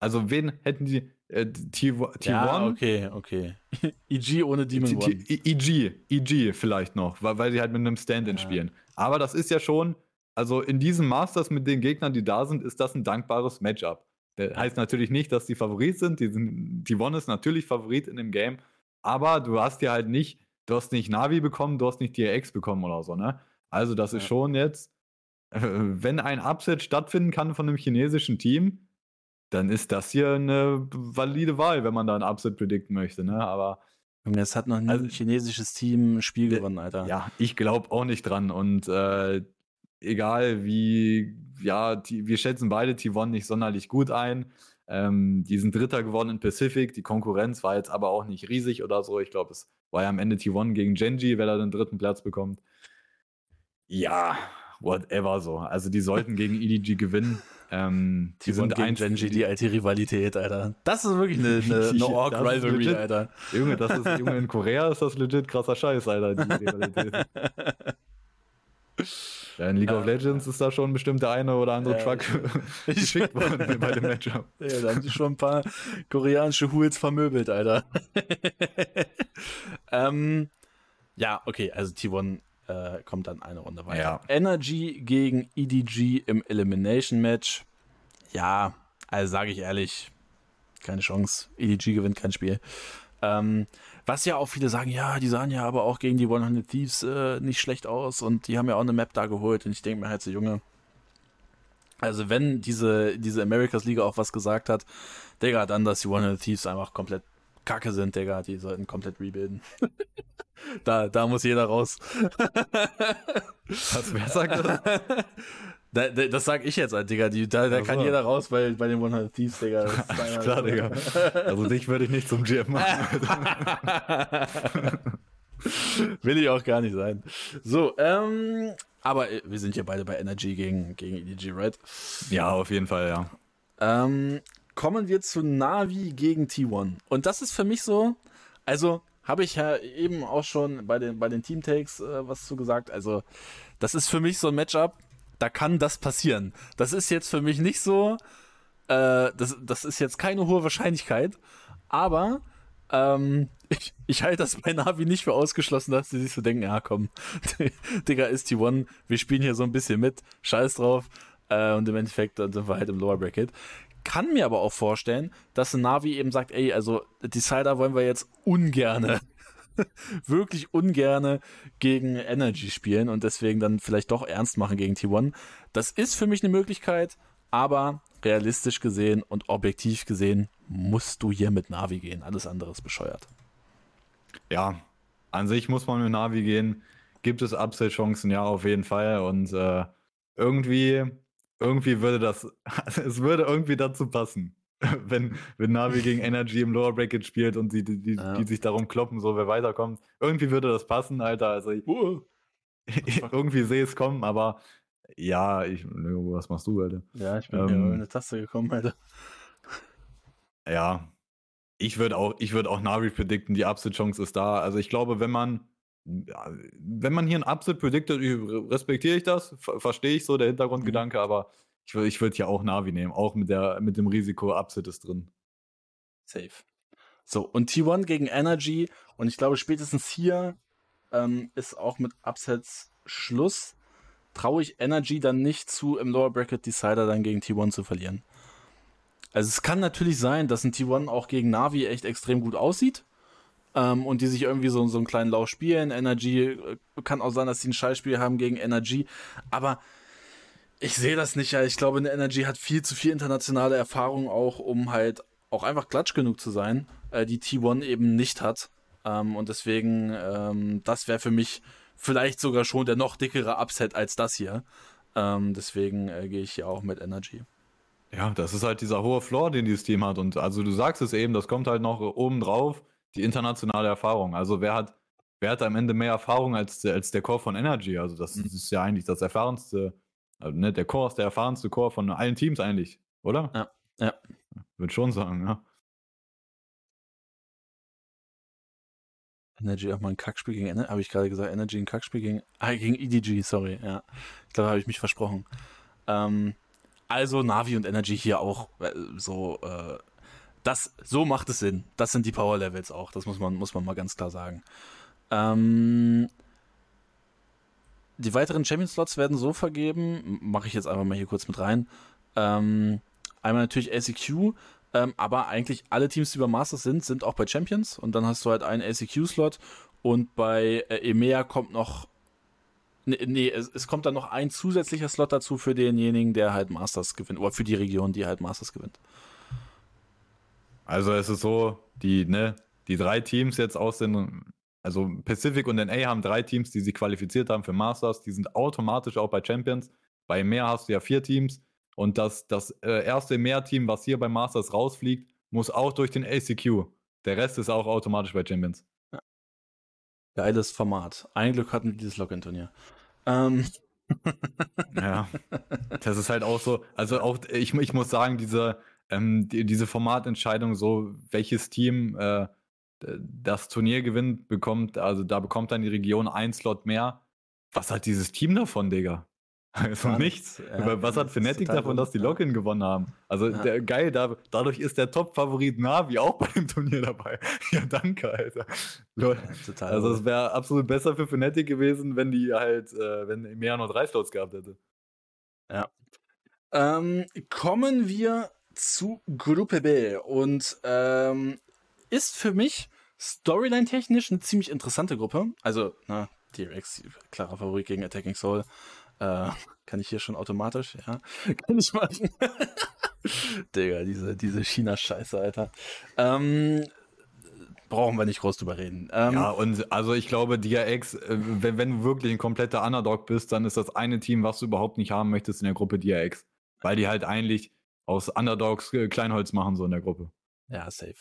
Also wen hätten die äh, T1? Ja, okay, okay. EG ohne Demon One. EG, EG vielleicht noch, weil, weil sie halt mit einem Stand-in ja. spielen. Aber das ist ja schon, also in diesen Masters mit den Gegnern, die da sind, ist das ein dankbares Matchup. Das heißt natürlich nicht, dass die Favorit sind. Die, sind, die One ist natürlich Favorit in dem Game, aber du hast ja halt nicht, du hast nicht Navi bekommen, du hast nicht DRX bekommen oder so, ne? Also das ja. ist schon jetzt, äh, wenn ein Upset stattfinden kann von einem chinesischen Team, dann ist das hier eine valide Wahl, wenn man da ein Upset predikten möchte, ne? Aber es hat noch nie also, ein chinesisches Team ein Spiel gewonnen, Alter. Ja, ich glaube auch nicht dran. Und äh, egal wie, ja, die, wir schätzen beide T1 nicht sonderlich gut ein. Ähm, die sind Dritter geworden in Pacific. Die Konkurrenz war jetzt aber auch nicht riesig oder so. Ich glaube, es war ja am Ende T1 gegen Genji, wer da den dritten Platz bekommt. Ja, whatever so. Also die sollten gegen EDG gewinnen. Ähm, die sind gegen Genji, die alte Rivalität, Alter. Das ist wirklich eine, eine, eine Org-Rivalry, Alter. Junge, das ist, Junge, in Korea ist das legit krasser Scheiß, Alter, die Rivalität. Ja, in League ja, of Legends ist da schon bestimmt der eine oder andere ja, Truck geschickt worden bei dem Matchup. Ja, da haben die schon ein paar koreanische Hools vermöbelt, Alter. ähm, ja, okay, also T1 äh, kommt dann eine Runde weiter. Ja. Energy gegen EDG im Elimination Match. Ja, also sage ich ehrlich, keine Chance. EDG gewinnt kein Spiel. Ähm, was ja auch viele sagen, ja, die sahen ja aber auch gegen die 100 Thieves äh, nicht schlecht aus und die haben ja auch eine Map da geholt und ich denke mir halt so, Junge, also wenn diese, diese Americas Liga auch was gesagt hat, Digga, dann, dass die 100 Thieves einfach komplett kacke sind, Digga, die sollten komplett rebuilden. da, da muss jeder raus. was, wer sagt das? Da, da, das sag ich jetzt, Digga. Die, da da kann jeder raus bei, bei den 100 Thieves, Digga. Alles klar, Digga. Also dich würde ich nicht zum GM machen. Will ich auch gar nicht sein. So, ähm, aber äh, wir sind ja beide bei Energy gegen, gegen EDG, right? Ja, auf jeden Fall, ja. Ähm, kommen wir zu Navi gegen T1. Und das ist für mich so, also habe ich ja eben auch schon bei den, bei den Team Takes äh, was zu gesagt. Also, das ist für mich so ein Matchup, da kann das passieren. Das ist jetzt für mich nicht so, äh, das, das ist jetzt keine hohe Wahrscheinlichkeit, aber ähm, ich, ich halte das bei Navi nicht für ausgeschlossen, dass sie sich so denken, ja komm, Digga, ist T1, wir spielen hier so ein bisschen mit, scheiß drauf. Äh, und im Endeffekt dann sind wir halt im Lower Bracket. Kann mir aber auch vorstellen, dass Navi eben sagt, ey, also Decider wollen wir jetzt ungerne wirklich ungerne gegen Energy spielen und deswegen dann vielleicht doch ernst machen gegen T1. Das ist für mich eine Möglichkeit, aber realistisch gesehen und objektiv gesehen musst du hier mit Navi gehen. Alles andere ist bescheuert. Ja, an sich muss man mit Navi gehen. Gibt es Upside-Chancen? Ja, auf jeden Fall. Und äh, irgendwie, irgendwie würde das, es würde irgendwie dazu passen. wenn, wenn Navi gegen Energy im Lower Bracket spielt und die, die, die, ja. die, sich darum kloppen, so wer weiterkommt. Irgendwie würde das passen, Alter. Also ich, uh, irgendwie sehe es kommen, aber ja, ich, was machst du, Alter? Ja, ich bin ähm, in eine Taste gekommen, Alter. Ja, ich würde auch, ich würde auch Navi predikten, die Upset-Chance ist da. Also ich glaube, wenn man, wenn man hier ein Upset prediktet, respektiere ich das, verstehe ich so der Hintergrundgedanke, mhm. aber ich, ich würde ja auch Navi nehmen, auch mit, der, mit dem Risiko, Upset ist drin. Safe. So, und T1 gegen Energy. Und ich glaube, spätestens hier ähm, ist auch mit Upsets Schluss. Traue ich Energy dann nicht zu, im Lower Bracket Decider dann gegen T1 zu verlieren. Also es kann natürlich sein, dass ein T1 auch gegen Navi echt extrem gut aussieht. Ähm, und die sich irgendwie so, so einen kleinen Lauf spielen. Energy äh, kann auch sein, dass sie ein Scheißspiel haben gegen Energy. Aber ich sehe das nicht, ja. Ich glaube, eine Energy hat viel zu viel internationale Erfahrung auch, um halt auch einfach klatsch genug zu sein, äh, die T1 eben nicht hat. Ähm, und deswegen, ähm, das wäre für mich vielleicht sogar schon der noch dickere Upset als das hier. Ähm, deswegen äh, gehe ich hier auch mit Energy. Ja, das ist halt dieser hohe Floor, den dieses Team hat. Und also du sagst es eben, das kommt halt noch oben drauf, die internationale Erfahrung. Also wer hat, wer hat am Ende mehr Erfahrung als, als der Core von Energy? Also das mhm. ist ja eigentlich das erfahrenste also, ne, der Core ist der erfahrenste Core von allen Teams eigentlich, oder? Ja, ja. Würde schon sagen, ja. Energy auch mal ein Kackspiel gegen Energy, habe ich gerade gesagt, Energy ein Kackspiel gegen, ah, gegen EDG, sorry, ja. Ich glaube, habe ich mich versprochen. Ähm, Also Navi und Energy hier auch äh, so, äh, das, so macht es Sinn. Das sind die Power Levels auch, das muss man, muss man mal ganz klar sagen. Ähm, die weiteren Champion-Slots werden so vergeben, mache ich jetzt einfach mal hier kurz mit rein. Ähm, einmal natürlich ACQ, ähm, aber eigentlich alle Teams, die bei Masters sind, sind auch bei Champions und dann hast du halt einen ACQ-Slot und bei äh, EMEA kommt noch Nee, nee es, es, kommt dann noch ein zusätzlicher Slot dazu für denjenigen, der halt Masters gewinnt, oder für die Region, die halt Masters gewinnt. Also es ist so, die, ne, die drei Teams jetzt aus den also Pacific und NA haben drei Teams, die sich qualifiziert haben für Masters. Die sind automatisch auch bei Champions. Bei Mehr hast du ja vier Teams. Und das, das äh, erste Mehr-Team, was hier bei Masters rausfliegt, muss auch durch den ACQ. Der Rest ist auch automatisch bei Champions. Ja. Geiles Format. Ein Glück hatten wir dieses Login-Turnier. Ähm. ja, das ist halt auch so. Also auch, ich, ich muss sagen, diese, ähm, die, diese Formatentscheidung, so welches Team äh, das Turnier gewinnt, bekommt, also da bekommt dann die Region ein Slot mehr. Was hat dieses Team davon, Digga? Also Gar nichts. Ja, Was hat Fnatic davon, dass die Login ja. gewonnen haben? Also ja. der, geil, da, dadurch ist der Top-Favorit Navi auch bei dem Turnier dabei. Ja, danke, Alter. Ja, also es wäre absolut besser für Fnatic gewesen, wenn die halt, äh, wenn mehr nur drei Slots gehabt hätte. Ja. Ähm, kommen wir zu Gruppe B und ähm, ist für mich Storyline-technisch eine ziemlich interessante Gruppe. Also, na, T-Rex, klarer Favorit gegen Attacking Soul. Äh, kann ich hier schon automatisch, ja. Kann ich machen. Digga, diese, diese China-Scheiße, Alter. Ähm, brauchen wir nicht groß drüber reden. Ähm, ja, und also ich glaube, DRX, äh, wenn, wenn du wirklich ein kompletter Underdog bist, dann ist das eine Team, was du überhaupt nicht haben möchtest in der Gruppe DRX. Weil die halt eigentlich aus Underdogs äh, Kleinholz machen, so in der Gruppe. Ja, safe.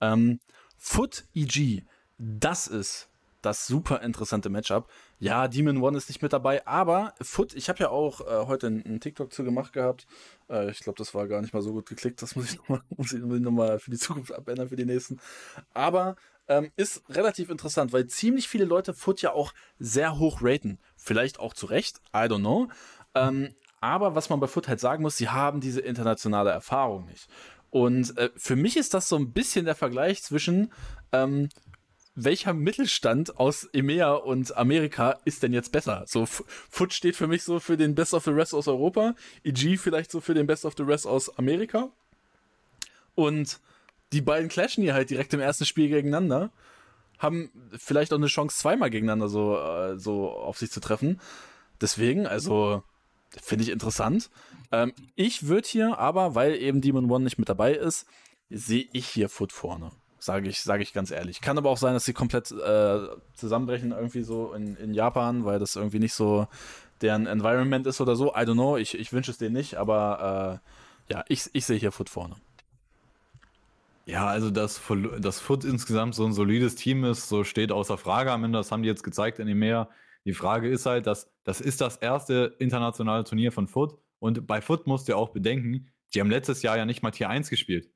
Ähm, Foot EG, das ist das super interessante Matchup. Ja, Demon One ist nicht mit dabei, aber Foot, ich habe ja auch äh, heute einen, TikTok zu gemacht gehabt. Äh, ich glaube, das war gar nicht mal so gut geklickt. Das muss ich nochmal noch für die Zukunft abändern, für die nächsten. Aber ähm, ist relativ interessant, weil ziemlich viele Leute Foot ja auch sehr hoch raten. Vielleicht auch zu Recht, I don't know. Ähm, aber was man bei Foot halt sagen muss, sie haben diese internationale Erfahrung nicht. Und äh, für mich ist das so ein bisschen der Vergleich zwischen ähm, welcher Mittelstand aus EMEA und Amerika ist denn jetzt besser? So, Foot steht für mich so für den Best of the Rest aus Europa, EG vielleicht so für den Best of the Rest aus Amerika. Und die beiden clashen hier halt direkt im ersten Spiel gegeneinander, haben vielleicht auch eine Chance, zweimal gegeneinander so, äh, so auf sich zu treffen. Deswegen, also, finde ich interessant. Ähm, ich würde hier aber, weil eben Demon One nicht mit dabei ist, sehe ich hier Foot vorne. Sage ich, sage ich ganz ehrlich. Kann aber auch sein, dass sie komplett äh, zusammenbrechen, irgendwie so in, in Japan, weil das irgendwie nicht so deren Environment ist oder so. I don't know, ich, ich wünsche es denen nicht, aber äh, ja, ich, ich sehe hier Foot vorne. Ja, also dass das Foot insgesamt so ein solides Team ist, so steht außer Frage am Ende. Das haben die jetzt gezeigt in dem Meer. Die Frage ist halt, dass das ist das erste internationale Turnier von Foot. Und bei Foot musst du auch bedenken, die haben letztes Jahr ja nicht mal Tier 1 gespielt.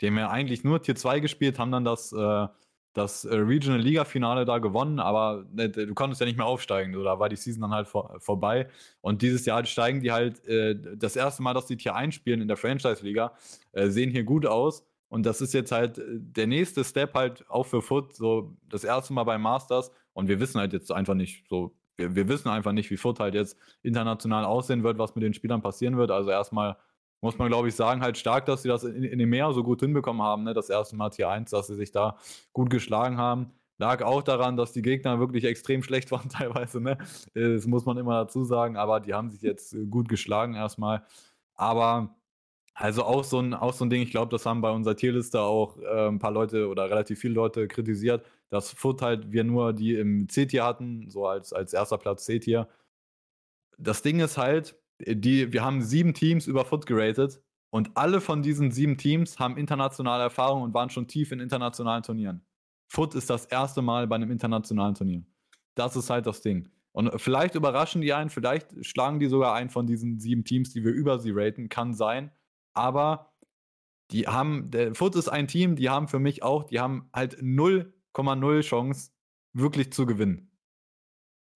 Die haben ja eigentlich nur Tier 2 gespielt, haben dann das, äh, das äh, Regional Liga Finale da gewonnen, aber äh, du konntest ja nicht mehr aufsteigen. Da war die Season dann halt vor, vorbei. Und dieses Jahr steigen die halt äh, das erste Mal, dass die Tier 1 spielen in der Franchise Liga, äh, sehen hier gut aus. Und das ist jetzt halt äh, der nächste Step halt auch für Foot, so das erste Mal bei Masters. Und wir wissen halt jetzt einfach nicht so, wir, wir wissen einfach nicht, wie Foot halt jetzt international aussehen wird, was mit den Spielern passieren wird. Also erstmal muss man, glaube ich, sagen, halt stark, dass sie das in, in dem Meer so gut hinbekommen haben. Ne? Das erste Mal Tier 1, dass sie sich da gut geschlagen haben. Lag auch daran, dass die Gegner wirklich extrem schlecht waren teilweise. Ne? Das muss man immer dazu sagen, aber die haben sich jetzt gut geschlagen erstmal. Aber also auch so ein, auch so ein Ding, ich glaube, das haben bei unserer Tierliste auch äh, ein paar Leute oder relativ viele Leute kritisiert, dass Foot halt wir nur die im C-Tier hatten, so als, als erster Platz C-Tier. Das Ding ist halt, die, wir haben sieben Teams über Foot geratet und alle von diesen sieben Teams haben internationale Erfahrung und waren schon tief in internationalen Turnieren. Foot ist das erste Mal bei einem internationalen Turnier. Das ist halt das Ding. Und vielleicht überraschen die einen, vielleicht schlagen die sogar einen von diesen sieben Teams, die wir über sie raten, kann sein aber die haben, der Foot ist ein Team, die haben für mich auch, die haben halt 0,0 Chance, wirklich zu gewinnen.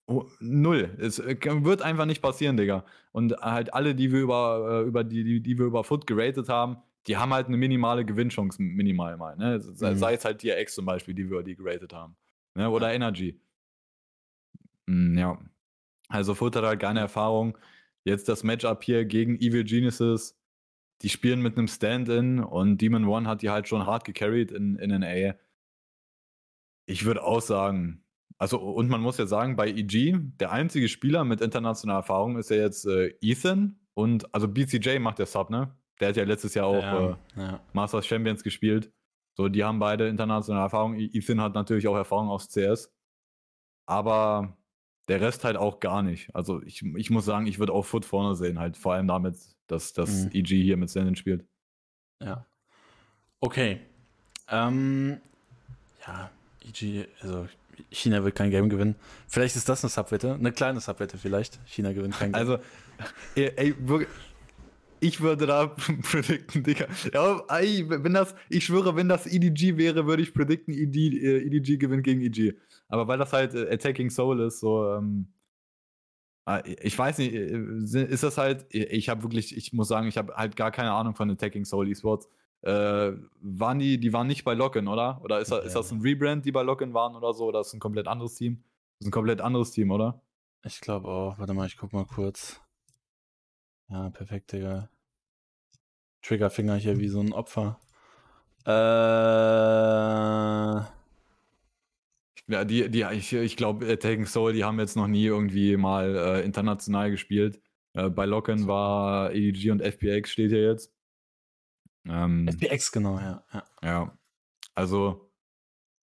Oh, null. Es äh, wird einfach nicht passieren, Digga. Und halt alle, die wir über, äh, über die, die, die wir über Foot geratet haben, die haben halt eine minimale Gewinnchance, minimal mal. Ne? Sei, mhm. sei es halt DRX zum Beispiel, die wir die geratet haben. Ne? Oder ja. Energy. Mm, ja. Also Foot hat halt keine Erfahrung. Jetzt das Matchup hier gegen Evil Geniuses. Die spielen mit einem Stand-In und Demon One hat die halt schon hart gecarried in, in NA. Ich würde auch sagen, also, und man muss ja sagen, bei EG, der einzige Spieler mit internationaler Erfahrung ist ja jetzt äh, Ethan und also BCJ macht der Sub, ne? Der hat ja letztes Jahr auch ja, äh, ja. Masters Champions gespielt. So, die haben beide internationale Erfahrung. E-, Ethan hat natürlich auch Erfahrung aus CS. Aber der Rest halt auch gar nicht. Also ich, ich muss sagen, ich würde auch Foot vorne sehen, halt vor allem damit, dass das mhm. EG hier mit Sandin spielt. Ja. Okay. Ähm, ja, EG, also China wird kein Game gewinnen. Vielleicht ist das eine Subwette, eine kleine Subwette vielleicht. China gewinnt kein Game. Also, ey, ich würde da predikten, Digga. Ja, ey, wenn das, ich schwöre, wenn das EDG wäre, würde ich predikten, ED, EDG äh, gewinnt gegen EG. Aber weil das halt äh, Attacking Soul ist, so, ähm, ah, ich weiß nicht, äh, ist das halt, ich habe wirklich, ich muss sagen, ich habe halt gar keine Ahnung von Attacking Soul Esports. Äh, waren die, die waren nicht bei Locken, oder? Oder ist, ja. ist das ein Rebrand, die bei Locken waren oder so? Oder ist das ein komplett anderes Team? Das ist ein komplett anderes Team, oder? Ich glaube auch. Warte mal, ich guck mal kurz. Ja, perfekt, Digga. Triggerfinger hier wie so ein Opfer. Äh. Ja, die, die, ich, ich glaube, Taking Soul, die haben jetzt noch nie irgendwie mal äh, international gespielt. Äh, bei Locken war EDG und FPX steht hier jetzt. Ähm, FPX, genau, ja, ja. Ja. Also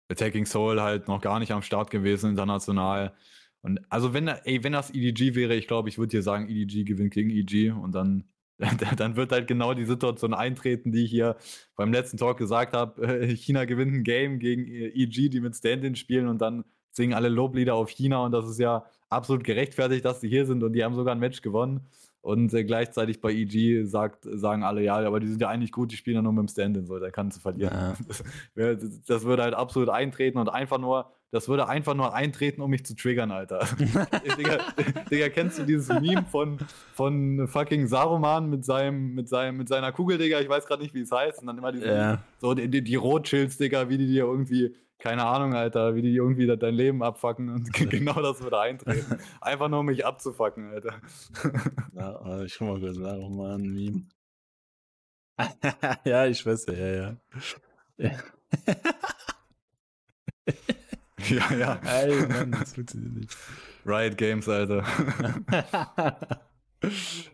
Attacking Soul halt noch gar nicht am Start gewesen, international. Und also wenn, ey, wenn das EDG wäre, ich glaube, ich würde dir sagen, EDG gewinnt gegen EG und dann, dann wird halt genau die Situation eintreten, die ich hier beim letzten Talk gesagt habe. China gewinnt ein Game gegen EG, die mit Stand-In spielen und dann singen alle Loblieder auf China und das ist ja absolut gerechtfertigt, dass sie hier sind und die haben sogar ein Match gewonnen. Und äh, gleichzeitig bei EG sagt, sagen alle, ja, aber die sind ja eigentlich gut, die spielen ja nur mit dem Stand-In, so, da kannst du verlieren. Ja. Das, das, würde halt absolut eintreten und einfach nur, das würde einfach nur eintreten, um mich zu triggern, Alter. Digga, Digga, kennst du dieses Meme von, von fucking Saruman mit seinem, mit seinem, mit seiner Kugel, Digga? Ich weiß gerade nicht, wie es heißt. Und dann immer diese, ja. so die, die, die Rothschilds, Digga, wie die dir irgendwie keine Ahnung, Alter, wie die irgendwie dein Leben abfacken und genau das würde eintreten. Einfach nur um mich abzufacken, Alter. ja, ich schau mal kurz nach, oh Mann, Meme. ja, ich weiß ja, ja, ja. ja, ja. Ey, Mann, das funktioniert nicht. Riot Games, Alter.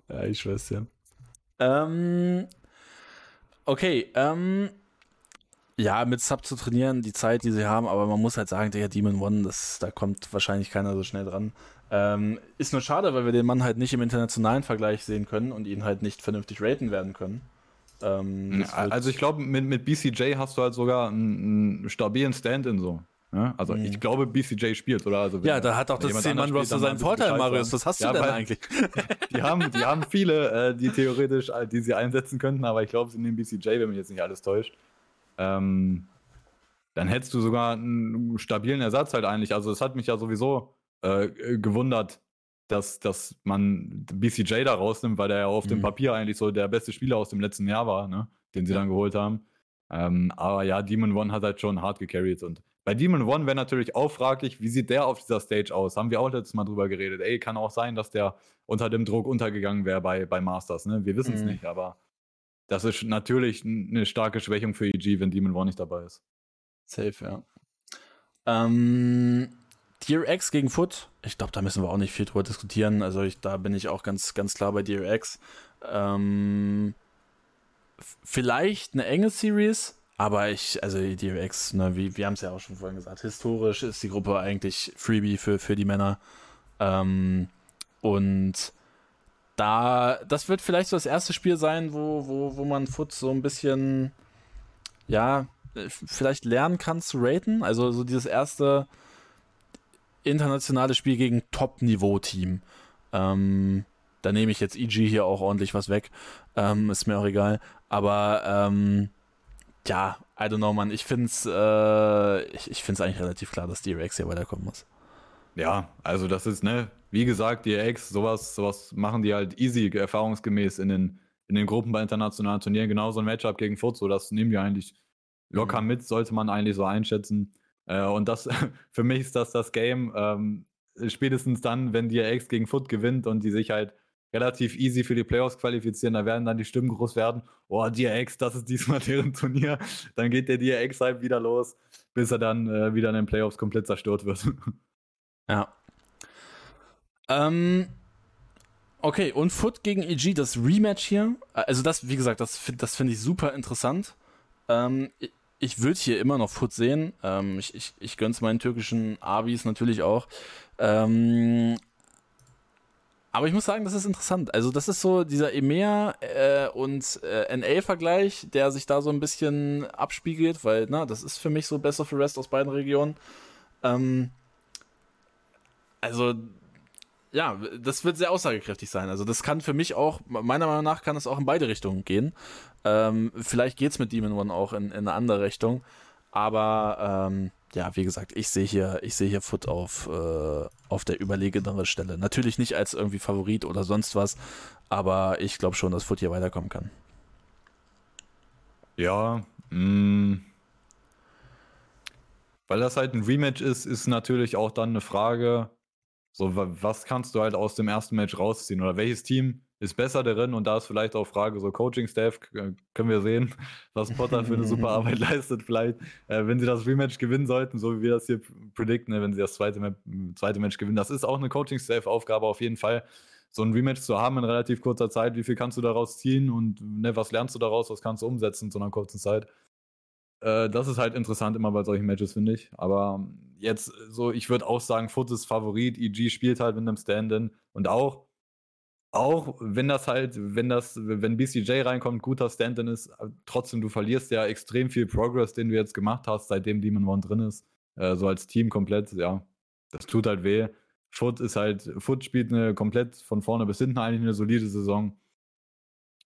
ja, ich weiß ja. Ähm, okay, ähm, ja, mit Sub zu trainieren, die Zeit, die sie haben, aber man muss halt sagen, der Demon One, das, da kommt wahrscheinlich keiner so schnell dran. Ähm, ist nur schade, weil wir den Mann halt nicht im internationalen Vergleich sehen können und ihn halt nicht vernünftig raten werden können. Ähm, also ich glaube, mit, mit BCJ hast du halt sogar einen, einen stabilen Stand-in so. Ja, also mhm. ich glaube, BCJ spielt, oder? Also ja, da hat auch das 10-Mann-Roster seinen Vorteil, Marius. Was hast ja, du denn eigentlich? die, haben, die haben viele, äh, die theoretisch, äh, die sie einsetzen könnten, aber ich glaube, sie nehmen BCJ, wenn mich jetzt nicht alles täuscht ähm, dann hättest du sogar einen stabilen Ersatz halt eigentlich. Also es hat mich ja sowieso äh, gewundert, dass, dass man BCJ da rausnimmt, weil der ja auf mhm. dem Papier eigentlich so der beste Spieler aus dem letzten Jahr war, ne? den sie ja. dann geholt haben. Ähm, aber ja, Demon One hat halt schon hart gecarried. Und bei Demon One wäre natürlich auch fraglich, wie sieht der auf dieser Stage aus? Haben wir auch letztes Mal drüber geredet. Ey, kann auch sein, dass der unter dem Druck untergegangen wäre bei, bei Masters. Ne? Wir wissen es mhm. nicht, aber das ist natürlich eine starke Schwächung für EG, wenn Demon War nicht dabei ist. Safe, ja. Ähm, DRX gegen Foot, ich glaube, da müssen wir auch nicht viel drüber diskutieren. Also ich, da bin ich auch ganz, ganz klar bei DRX. Ähm, vielleicht eine enge Series, aber ich, also DRX, ne, wie, wir haben es ja auch schon vorhin gesagt, historisch ist die Gruppe eigentlich Freebie für, für die Männer. Ähm, und da, das wird vielleicht so das erste Spiel sein, wo, wo, wo man Foot so ein bisschen, ja, vielleicht lernen kann zu raten. Also so dieses erste internationale Spiel gegen Top-Niveau-Team. Ähm, da nehme ich jetzt EG hier auch ordentlich was weg. Ähm, ist mir auch egal. Aber ähm, ja, I don't know, man. Ich finde es äh, ich, ich eigentlich relativ klar, dass DRX hier weiterkommen muss. Ja, also das ist, ne, wie gesagt, die Ex, sowas, sowas machen die halt easy, erfahrungsgemäß in den, in den Gruppen bei internationalen Turnieren. Genauso ein Matchup gegen Foot, so das nehmen die eigentlich locker mhm. mit, sollte man eigentlich so einschätzen. Äh, und das, für mich ist das das Game, ähm, spätestens dann, wenn die Ex gegen Foot gewinnt und die sich halt relativ easy für die Playoffs qualifizieren, da werden dann die Stimmen groß werden, oh, DRX, das ist diesmal deren Turnier. Dann geht der DRX-Hype wieder los, bis er dann äh, wieder in den Playoffs komplett zerstört wird. Ja. Ähm, okay, und Foot gegen EG, das Rematch hier. Also das, wie gesagt, das, das finde ich super interessant. Ähm, ich, ich würde hier immer noch Foot sehen. Ähm, ich ich, ich gönne es meinen türkischen Abis natürlich auch. Ähm, aber ich muss sagen, das ist interessant. Also, das ist so dieser EMEA äh, und äh, NA-Vergleich, der sich da so ein bisschen abspiegelt, weil, na, das ist für mich so Best of the Rest aus beiden Regionen. Ähm, also, ja, das wird sehr aussagekräftig sein. Also, das kann für mich auch, meiner Meinung nach, kann es auch in beide Richtungen gehen. Ähm, vielleicht geht es mit Demon One auch in, in eine andere Richtung. Aber ähm, ja, wie gesagt, ich sehe hier, ich sehe hier Foot auf, äh, auf der überlegeneren Stelle. Natürlich nicht als irgendwie Favorit oder sonst was, aber ich glaube schon, dass Foot hier weiterkommen kann. Ja, mh. Mm. weil das halt ein Rematch ist, ist natürlich auch dann eine Frage, so was kannst du halt aus dem ersten Match rausziehen oder welches Team ist besser darin und da ist vielleicht auch Frage, so Coaching-Staff, können wir sehen, was Potter für eine super Arbeit leistet. Vielleicht, äh, wenn sie das Rematch gewinnen sollten, so wie wir das hier predikten, ne, wenn sie das zweite, zweite Match gewinnen, das ist auch eine Coaching-Staff-Aufgabe auf jeden Fall, so ein Rematch zu haben in relativ kurzer Zeit. Wie viel kannst du daraus ziehen und ne, was lernst du daraus, was kannst du umsetzen in so einer kurzen Zeit? Äh, das ist halt interessant immer bei solchen Matches, finde ich. Aber jetzt so, ich würde auch sagen, Foot ist Favorit, EG spielt halt mit einem Stand-in und auch auch wenn das halt, wenn das, wenn BCJ reinkommt, guter Stand-in ist, äh, trotzdem, du verlierst ja extrem viel Progress, den du jetzt gemacht hast, seitdem Demon One drin ist. Äh, so als Team komplett, ja. Das tut halt weh. Foot ist halt, Foot spielt eine komplett von vorne bis hinten eigentlich eine solide Saison.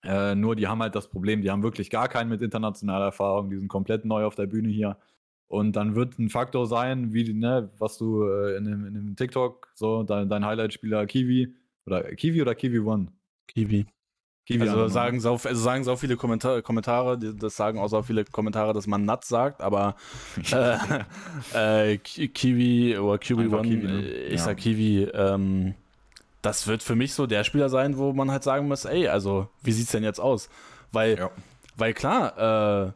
Äh, nur die haben halt das Problem, die haben wirklich gar keinen mit internationaler Erfahrung, die sind komplett neu auf der Bühne hier. Und dann wird ein Faktor sein, wie, ne, was du äh, in, dem, in dem TikTok, so, dein, dein Highlight-Spieler Kiwi, oder Kiwi oder Kiwi One? Kiwi. Kiwi also sagen, so, also sagen so viele Kommentare, Kommentare, das sagen auch so viele Kommentare, dass man Nut sagt, aber äh, äh, Kiwi oder Kiwi Einfach One, Kiwi, ne? Äh, ich ja. sag Kiwi, ähm, das wird für mich so der Spieler sein, wo man halt sagen muss, ey, also wie sieht's denn jetzt aus? Weil, ja. weil klar, äh,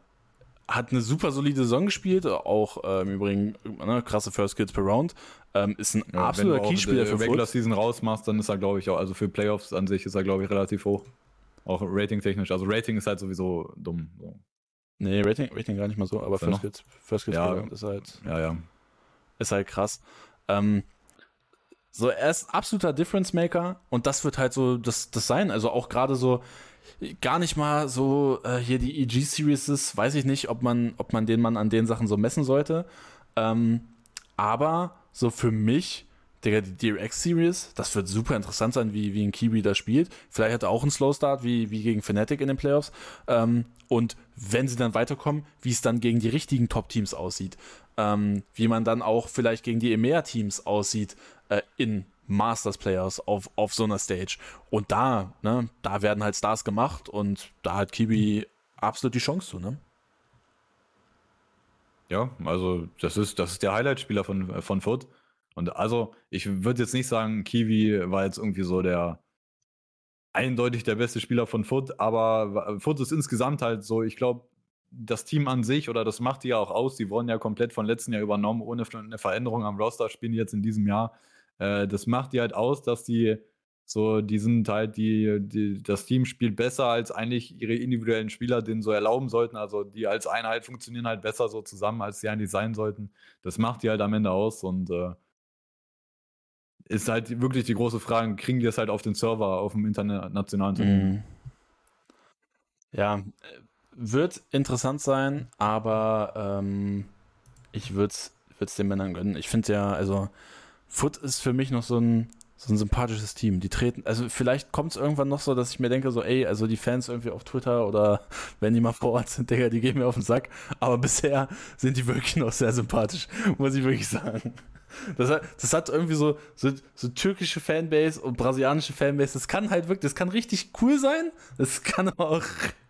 hat eine super solide Saison gespielt, auch äh, im Übrigen ne, krasse First Kills per Round. Ähm, ist ein ja, absoluter Keyspieler für Regular Season rausmachst, dann ist er, glaube ich, auch, also für Playoffs an sich ist er, glaube ich, relativ hoch. Auch rating-technisch. Also Rating ist halt sowieso dumm. So. Nee, Rating, Rating gar nicht mal so, aber First Kills, First Kills ja, per Round ist halt. Ja, ja. Ist halt krass. Ähm, so, er ist absoluter Difference Maker und das wird halt so das, das sein. Also auch gerade so, gar nicht mal so äh, hier die EG-Series ist, weiß ich nicht, ob man, ob man den Mann an den Sachen so messen sollte. Ähm, aber so für mich, Digga, die DRX-Series, das wird super interessant sein, wie, wie ein Kiwi da spielt. Vielleicht hat er auch einen Slow-Start, wie, wie gegen Fnatic in den Playoffs. Ähm, und wenn sie dann weiterkommen, wie es dann gegen die richtigen Top-Teams aussieht. Ähm, wie man dann auch vielleicht gegen die EMEA-Teams aussieht äh, in Masters Players auf, auf so einer Stage. Und da, ne, da werden halt Stars gemacht und da hat Kiwi absolut die Chance zu, ne? Ja, also das ist, das ist der Highlight-Spieler von, von Foot. Und also, ich würde jetzt nicht sagen, Kiwi war jetzt irgendwie so der eindeutig der beste Spieler von Foot, aber Foot ist insgesamt halt so, ich glaube, das Team an sich oder das macht die ja auch aus, die wurden ja komplett von letzten Jahr übernommen, ohne eine Veränderung am Roster spielen die jetzt in diesem Jahr. Äh, das macht die halt aus, dass die so, die sind halt, die, die, das Team spielt besser als eigentlich ihre individuellen Spieler, denen so erlauben sollten. Also die als Einheit funktionieren halt besser so zusammen, als sie eigentlich sein sollten. Das macht die halt am Ende aus und äh, ist halt wirklich die große Frage, kriegen die das halt auf den Server, auf dem internationalen Turnier? Mhm. Ja, wird interessant sein, aber ähm, ich würde es den Männern gönnen. Ich finde ja, also Foot ist für mich noch so ein, so ein sympathisches Team. Die treten, also vielleicht kommt es irgendwann noch so, dass ich mir denke, so, ey, also die Fans irgendwie auf Twitter oder wenn die mal vor Ort sind, Digga, die gehen mir auf den Sack. Aber bisher sind die wirklich noch sehr sympathisch, muss ich wirklich sagen. Das hat, das hat irgendwie so, so, so, türkische Fanbase und brasilianische Fanbase. Das kann halt wirklich, das kann richtig cool sein. Das kann aber auch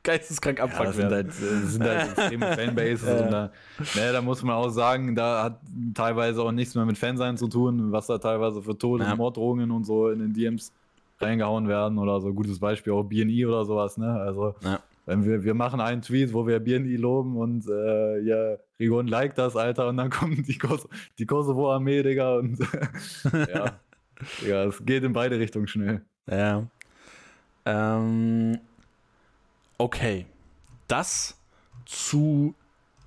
geisteskrank abfucken ja, werden. Sind halt, sind halt extreme Fanbases. und da, ne, da muss man auch sagen, da hat teilweise auch nichts mehr mit Fansein zu tun, was da teilweise für Tode ja. und Morddrohungen und so in den DMs reingehauen werden oder so. Gutes Beispiel auch BNI oder sowas. Ne? Also ja. Wenn wir, wir machen einen Tweet, wo wir BNI loben und äh, ja, Rigon liked das, Alter, und dann kommt die, Kos die Kosovo-Armee, Digga, und ja, Digga, es geht in beide Richtungen schnell. Ja. Ähm, okay. Das zu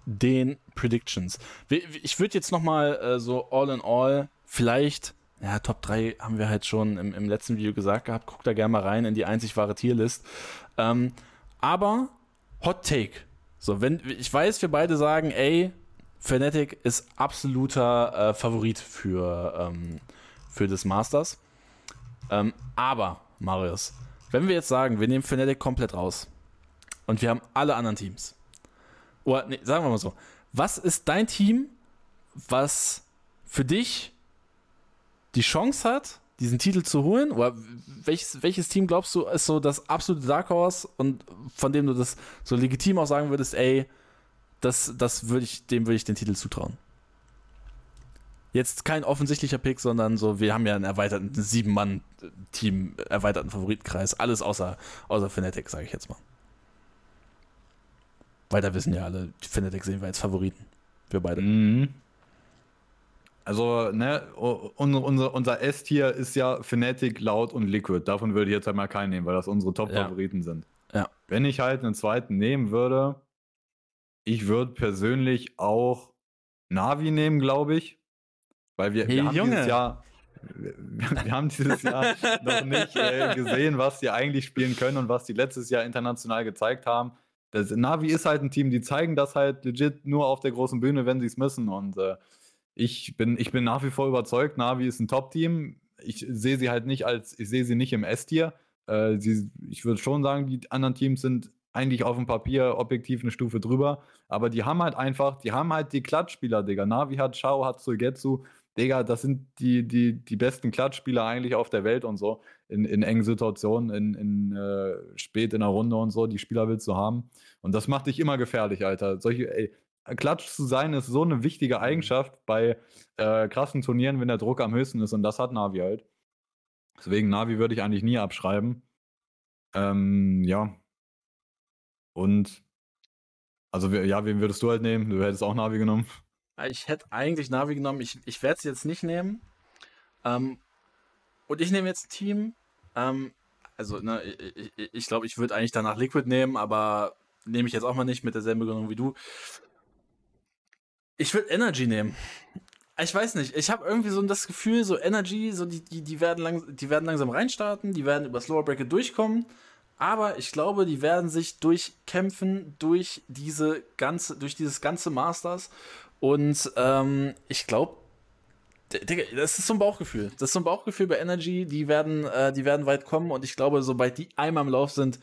den Predictions. Ich würde jetzt nochmal äh, so all in all vielleicht, ja, Top 3 haben wir halt schon im, im letzten Video gesagt gehabt, guck da gerne mal rein in die einzig wahre Tierlist. Ähm, aber Hot Take. So, wenn ich weiß, wir beide sagen, ey, Fnatic ist absoluter äh, Favorit für, ähm, für das Masters. Ähm, aber, Marius, wenn wir jetzt sagen, wir nehmen Fnatic komplett raus und wir haben alle anderen Teams. Oder, nee, sagen wir mal so. Was ist dein Team, was für dich die Chance hat, diesen Titel zu holen? Oder welches, welches Team glaubst du ist so das absolute Dark Horse und von dem du das so legitim auch sagen würdest, ey, das, das würde ich, dem würde ich den Titel zutrauen? Jetzt kein offensichtlicher Pick, sondern so, wir haben ja einen erweiterten Sieben-Mann-Team, erweiterten Favoritenkreis, alles außer, außer Fnatic, sage ich jetzt mal. Weiter wissen ja alle, Fnatic sehen wir als Favoriten. Wir beide. Mhm. Also, ne, unser, unser S-Tier ist ja Fnatic, Laut und Liquid. Davon würde ich jetzt halt mal keinen nehmen, weil das unsere Top-Favoriten ja. sind. Ja. Wenn ich halt einen zweiten nehmen würde, ich würde persönlich auch Navi nehmen, glaube ich. Weil wir, hey, wir haben Junge. dieses Jahr, wir, wir, haben dieses Jahr noch nicht äh, gesehen, was die eigentlich spielen können und was die letztes Jahr international gezeigt haben. Das, Navi ist halt ein Team, die zeigen das halt legit nur auf der großen Bühne, wenn sie es müssen. Und äh, ich bin, ich bin nach wie vor überzeugt, Navi ist ein Top-Team. Ich sehe sie halt nicht als, ich sehe sie nicht im S-Tier. Äh, ich würde schon sagen, die anderen Teams sind eigentlich auf dem Papier objektiv eine Stufe drüber. Aber die haben halt einfach, die haben halt die Klatschspieler, Digga. Navi hat Shao, hat Suigetsu. Digga, das sind die, die, die besten Klatschspieler eigentlich auf der Welt und so. In, in engen Situationen, in, in äh, spät in der Runde und so. Die Spieler willst du haben. Und das macht dich immer gefährlich, Alter. Solche, ey, Klatsch zu sein ist so eine wichtige Eigenschaft bei äh, krassen Turnieren, wenn der Druck am höchsten ist. Und das hat Navi halt. Deswegen Navi würde ich eigentlich nie abschreiben. Ähm, ja. Und also ja, wen würdest du halt nehmen? Du hättest auch Navi genommen. Ich hätte eigentlich Navi genommen. Ich, ich werde es jetzt nicht nehmen. Ähm, und ich nehme jetzt ein Team. Ähm, also, ne, ich glaube, ich, glaub, ich würde eigentlich danach Liquid nehmen, aber nehme ich jetzt auch mal nicht mit derselben Begründung wie du. Ich würde Energy nehmen. Ich weiß nicht, ich habe irgendwie so das Gefühl, so Energy, so die, die, die, werden lang, die werden langsam reinstarten, die werden über Slower Bracket durchkommen, aber ich glaube, die werden sich durchkämpfen durch diese ganze, durch dieses ganze Masters und ähm, ich glaube, das ist so ein Bauchgefühl. Das ist so ein Bauchgefühl bei Energy. Die werden, äh, die werden weit kommen und ich glaube, sobald die einmal im Lauf sind,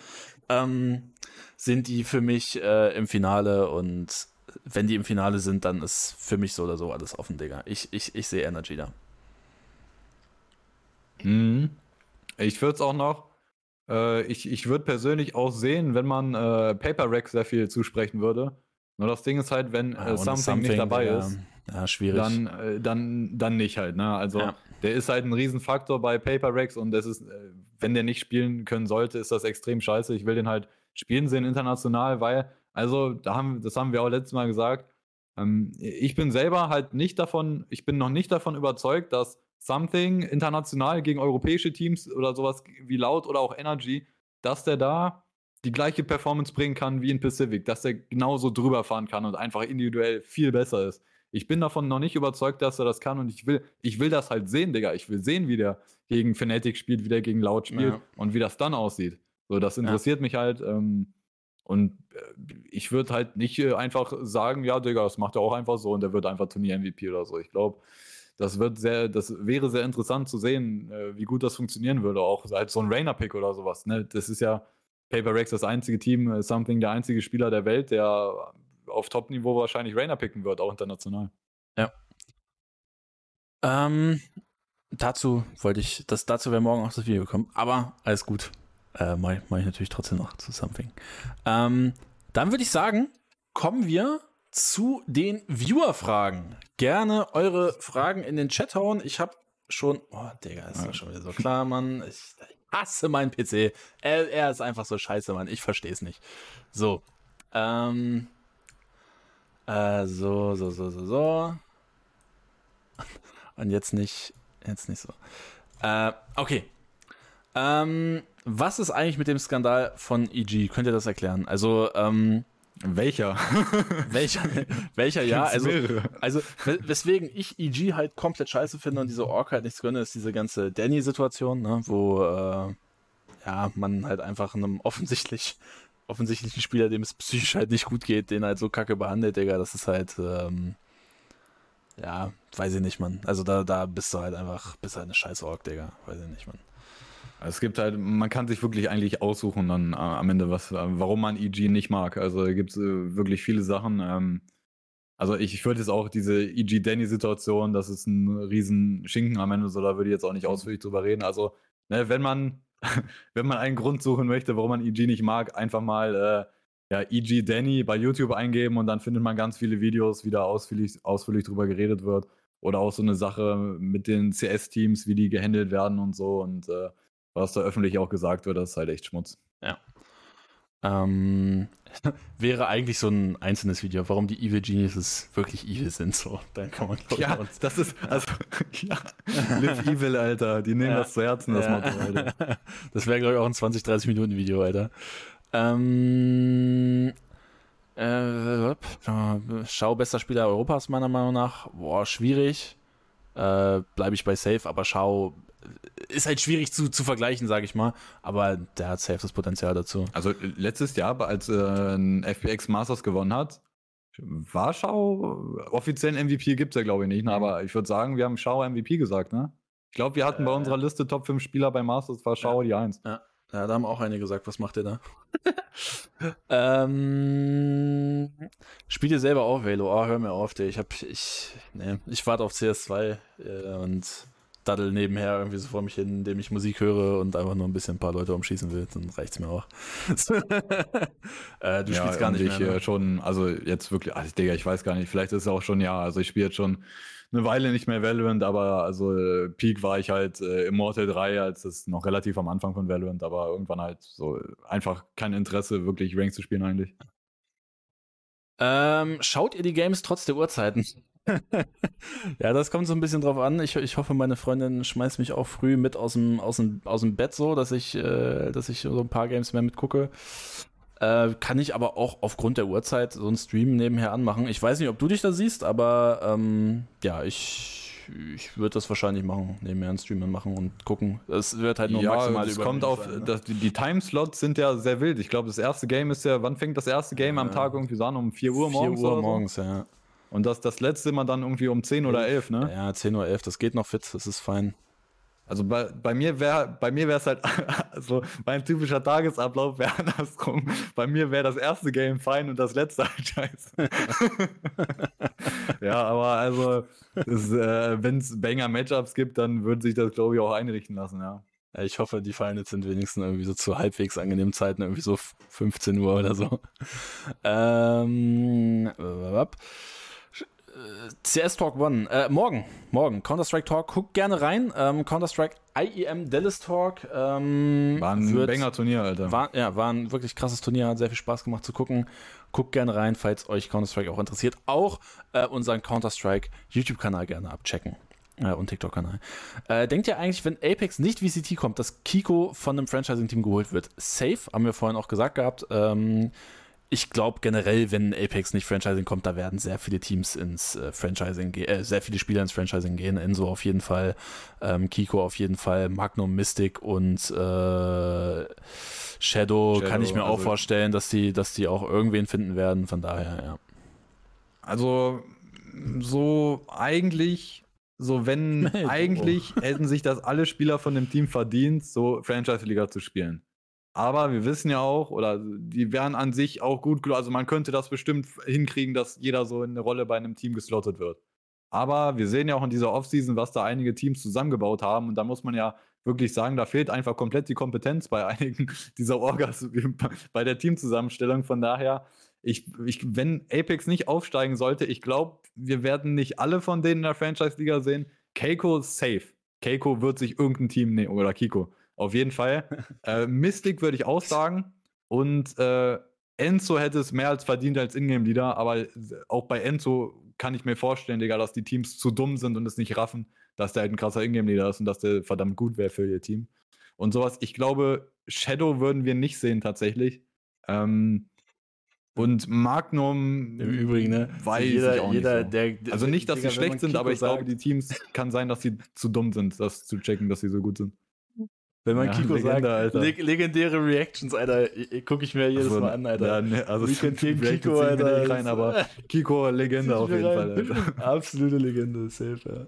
ähm, sind die für mich äh, im Finale und wenn die im Finale sind, dann ist für mich so oder so alles offen, Digga. Ich, ich, ich sehe Energy da. Mhm. Ich würde es auch noch. Äh, ich ich würde persönlich auch sehen, wenn man äh, Paper Rack sehr viel zusprechen würde. Nur das Ding ist halt, wenn äh, something, something, nicht dabei ja, ist, ja, schwierig. Dann, äh, dann, dann nicht halt. Ne? Also ja. der ist halt ein Riesenfaktor bei Paper Racks und das ist, äh, wenn der nicht spielen können sollte, ist das extrem scheiße. Ich will den halt spielen sehen international, weil also, da haben, das haben wir auch letztes Mal gesagt. Ähm, ich bin selber halt nicht davon, ich bin noch nicht davon überzeugt, dass Something international gegen europäische Teams oder sowas wie Laut oder auch Energy, dass der da die gleiche Performance bringen kann wie in Pacific, dass der genauso drüber fahren kann und einfach individuell viel besser ist. Ich bin davon noch nicht überzeugt, dass er das kann und ich will, ich will das halt sehen, Digga. Ich will sehen, wie der gegen Fnatic spielt, wie der gegen Laut spielt ja. und wie das dann aussieht. So, das interessiert ja. mich halt. Ähm, und äh, ich würde halt nicht äh, einfach sagen, ja, Digga, das macht er auch einfach so und der wird einfach Turnier-MVP oder so. Ich glaube, das wird sehr, das wäre sehr interessant zu sehen, äh, wie gut das funktionieren würde. Auch als so ein Rainer-Pick oder sowas. Ne? Das ist ja Paper Rex das einzige Team, Something der einzige Spieler der Welt, der auf Top-Niveau wahrscheinlich Rainer picken wird, auch international. Ja. Ähm, dazu wollte ich, das, dazu wäre morgen auch das Video kommen, aber alles gut. Äh, Mache mach ich natürlich trotzdem noch zu Something. Ähm, dann würde ich sagen, kommen wir zu den Viewer-Fragen. Gerne eure Fragen in den Chat hauen. Ich habe schon, oh, Digga, ist doch schon wieder so klar, Mann. Ich, ich hasse meinen PC. Er, er, ist einfach so scheiße, Mann. Ich verstehe es nicht. So. Ähm. Äh, so, so, so, so, so. Und jetzt nicht, jetzt nicht so. Äh, okay. Ähm, was ist eigentlich mit dem Skandal von EG? Könnt ihr das erklären? Also, ähm, welcher? welcher? welcher, ja. Also, also, weswegen ich EG halt komplett scheiße finde und diese Ork halt nichts gönne, ist diese ganze Danny-Situation, ne, wo äh, ja, man halt einfach einem offensichtlich offensichtlichen Spieler, dem es psychisch halt nicht gut geht, den halt so kacke behandelt, Digga, das ist halt, ähm, ja, weiß ich nicht, man. Also da, da bist du halt einfach, bist halt eine scheiß Ork, Digga, weiß ich nicht, man. Es gibt halt, man kann sich wirklich eigentlich aussuchen dann äh, am Ende, was, äh, warum man EG nicht mag. Also da gibt es äh, wirklich viele Sachen. Ähm, also ich, ich würde jetzt auch diese EG-Danny-Situation, das ist ein riesen Schinken am Ende, so da würde ich jetzt auch nicht ausführlich drüber reden. Also, ne, wenn man, wenn man einen Grund suchen möchte, warum man EG nicht mag, einfach mal äh, ja, EG Danny bei YouTube eingeben und dann findet man ganz viele Videos, wie da ausführlich, ausführlich drüber geredet wird. Oder auch so eine Sache mit den CS-Teams, wie die gehandelt werden und so. Und äh, was da öffentlich auch gesagt wird, das ist halt echt Schmutz. Ja. Ähm, wäre eigentlich so ein einzelnes Video, warum die Evil Geniuses wirklich evil sind. So, dann kann man Ja, uns das ist, also, ja, live evil, Alter. Die nehmen ja. das zu Herzen, das ja. Motto, Alter. Das wäre, glaube ich, auch ein 20, 30 Minuten Video, Alter. Ähm, äh, Schau, bester Spieler Europas, meiner Meinung nach. Boah, schwierig. Äh, Bleibe ich bei Safe, aber Schau ist halt schwierig zu, zu vergleichen, sage ich mal. Aber der hat safe das Potenzial dazu. Also letztes Jahr, als äh, ein FBX Masters gewonnen hat, Warschau, offiziellen MVP gibt es ja, glaube ich, nicht. Ne? Aber ich würde sagen, wir haben Schau MVP gesagt, ne? Ich glaube, wir hatten äh, bei unserer Liste Top 5 Spieler bei Masters, war Schau ja, die 1. Ja. ja, da haben auch einige gesagt, was macht ihr da? ähm, spiel dir selber auf, Velo. Oh, hör mir auf. Ich hab, ich, nee, ich warte auf CS2 äh, und daddel nebenher irgendwie so vor mich hin, indem ich Musik höre und einfach nur ein bisschen ein paar Leute umschießen will, dann reicht's mir auch. äh, du ja, spielst gar nicht ich, mehr. Ne? schon, also jetzt wirklich, also Digga, ich weiß gar nicht, vielleicht ist es auch schon, ja, also ich spiele jetzt schon eine Weile nicht mehr Valorant, aber also Peak war ich halt äh, Immortal 3, als es noch relativ am Anfang von Valorant, aber irgendwann halt so einfach kein Interesse, wirklich Rank zu spielen eigentlich. Ähm, schaut ihr die Games trotz der Uhrzeiten? ja, das kommt so ein bisschen drauf an. Ich, ich hoffe, meine Freundin schmeißt mich auch früh mit aus dem, aus dem, aus dem Bett so, dass ich, äh, dass ich so ein paar Games mehr mitgucke. Äh, kann ich aber auch aufgrund der Uhrzeit so einen Stream nebenher anmachen. Ich weiß nicht, ob du dich da siehst, aber ähm, ja, ich, ich würde das wahrscheinlich machen, nebenher einen Stream machen und gucken. Es wird halt nur ja, maximal es kommt auf, sein, ne? das, die, die Timeslots sind ja sehr wild. Ich glaube, das erste Game ist ja, wann fängt das erste Game ja. am Tag irgendwie so an? Um 4 Uhr morgens? 4 Uhr morgens, so? ja. Und das, das letzte Mal dann irgendwie um 10 oder 11, ne? Ja, 10 oder 11, das geht noch fit, das ist fein. Also bei, bei mir wäre bei mir wäre es halt also mein typischer Tagesablauf wäre andersrum. Bei mir wäre das erste Game fein und das letzte halt scheiße. ja, aber also äh, wenn es Banger Matchups gibt, dann würde sich das glaube ich auch einrichten lassen, ja. ja. Ich hoffe, die Finals sind wenigstens irgendwie so zu halbwegs angenehmen Zeiten, irgendwie so 15 Uhr oder so. Ähm, CS Talk One. Äh, morgen, morgen. Counter-Strike Talk. Guckt gerne rein. Ähm, Counter-Strike IEM Dallas Talk. Ähm, war ein Banger-Turnier, Alter. War, ja, war ein wirklich krasses Turnier. Hat sehr viel Spaß gemacht zu gucken. Guckt gerne rein, falls euch Counter-Strike auch interessiert. Auch äh, unseren Counter-Strike YouTube-Kanal gerne abchecken. Äh, und TikTok-Kanal. Äh, denkt ihr eigentlich, wenn Apex nicht VCT kommt, dass Kiko von einem Franchising-Team geholt wird? Safe, haben wir vorhin auch gesagt gehabt. Ähm, ich glaube generell, wenn Apex nicht Franchising kommt, da werden sehr viele Teams ins äh, Franchising gehen, äh, sehr viele Spieler ins Franchising gehen. Enzo auf jeden Fall, ähm, Kiko auf jeden Fall, Magnum, Mystic und äh, Shadow, Shadow, kann ich mir also auch vorstellen, dass die, dass die auch irgendwen finden werden. Von daher, ja. Also so eigentlich, so wenn eigentlich hätten sich das alle Spieler von dem Team verdient, so Franchise-Liga zu spielen. Aber wir wissen ja auch, oder die wären an sich auch gut, also man könnte das bestimmt hinkriegen, dass jeder so in eine Rolle bei einem Team geslottet wird. Aber wir sehen ja auch in dieser Offseason, was da einige Teams zusammengebaut haben. Und da muss man ja wirklich sagen, da fehlt einfach komplett die Kompetenz bei einigen dieser Orgas bei der Teamzusammenstellung. Von daher, ich, ich, wenn Apex nicht aufsteigen sollte, ich glaube, wir werden nicht alle von denen in der Franchise-Liga sehen. Keiko ist safe. Keiko wird sich irgendein Team nehmen, oder Kiko. Auf jeden Fall. äh, Mystic würde ich auch sagen. Und äh, Enzo hätte es mehr als verdient als Ingame-Leader, aber auch bei Enzo kann ich mir vorstellen, Digga, dass die Teams zu dumm sind und es nicht raffen, dass der halt ein krasser Ingame-Leader ist und dass der verdammt gut wäre für ihr Team. Und sowas, ich glaube, Shadow würden wir nicht sehen tatsächlich. Ähm, und Magnum im Übrigen, ne? Weiß jeder, ich auch jeder, nicht so. der, der, Also nicht, dass Digga, sie schlecht sind, aber ich sagt, glaube, die Teams kann sein, dass sie zu dumm sind, das zu checken, dass sie so gut sind. Wenn man ja, Kiko Legende, sagt, leg legendäre Reactions, Alter, gucke ich mir jedes also, Mal an, Alter. Ja, ne, also Weekend Team Kiko, Alter. Nicht rein, aber Kiko, Legende auf jeden rein. Fall, Alter. Absolute Legende, safe, ja.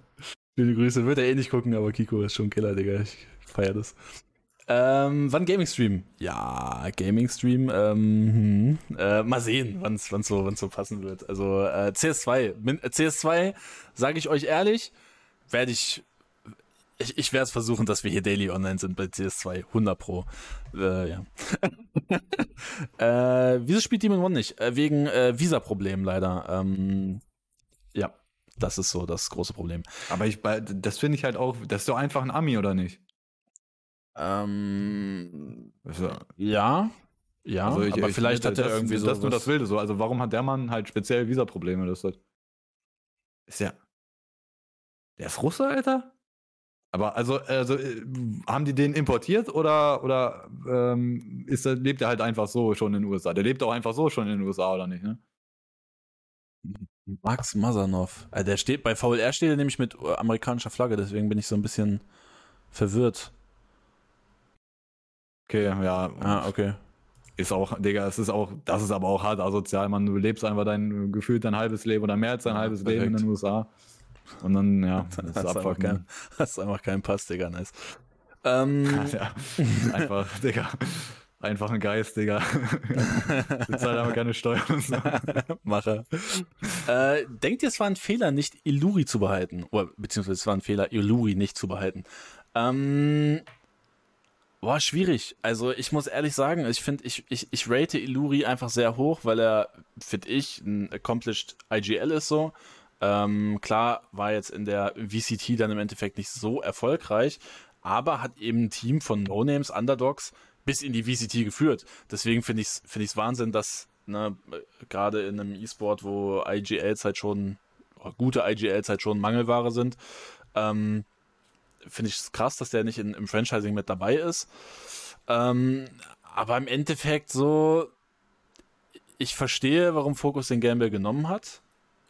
Schöne Grüße. Wird er eh nicht gucken, aber Kiko ist schon Killer, Digga. Ich feier das. Ähm, wann Gaming Stream? Ja, Gaming Stream. Ähm, hm, äh, mal sehen, wann es so, wann's so passen wird. Also äh, CS2. CS2, sage ich euch ehrlich, werde ich ich, ich werde es versuchen, dass wir hier daily online sind bei CS2. 100 Pro. Äh, ja. äh, wieso spielt Demon One nicht? Äh, wegen äh, Visa-Problemen leider. Ähm, ja, das ist so das große Problem. Aber ich, das finde ich halt auch, das ist doch einfach ein Ami, oder nicht? Ähm, also, ja, ja, also ich, aber ich, vielleicht ich, hat er irgendwie so. Das ist nur das Wilde so. Also warum hat der Mann halt speziell Visa-Probleme? Das ist, ist ja. Der ist Russe, Alter? Aber also, also äh, haben die den importiert oder, oder ähm, ist, lebt er halt einfach so schon in den USA? Der lebt auch einfach so schon in den USA, oder nicht, ne? Max Mazanov. Also der steht, bei VLR steht er nämlich mit äh, amerikanischer Flagge, deswegen bin ich so ein bisschen verwirrt. Okay, ja. Ah, okay. Ist auch, Digga, es ist auch, das ist aber auch hart asozial, man. Du lebst einfach dein gefühlt dein halbes Leben oder mehr als dein halbes Perfekt. Leben in den USA. Und dann, ja, das ist einfach kein, hast einfach keinen Pass, Digga, nice. Ähm, ja, einfach, Digga. Einfach ein Geist, Digga. Du zahlt aber keine Steuern. So. Macher. Äh, denkt ihr, es war ein Fehler, nicht Illuri zu behalten? Oder beziehungsweise es war ein Fehler, Illuri nicht zu behalten? Ähm, boah, schwierig. Also ich muss ehrlich sagen, ich finde, ich, ich, ich rate Illuri einfach sehr hoch, weil er, finde ich, ein accomplished IGL ist so. Ähm, klar, war jetzt in der VCT dann im Endeffekt nicht so erfolgreich, aber hat eben ein Team von No-Names, Underdogs bis in die VCT geführt. Deswegen finde ich es find Wahnsinn, dass ne, gerade in einem E-Sport, wo IGLs halt schon, gute IGLs halt schon Mangelware sind, ähm, finde ich es krass, dass der nicht in, im Franchising mit dabei ist. Ähm, aber im Endeffekt so, ich verstehe, warum Focus den Gamble genommen hat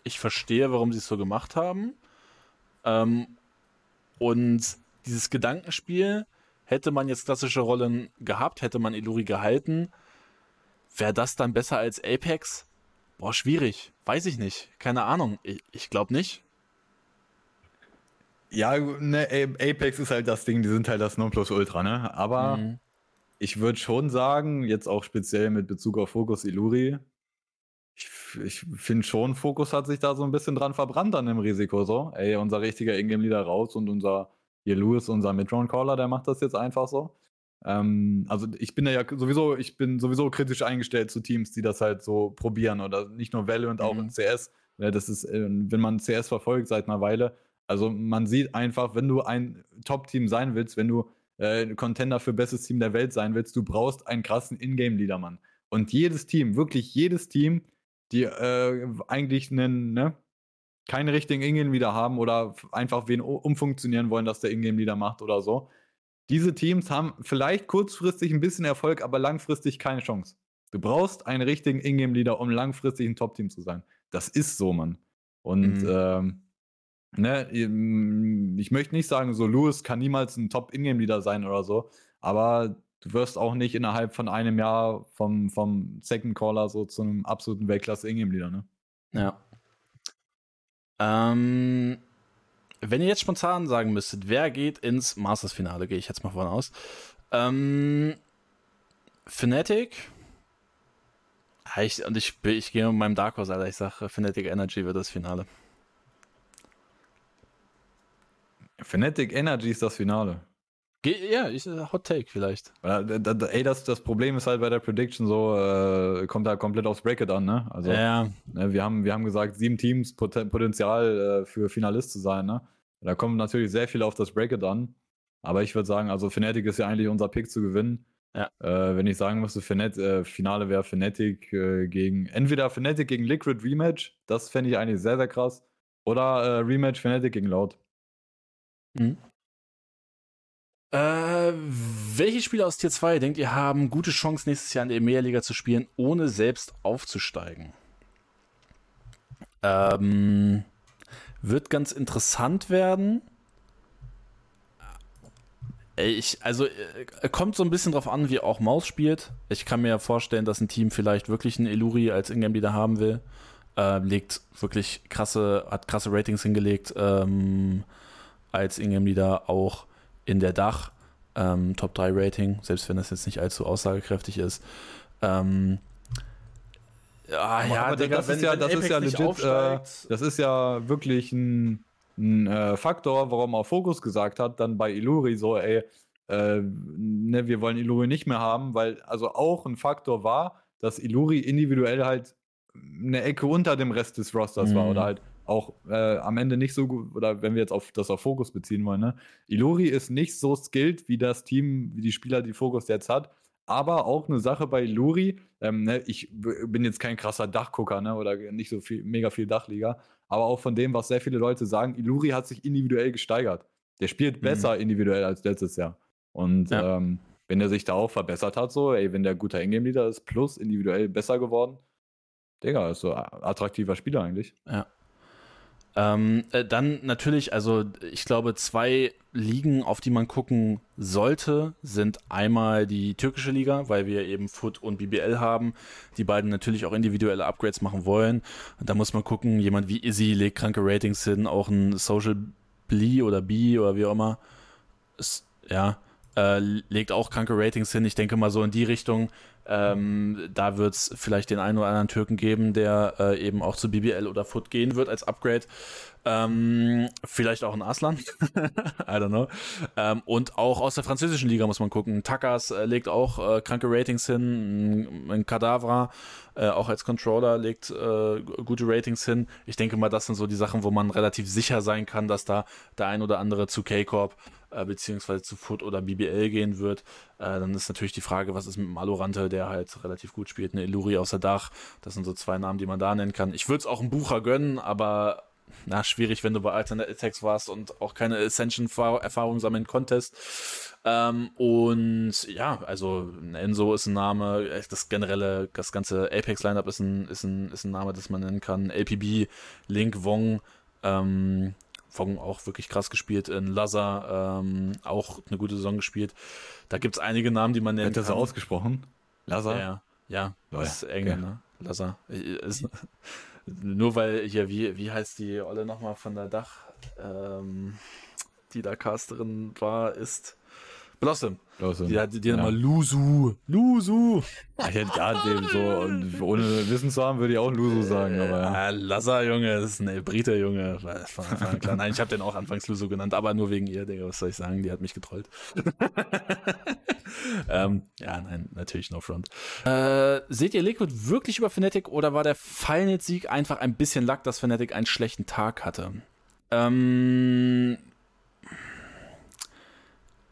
ich verstehe, warum sie es so gemacht haben. Ähm, und dieses Gedankenspiel, hätte man jetzt klassische Rollen gehabt, hätte man Iluri gehalten, wäre das dann besser als Apex? Boah, schwierig. Weiß ich nicht. Keine Ahnung. Ich, ich glaube nicht. Ja, ne, Apex ist halt das Ding, die sind halt das Nonplusultra, ne? Aber mhm. ich würde schon sagen, jetzt auch speziell mit Bezug auf Focus Iluri, ich, ich finde schon, Fokus hat sich da so ein bisschen dran verbrannt an dem Risiko. So, ey, unser richtiger Ingame-Leader raus und unser, hier Lewis, unser Midround-Caller, der macht das jetzt einfach so. Ähm, also ich bin ja sowieso, ich bin sowieso kritisch eingestellt zu Teams, die das halt so probieren oder nicht nur Valorant, auch mhm. in CS. Ja, das ist, äh, wenn man CS verfolgt seit einer Weile, also man sieht einfach, wenn du ein Top-Team sein willst, wenn du äh, Contender für bestes Team der Welt sein willst, du brauchst einen krassen Ingame-Leader, Mann. Und jedes Team, wirklich jedes Team, die äh, eigentlich einen, ne, keinen richtigen Ingame wieder haben oder einfach wen umfunktionieren wollen, dass der Ingame wieder macht oder so. Diese Teams haben vielleicht kurzfristig ein bisschen Erfolg, aber langfristig keine Chance. Du brauchst einen richtigen Ingame-Leader, um langfristig ein Top-Team zu sein. Das ist so, Mann. Und mhm. ähm, ne, ich möchte nicht sagen, so Lewis kann niemals ein Top-Ingame-Leader sein oder so, aber du wirst auch nicht innerhalb von einem Jahr vom, vom Second Caller so zu einem absoluten Weltklasse Ingame Leader, ne? Ja. Ähm, wenn ihr jetzt spontan sagen müsstet, wer geht ins Masters-Finale, gehe ich jetzt mal von aus. Ähm, Fnatic. Ich, und ich, ich gehe mit meinem Dark Horse, Alter. Ich sage, Fnatic Energy wird das Finale. Fnatic Energy ist das Finale. Ja, ich, äh, Hot Take vielleicht. ey, das, das Problem ist halt bei der Prediction so, äh, kommt halt komplett aufs Bracket an, ne? Also, ja. Ne, wir, haben, wir haben gesagt, sieben Teams Pot Potenzial äh, für Finalist zu sein, ne? Da kommt natürlich sehr viel auf das Bracket an. Aber ich würde sagen, also Fnatic ist ja eigentlich unser Pick zu gewinnen. Ja. Äh, wenn ich sagen müsste, Fnatic, äh, Finale wäre Fnatic äh, gegen, entweder Fnatic gegen Liquid Rematch, das fände ich eigentlich sehr, sehr krass. Oder äh, Rematch Fnatic gegen Loud. Mhm. Äh, welche Spieler aus Tier 2 denkt ihr haben gute Chance, nächstes Jahr in der EMEA-Liga zu spielen, ohne selbst aufzusteigen? Ähm, wird ganz interessant werden. Ich, also, äh, kommt so ein bisschen drauf an, wie auch Maus spielt. Ich kann mir ja vorstellen, dass ein Team vielleicht wirklich einen Eluri als Ingame-Leader haben will. Äh, legt wirklich krasse, hat krasse Ratings hingelegt ähm, als Ingame-Leader auch in der Dach. Ähm, Top 3 Rating, selbst wenn das jetzt nicht allzu aussagekräftig ist. Ähm, ah, ja, aber Digga, das, ist ja, das ist ja legit, äh, das ist ja wirklich ein ein äh, Faktor, warum auch Fokus gesagt hat, dann bei Iluri so, ey, äh, ne, wir wollen Iluri nicht mehr haben, weil also auch ein Faktor war, dass Iluri individuell halt eine Ecke unter dem Rest des Rosters mhm. war oder halt auch äh, am Ende nicht so gut, oder wenn wir jetzt auf das auf Fokus beziehen wollen, ne? Iluri ist nicht so skilled wie das Team, wie die Spieler, die Fokus jetzt hat. Aber auch eine Sache bei Iluri, ähm, ne, ich bin jetzt kein krasser Dachgucker, ne, oder nicht so viel, mega viel Dachliga, aber auch von dem, was sehr viele Leute sagen, Iluri hat sich individuell gesteigert. Der spielt mhm. besser mhm. individuell als letztes Jahr. Und ja. ähm, wenn er sich da auch verbessert hat, so, ey, wenn der guter Ingame-Leader ist, plus individuell besser geworden, Digga, ist so attraktiver Spieler eigentlich. Ja. Ähm, äh, dann natürlich, also ich glaube, zwei Ligen, auf die man gucken sollte, sind einmal die türkische Liga, weil wir eben Foot und BBL haben, die beiden natürlich auch individuelle Upgrades machen wollen. Da muss man gucken, jemand wie Izzy legt kranke Ratings hin, auch ein Social Blee oder B oder wie auch immer. Ist, ja, äh, legt auch kranke Ratings hin. Ich denke mal so in die Richtung. Ähm, da wird es vielleicht den einen oder anderen Türken geben, der äh, eben auch zu BBL oder Foot gehen wird als Upgrade. Ähm, vielleicht auch ein Aslan. I don't know. Ähm, und auch aus der französischen Liga muss man gucken. Takas äh, legt auch äh, kranke Ratings hin. Ein Kadavra, äh, auch als Controller, legt äh, gute Ratings hin. Ich denke mal, das sind so die Sachen, wo man relativ sicher sein kann, dass da der ein oder andere zu K-Corp äh, beziehungsweise zu Foot oder BBL gehen wird. Äh, dann ist natürlich die Frage, was ist mit Malorante, der halt relativ gut spielt, eine Illuri außer Dach. Das sind so zwei Namen, die man da nennen kann. Ich würde es auch einem Bucher gönnen, aber na, schwierig, wenn du bei Alternate Attacks warst und auch keine Ascension-Erfahrung sammeln konntest. Ähm, und ja, also Enzo ist ein Name, das generelle, das ganze Apex-Lineup ist ein, ist, ein, ist ein Name, das man nennen kann. LPB, Link, Wong, ähm, Wong auch wirklich krass gespielt, in Lazar ähm, auch eine gute Saison gespielt. Da gibt es einige Namen, die man nennen Wird das kann. ausgesprochen? Lazar? Ja, ja, das ist eng, okay. ne? Lazar. Nur weil hier, wie, wie heißt die Olle nochmal von der Dach, ähm, die da Casterin war, ist Blossom. Blossom. Die hat die ja. immer Lusu. Lusu. Ich hätte ja, dem so, ohne Wissen zu haben, würde ich auch Lusu sagen. Aber ja. Äh, Lazar, Junge, das ist ein Brite, Junge. Nein, ich habe den auch anfangs Lusu genannt, aber nur wegen ihr, Digga. Was soll ich sagen? Die hat mich getrollt. ähm, ja, nein, natürlich no front. Äh, seht ihr Liquid wirklich über Fnatic oder war der Fallnet-Sieg einfach ein bisschen Lack, dass Fnatic einen schlechten Tag hatte? Ähm,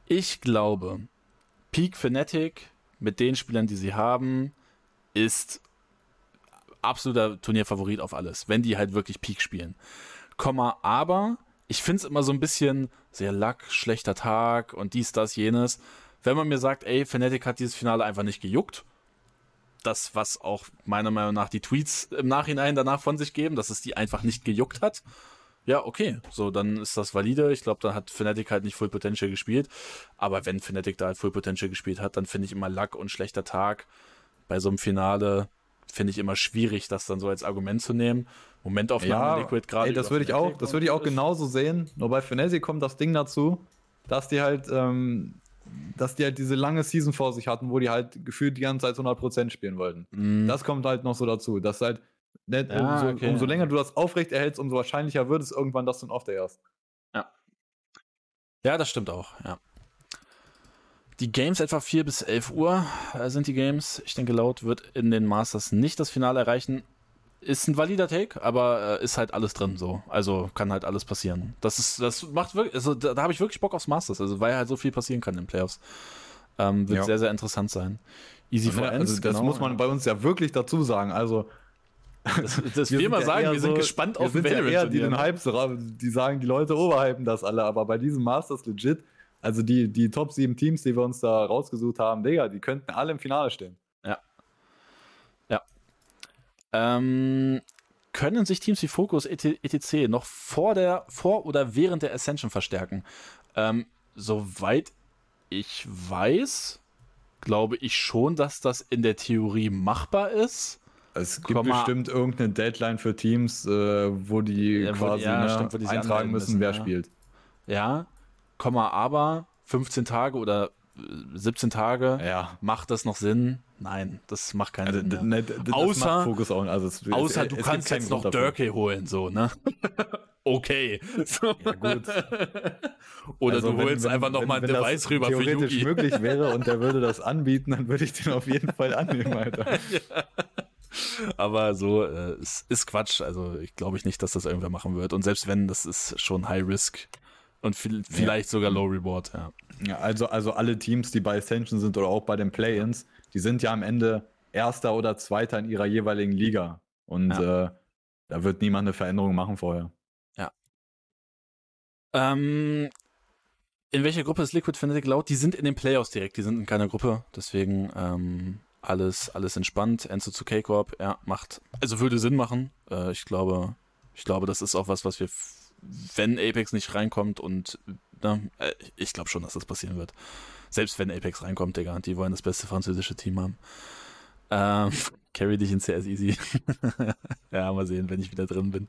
ich glaube, Peak Fnatic mit den Spielern, die sie haben, ist absoluter Turnierfavorit auf alles, wenn die halt wirklich Peak spielen. Komma, aber ich finde es immer so ein bisschen sehr Lack, schlechter Tag und dies, das, jenes. Wenn man mir sagt, ey, Fnatic hat dieses Finale einfach nicht gejuckt, das, was auch meiner Meinung nach die Tweets im Nachhinein danach von sich geben, dass es die einfach nicht gejuckt hat, ja, okay, so, dann ist das valide. Ich glaube, dann hat Fnatic halt nicht Full Potential gespielt. Aber wenn Fnatic da halt Full Potential gespielt hat, dann finde ich immer Lack und schlechter Tag bei so einem Finale finde ich immer schwierig, das dann so als Argument zu nehmen. Momentaufnahme ja, Liquid gerade. Das würde ich auch, das würde ich auch genauso sehen. Nur bei Fnatic kommt das Ding dazu, dass die halt, ähm, dass die halt diese lange Season vor sich hatten, wo die halt gefühlt die ganze Zeit 100% spielen wollten. Mm. Das kommt halt noch so dazu, dass halt Ne, ja, umso, okay. umso, länger du das aufrecht erhältst, umso wahrscheinlicher wird es irgendwann, dass du ihn off erst. Ja. Ja, das stimmt auch, ja. Die Games etwa 4 bis 11 Uhr äh, sind die Games. Ich denke, laut wird in den Masters nicht das Finale erreichen. Ist ein valider Take, aber äh, ist halt alles drin so. Also kann halt alles passieren. Das ist, das macht wirklich, also da, da habe ich wirklich Bock aufs Masters, also weil halt so viel passieren kann in den Playoffs. Ähm, wird ja. sehr, sehr interessant sein. Easy for also, also Das genau. muss man bei uns ja wirklich dazu sagen. Also das, das wir, wir mal sagen, wir sind so, gespannt auf den Valorant. Ja die den Hype, die sagen, die Leute overhypen das alle, aber bei diesem Masters legit, also die, die Top 7 Teams, die wir uns da rausgesucht haben, Digga, die könnten alle im Finale stehen. Ja. Ja. Ähm, können sich Teams wie Focus etc. noch vor der, vor oder während der Ascension verstärken? Ähm, soweit ich weiß, glaube ich schon, dass das in der Theorie machbar ist. Es gibt Komma, bestimmt irgendeine Deadline für Teams, äh, wo die ja, quasi ja, ne, stimmt, die eintragen müssen, müssen, wer ja. spielt. Ja, Komma, aber 15 Tage oder 17 äh, Tage, ja. macht das noch Sinn? Nein, das macht keinen also, Sinn. Ne, außer, auch, also es, außer es, du kannst jetzt noch Dirkey holen, so, ne? okay. So. Ja, gut. Oder also du wenn, holst wenn, einfach nochmal ein Device rüber für Yugi. möglich wäre und der würde das anbieten, dann würde ich den auf jeden Fall annehmen, Alter. ja. Aber so, äh, es ist Quatsch. Also ich glaube ich nicht, dass das irgendwer machen wird. Und selbst wenn, das ist schon High Risk und vielleicht ja. sogar Low Reward, ja. Ja, also, also alle Teams, die bei Ascension sind oder auch bei den Play-Ins, die sind ja am Ende Erster oder Zweiter in ihrer jeweiligen Liga. Und ja. äh, da wird niemand eine Veränderung machen vorher. Ja. Ähm, in welcher Gruppe ist Liquid Fnatic laut? Die sind in den Playoffs direkt, die sind in keiner Gruppe. Deswegen ähm, alles, alles entspannt. Enzo zu K-Corp, ja, macht, also würde Sinn machen. Äh, ich glaube, ich glaube, das ist auch was, was wir, wenn Apex nicht reinkommt und ne, äh, ich glaube schon, dass das passieren wird. Selbst wenn Apex reinkommt, Digga, die wollen das beste französische Team haben. Ähm, carry dich in CS easy. ja, mal sehen, wenn ich wieder drin bin.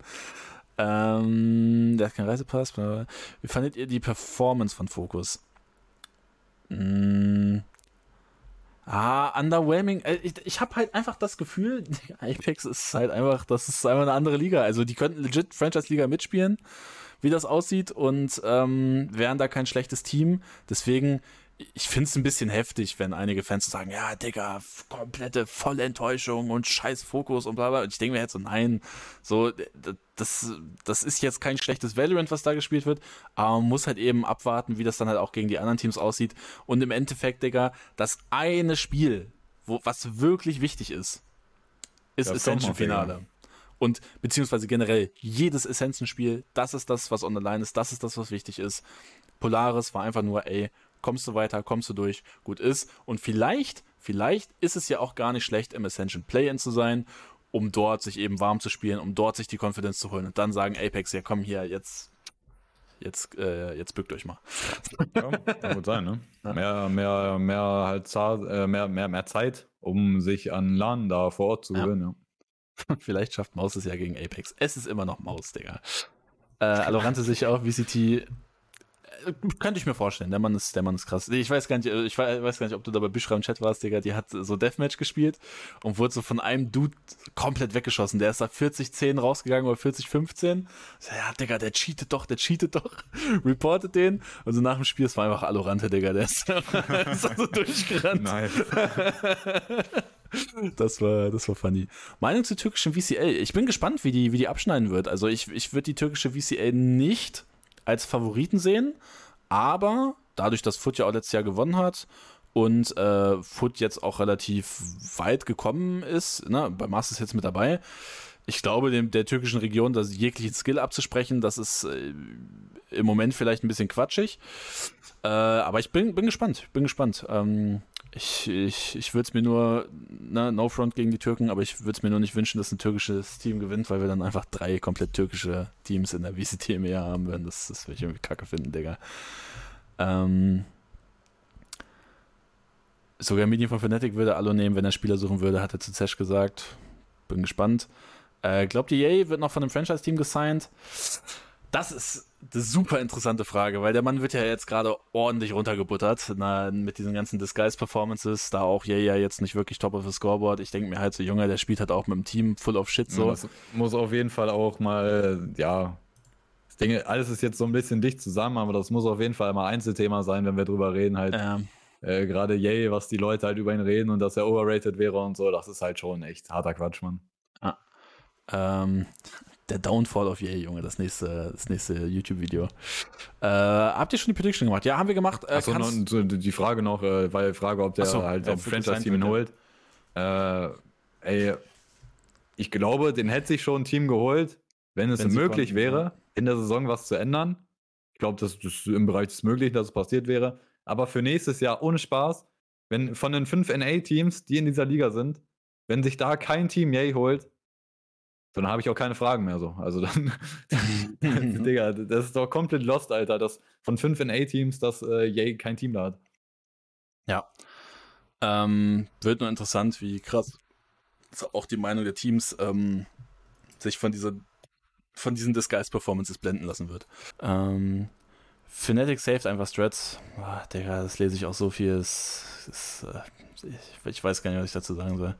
Ähm, der hat keinen Reisepass. Wie fandet ihr die Performance von Focus? Mmh. Ah, underwhelming. Äh, ich, ich habe halt einfach das Gefühl, Apex ist halt einfach, das ist einfach eine andere Liga. Also die könnten legit Franchise-Liga mitspielen, wie das aussieht und ähm, wären da kein schlechtes Team. Deswegen ich finde es ein bisschen heftig, wenn einige Fans sagen, ja, Digga, komplette Vollenttäuschung und scheiß Fokus und bla bla. Und ich denke mir jetzt so, nein, so, das, das ist jetzt kein schlechtes Valorant, was da gespielt wird, aber man muss halt eben abwarten, wie das dann halt auch gegen die anderen Teams aussieht. Und im Endeffekt, Digga, das eine Spiel, wo, was wirklich wichtig ist, ist ja, Ascension-Finale. Und beziehungsweise generell jedes Essenzen-Spiel, das ist das, was on the line ist, das ist das, was wichtig ist. Polaris war einfach nur, ey, kommst du weiter, kommst du durch, gut ist. Und vielleicht, vielleicht ist es ja auch gar nicht schlecht, im Ascension Play-In zu sein, um dort sich eben warm zu spielen, um dort sich die Confidence zu holen und dann sagen Apex, ja komm hier, jetzt jetzt, äh, jetzt bückt euch mal. Ja, kann gut sein, ne? Ja. Mehr, mehr, mehr, halt äh, mehr, mehr, mehr Zeit, um sich an LAN da vor Ort zu gewinnen, ja. Vielleicht schafft Maus es ja gegen Apex. Es ist immer noch Maus, Digga. Äh, Alorante sich auch, VCT könnte ich mir vorstellen. Der Mann ist, der Mann ist krass. Ich weiß gar nicht, ich weiß gar nicht, ob du da bei Büschra im Chat warst, Digga. Die hat so Deathmatch gespielt und wurde so von einem Dude komplett weggeschossen. Der ist da 40-10 rausgegangen oder 40-15. Ja, Digga, der cheatet doch, der cheatet doch. Reportet den. Und so nach dem Spiel, es war einfach Alorante, Digga. Der ist, ist so durchgerannt. Nice. Das war, das war funny. Meinung zur türkischen VCL. Ich bin gespannt, wie die, wie die abschneiden wird. Also ich, ich würde die türkische VCL nicht als Favoriten sehen, aber dadurch, dass Foot ja auch letztes Jahr gewonnen hat und äh, Foot jetzt auch relativ weit gekommen ist, ne, bei Masters jetzt mit dabei, ich glaube, dem, der türkischen Region das jeglichen Skill abzusprechen, das ist äh, im Moment vielleicht ein bisschen quatschig. Äh, aber ich bin, bin gespannt, bin gespannt. Ähm, ich, ich, ich würde es mir nur, ne, no front gegen die Türken, aber ich würde es mir nur nicht wünschen, dass ein türkisches Team gewinnt, weil wir dann einfach drei komplett türkische Teams in der Jahr haben würden. Das, das würde ich irgendwie kacke finden, Digga. Ähm, sogar Medium von Fnatic würde Allo nehmen, wenn er Spieler suchen würde, hat er zu Zesh gesagt. Bin gespannt. Äh, glaubt ihr, EA wird noch von einem Franchise-Team gesigned? Das ist eine super interessante Frage, weil der Mann wird ja jetzt gerade ordentlich runtergebuttert na, mit diesen ganzen Disguise-Performances, da auch Jay ja jetzt nicht wirklich top of the scoreboard. Ich denke mir halt so, Junge, der spielt halt auch mit dem Team full of shit so. Das muss auf jeden Fall auch mal, ja, Ich denke, alles ist jetzt so ein bisschen dicht zusammen, aber das muss auf jeden Fall mal Einzelthema sein, wenn wir drüber reden. Halt, Ähm, äh, gerade Yay, was die Leute halt über ihn reden und dass er overrated wäre und so, das ist halt schon echt harter Quatsch, Mann. Ähm, der Downfall of Yay, Junge, das nächste, das nächste YouTube-Video. Äh, habt ihr schon die Prediction gemacht? Ja, haben wir gemacht. Äh, Achso, so die Frage noch, äh, weil die Frage, ob der so, halt ja, ob Franchise-Team ihn holt. Äh, ey, ich glaube, den hätte sich schon ein Team geholt, wenn es Wenn möglich konnten, wäre, ja. in der Saison was zu ändern. Ich glaube, das ist im Bereich des Möglichen, dass es passiert wäre. Aber für nächstes Jahr ohne Spaß, wenn von den fünf NA-Teams, die in dieser Liga sind, wenn sich da kein Team Yay holt, dann habe ich auch keine Fragen mehr so. Also dann, Digga, das ist doch komplett lost, Alter, dass von fünf NA-Teams, dass äh, Yay kein Team da hat. Ja. Ähm, wird nur interessant, wie krass auch die Meinung der Teams ähm, sich von dieser von diesen Disguise-Performances blenden lassen wird. Ähm, Fnatic saved einfach Strats. Ah, Digga, das lese ich auch so viel. Es, es, äh, ich, ich weiß gar nicht, was ich dazu sagen soll.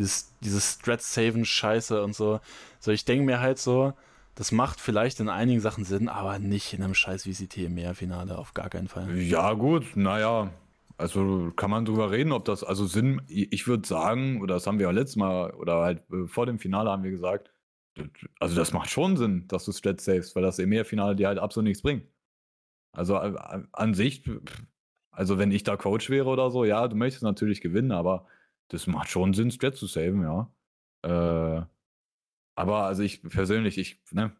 Dieses, dieses Strat-Saven Scheiße und so. So, ich denke mir halt so, das macht vielleicht in einigen Sachen Sinn, aber nicht in einem scheiß VCT im Finale auf gar keinen Fall. Ja, gut, naja. Also kann man drüber reden, ob das, also Sinn, ich würde sagen, oder das haben wir ja letztes Mal, oder halt äh, vor dem Finale haben wir gesagt, also das macht schon Sinn, dass du Strat savest, weil das EMEA-Finale dir halt absolut nichts bringt. Also äh, an sich, also wenn ich da Coach wäre oder so, ja, du möchtest natürlich gewinnen, aber das macht schon Sinn, Strat zu saven, ja. Äh, aber also ich persönlich, ich, ne,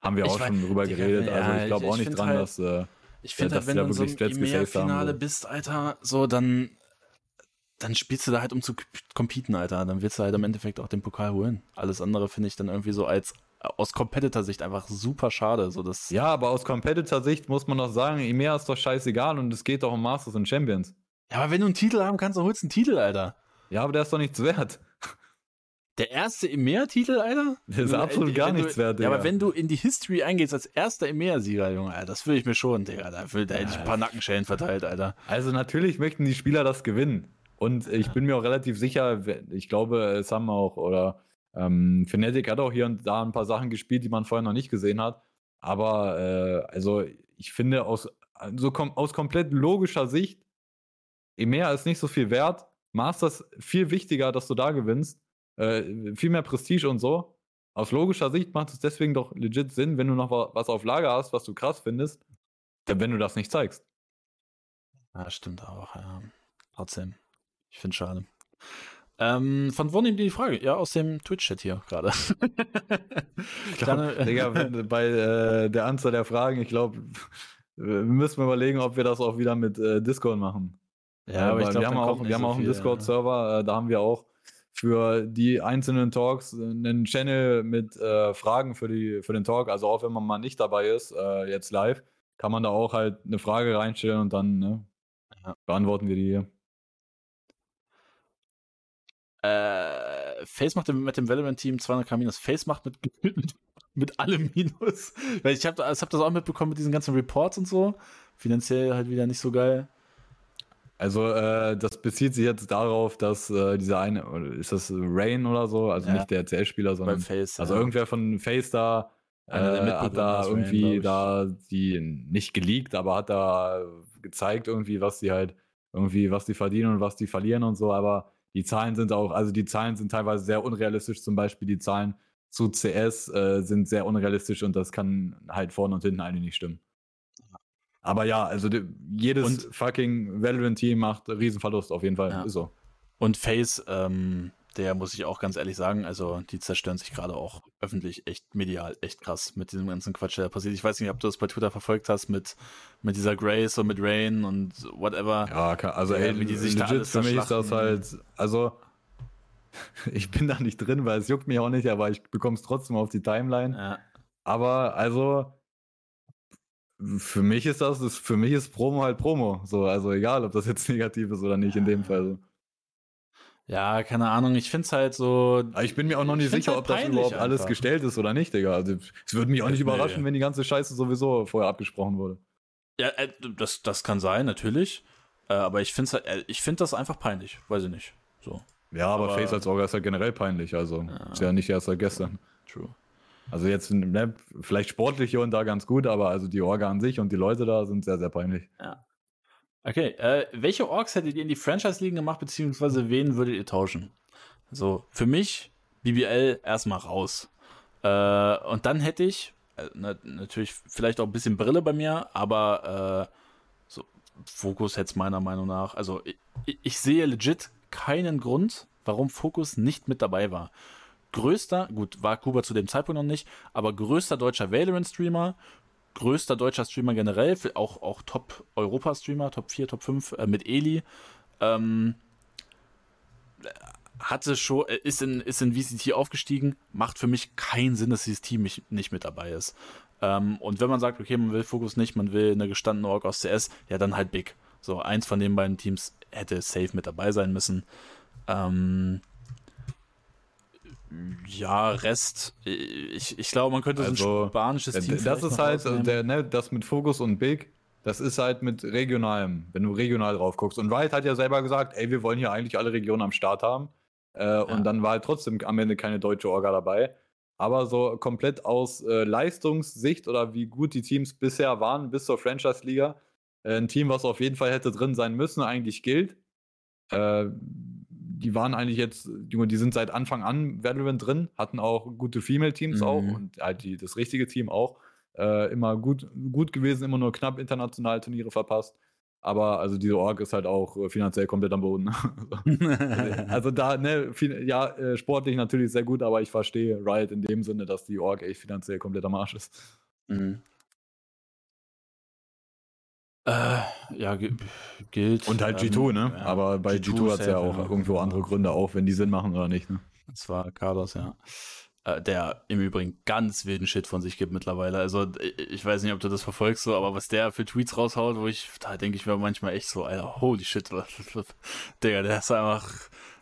haben wir Ich auch wei- schon drüber geredet, ja, also ich glaube auch ich nicht dran, halt- dass äh, Ich finde, dass halt, wenn du in so einem EMEA-Finale so. bist, Alter, so, dann, dann spielst du da halt um zu competen, Alter. Dann willst du halt im Endeffekt auch den Pokal holen. Alles andere finde ich dann irgendwie so als aus Competitor-Sicht einfach super schade. So, dass, Ja, aber aus Competitor-Sicht muss man doch sagen, EMEA ist doch scheißegal und es geht doch um Masters und Champions. ja, aber wenn du einen Titel haben kannst, dann holst du einen Titel, Alter. Ja, aber der ist doch nichts wert. Der erste EMEA-Titel, Alter? Der ist absolut gar nichts wert, Ja, aber Digga. wenn du in die History eingehst als erster EMEA-Sieger, Junge, Alter, das will ich mir schon, Digga. Da, will, da hätte ich ein paar Nackenschellen verteilt, Alter. Also natürlich möchten die Spieler das gewinnen. Und ich bin mir auch relativ sicher, ich glaube, es haben auch, oder ähm, Fnatic hat auch hier und da ein paar Sachen gespielt, die man vorher noch nicht gesehen hat. Aber äh, also ich finde aus, so kom aus komplett logischer Sicht, EMEA ist nicht so viel wert. Masters viel wichtiger, dass du da gewinnst. Äh, viel mehr Prestige und so. Aus logischer Sicht macht es deswegen doch legit Sinn, wenn du noch wa- was auf Lager hast, was du krass findest, denn wenn du das nicht zeigst. Ja, stimmt auch, ja. Trotzdem. Ich finde schade. Ähm, von wo nehmen die die Frage? Ja, aus dem Twitch-Chat hier gerade. Ich glaub, Dann, Digga, wenn- bei äh, der Anzahl der Fragen, ich glaube, wir müssen überlegen, ob wir das auch wieder mit äh, Discord machen. Ja, aber weil glaube, wir haben auch, wir haben auch einen Discord-Server, äh, da haben wir auch für die einzelnen Talks äh, einen Channel mit äh, Fragen für, die, für den Talk. Also auch wenn man mal nicht dabei ist, äh, jetzt live, kann man da auch halt eine Frage reinstellen und dann ne, Ja. beantworten wir die hier. Äh, Face macht mit dem Valorant-Team 200k Minus. Face macht mit, mit, mit allem Minus. Ich habe hab das auch mitbekommen mit diesen ganzen Reports und so. Finanziell halt wieder nicht so geil. Also äh, das bezieht sich jetzt darauf, dass äh, dieser eine, ist das Rain oder so, also Ja. nicht der CS-Spieler, sondern Face. Also ja. irgendwer von Face da äh, hat da Rain, irgendwie ich. da die nicht geleakt, aber hat da gezeigt irgendwie, was die halt irgendwie, was die verdienen und was die verlieren und so. Aber die Zahlen sind auch, also die Zahlen sind teilweise sehr unrealistisch. Zum Beispiel die Zahlen zu CS äh, sind sehr unrealistisch und das kann halt vorne und hinten eigentlich nicht stimmen. Aber ja, also die, jedes Und- fucking Valorant-Team macht Riesenverlust auf jeden Fall. Ja. Ist so. Und Face, ähm, der muss ich auch ganz ehrlich sagen, also die zerstören sich gerade auch öffentlich echt medial, echt krass mit diesem ganzen Quatsch, der passiert. Ich weiß nicht, ob du das bei Twitter verfolgt hast mit, mit dieser Grace und mit Rain und whatever. Ja, also Ja, ey, wie die sich da legit alles für mich ist das halt, also ich bin da nicht drin, weil es juckt mich auch nicht, aber ich bekomme es trotzdem auf die Timeline. Ja. Aber also für mich ist das, das, für mich ist Promo halt Promo. So, also egal, ob das jetzt negativ ist oder nicht in dem Fall. So. Ja, keine Ahnung, ich finde es halt so. Aber ich bin mir auch noch nicht Ich find's sicher, halt ob das überhaupt alles einfach. gestellt ist oder nicht, Digga. Also es würde mich auch nicht Nee. überraschen, wenn die ganze Scheiße sowieso vorher abgesprochen wurde. Ja, äh, das, das kann sein, natürlich. Äh, aber ich finde äh, ich find das einfach peinlich, weiß ich nicht. So, Ja, aber, Aber- Face als Orga ist halt generell peinlich, also Ja. ist ja nicht erst seit gestern. true. Also jetzt ne, vielleicht sportlich hier und da ganz gut, aber also die Orga an sich und die Leute da sind sehr, sehr peinlich. Ja. Okay, äh, welche Orks hättet ihr in die Franchise-Ligen gemacht, beziehungsweise wen würdet ihr tauschen? So, für mich BBL erstmal raus. Äh, und dann hätte ich, äh, na, natürlich vielleicht auch ein bisschen Brille bei mir, aber äh, so Fokus hätte es meiner Meinung nach, also ich, ich sehe legit keinen Grund, warum Fokus nicht mit dabei war. Größter, gut, war Kuba zu dem Zeitpunkt noch nicht, aber größter deutscher Valorant-Streamer, größter deutscher Streamer generell, auch, auch Top-Europa-Streamer, Top 4, Top 5 äh, mit Eli. Ähm, hatte schon, äh, ist in, ist in VCT aufgestiegen, macht für mich keinen Sinn, dass dieses Team nicht, mit dabei ist. Ähm, und wenn man sagt, okay, man will Fokus nicht, man will eine gestandene Org aus CS, ja, dann halt Big. So, eins von den beiden Teams hätte safe mit dabei sein müssen. Ähm, ja, Rest, ich, ich glaube, man könnte also, so ein spanisches Team. Das ist halt, der, ne, das mit Fokus und Big, das ist halt mit regionalem, wenn du regional drauf guckst. Und Riot hat ja selber gesagt, ey, wir wollen hier eigentlich alle Regionen am Start haben. Äh, ja. Und dann war halt trotzdem am Ende keine deutsche Orga dabei. Aber so komplett aus äh, Leistungssicht oder wie gut die Teams bisher waren bis zur Franchise-Liga, äh, ein Team, was auf jeden Fall hätte drin sein müssen, eigentlich gilt. Äh, die waren eigentlich jetzt, die, die sind seit Anfang an Valorant drin, hatten auch gute Female-Teams mhm. auch und halt die, das richtige Team auch. Äh, immer gut, gut gewesen, immer nur knapp internationale Turniere verpasst. Aber also diese Org ist halt auch äh, finanziell komplett am Boden. also da, ne, viel, ja, äh, sportlich natürlich sehr gut, aber ich verstehe Riot in dem Sinne, dass die Org echt finanziell komplett am Arsch ist. Mhm. Äh, ja, gilt. Und halt G2, ähm, ne? Ja, Aber bei G2, G2 hat es ja auch ja. irgendwo andere Gründe, auch wenn die Sinn machen oder nicht, ne? Das war Carlos, ja. Äh, der im Übrigen ganz wilden Shit von sich gibt mittlerweile. Also, ich weiß nicht, ob du das verfolgst, so, aber was der für Tweets raushaut, wo ich, da denke ich mir manchmal echt so, Alter, holy shit, Digga, der ist einfach.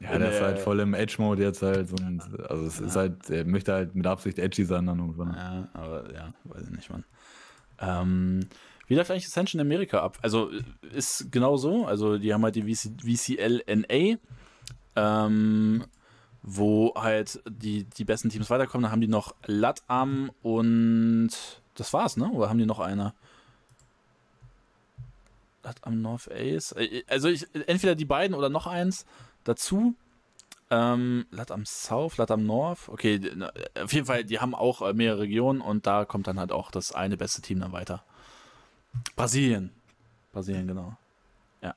Ja, der, der ist halt voll im Edge-Mode jetzt halt. Und, also, es ja. ist halt, er möchte halt mit Absicht edgy sein dann irgendwann. Ja, aber ja, weiß ich nicht, Mann. Ähm, wie läuft eigentlich Ascension Amerika ab? Also ist genau so. Also die haben halt die VC, VCLNA, ähm, wo halt die, die besten Teams weiterkommen. Dann haben die noch Latam und das war's, ne? Oder haben die noch eine? Latam North Ace. Äh, also ich, entweder die beiden oder noch eins dazu. Ähm, Latam South, Latam North. Okay, auf jeden Fall, die haben auch äh, mehrere Regionen und da kommt dann halt auch das eine beste Team dann weiter. Brasilien. Brasilien, genau. Ja.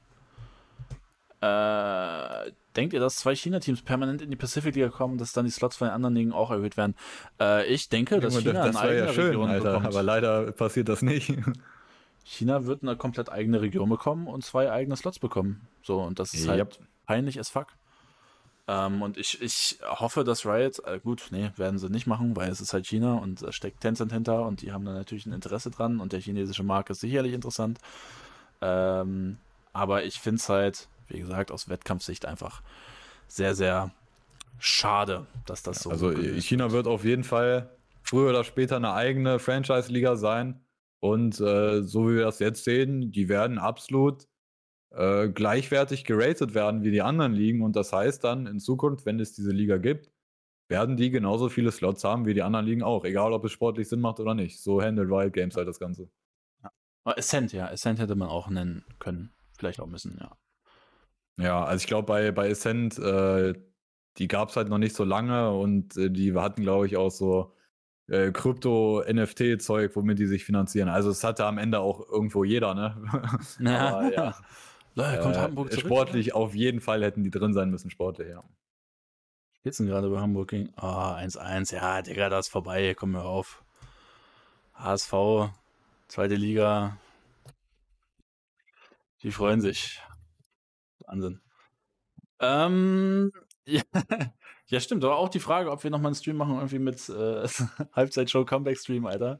Äh, denkt ihr, dass zwei China-Teams permanent in die Pacific-Liga kommen, dass dann die Slots von den anderen Ligen auch erhöht werden? Äh, ich denke, dass China das, eine eigene ja schön, Region Alter, bekommt. Aber leider passiert das nicht. China wird eine komplett eigene Region bekommen und zwei eigene Slots bekommen. So, und das ist halt yep. peinlich as fuck. Ähm, und ich, ich hoffe, dass Riot, äh, gut, nee, werden sie nicht machen, weil es ist halt China und da steckt Tencent hinter und die haben da natürlich ein Interesse dran und der chinesische Markt ist sicherlich interessant. Ähm, aber ich finde es halt, wie gesagt, aus Wettkampfsicht einfach sehr, sehr schade, dass das so Also China wird auf jeden Fall früher oder später eine eigene Franchise-Liga sein. Und äh, so wie wir das jetzt sehen, die werden absolut äh, gleichwertig geratet werden wie die anderen Ligen. Und das heißt dann in Zukunft, wenn es diese Liga gibt, werden die genauso viele Slots haben wie die anderen Ligen auch, egal ob es sportlich Sinn macht oder nicht. So handelt Riot Games halt das Ganze. Ja. Ascent, ja. Ascent hätte man auch nennen können. Vielleicht auch müssen, ja. Ja, also ich glaube, bei, bei Ascent, äh, die gab es halt noch nicht so lange und äh, die hatten, glaube ich, auch so äh, Krypto-NFT-Zeug, womit die sich finanzieren. Also es hatte am Ende auch irgendwo jeder, ne? Aber, ja. Leute, kommt äh, Hamburg zurück. Sportlich auf jeden Fall hätten die drin sein müssen, sportlich, ja. Denn gerade bei Hamburg gegen? Ah, oh, 1-1. Ja, Digga, da ist vorbei. Komm mir auf. HSV, zweite Liga. Die freuen sich. Wahnsinn. Ähm, ja, ja, stimmt. Aber auch die Frage, ob wir nochmal einen Stream machen, irgendwie mit äh, Halbzeitshow Comeback Stream, Alter.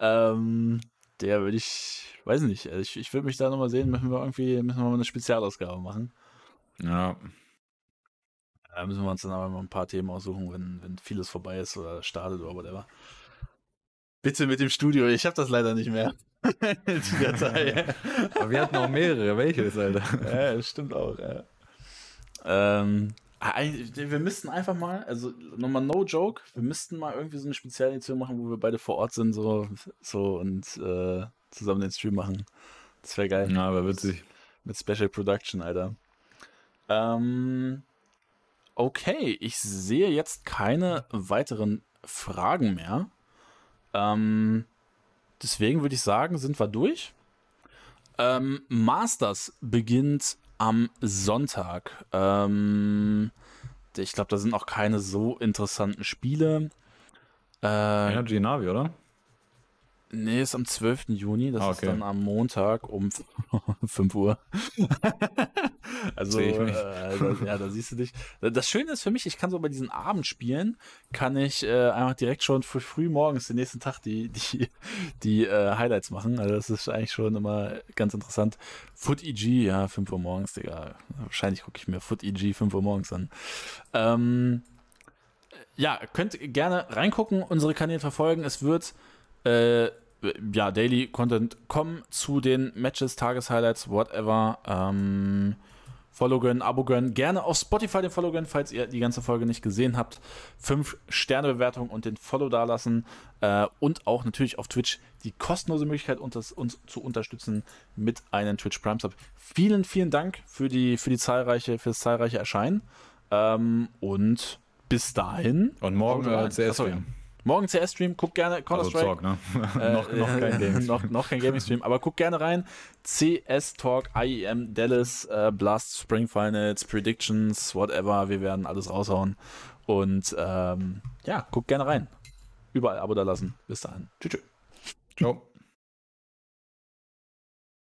Ähm, der würde ich, weiß nicht, also ich, ich würde mich da nochmal sehen, müssen wir irgendwie, müssen wir mal eine Spezialausgabe machen. Ja. Da müssen wir uns dann aber mal ein paar Themen aussuchen, wenn, wenn vieles vorbei ist oder startet oder whatever. Bitte mit dem Studio, ich habe das leider nicht mehr. Die Datei. aber wir hatten auch mehrere, welches, Alter? Ja, das stimmt auch, ja. Ähm, Wir müssten einfach mal, also nochmal no joke, wir müssten mal irgendwie so eine Spezialedition machen, wo wir beide vor Ort sind, so, so und äh, zusammen den Stream machen. Das wäre geil. Ja, aber witzig. Mit Special Production, Alter. Ähm, okay, ich sehe jetzt keine weiteren Fragen mehr. Ähm, deswegen würde ich sagen, sind wir durch. Ähm, Masters beginnt am Sonntag. Ähm, ich glaube, da sind auch keine so interessanten Spiele. Äh, Energy Navi, oder? Nee, ist am 12. Juni. Das ah, okay. ist dann am Montag um 5 Uhr. also, äh, da, ja, da siehst du dich. Das Schöne ist für mich, ich kann so bei diesen Abendspielen, kann ich äh, einfach direkt schon für früh morgens den nächsten Tag die, die, die äh, Highlights machen. Also, das ist eigentlich schon immer ganz interessant. Foot EG, ja, 5 Uhr morgens, Digga. Wahrscheinlich gucke ich mir Foot EG 5 Uhr morgens an. Ähm, ja, könnt gerne reingucken, unsere Kanäle verfolgen. Es wird äh, ja, Daily Content kommen zu den Matches, Tageshighlights, whatever. Ähm, Follow gönnen, Abo gönnen. Gerne auf Spotify den Follow gönnen, falls ihr die ganze Folge nicht gesehen habt. Fünf Sterne Bewertung und den Follow dalassen. Äh, und auch natürlich auf Twitch die kostenlose Möglichkeit, uns, uns zu unterstützen mit einem Twitch Prime Sub. Vielen, vielen Dank für die, für die zahlreiche, für das zahlreiche Erscheinen. Ähm, und bis dahin. Und morgen äh, CS Morgen CS-Stream, guck gerne Counter-Strike. Also ne? äh, noch, noch, kein Gaming noch, noch kein Gaming-Stream, aber guck gerne rein. CS Talk, IEM, Dallas, äh, Blast, Spring Finals, Predictions, whatever. Wir werden alles raushauen. Und ähm, ja, guck gerne rein. Überall Abo da lassen. Bis dahin. Tschüss. Ciao.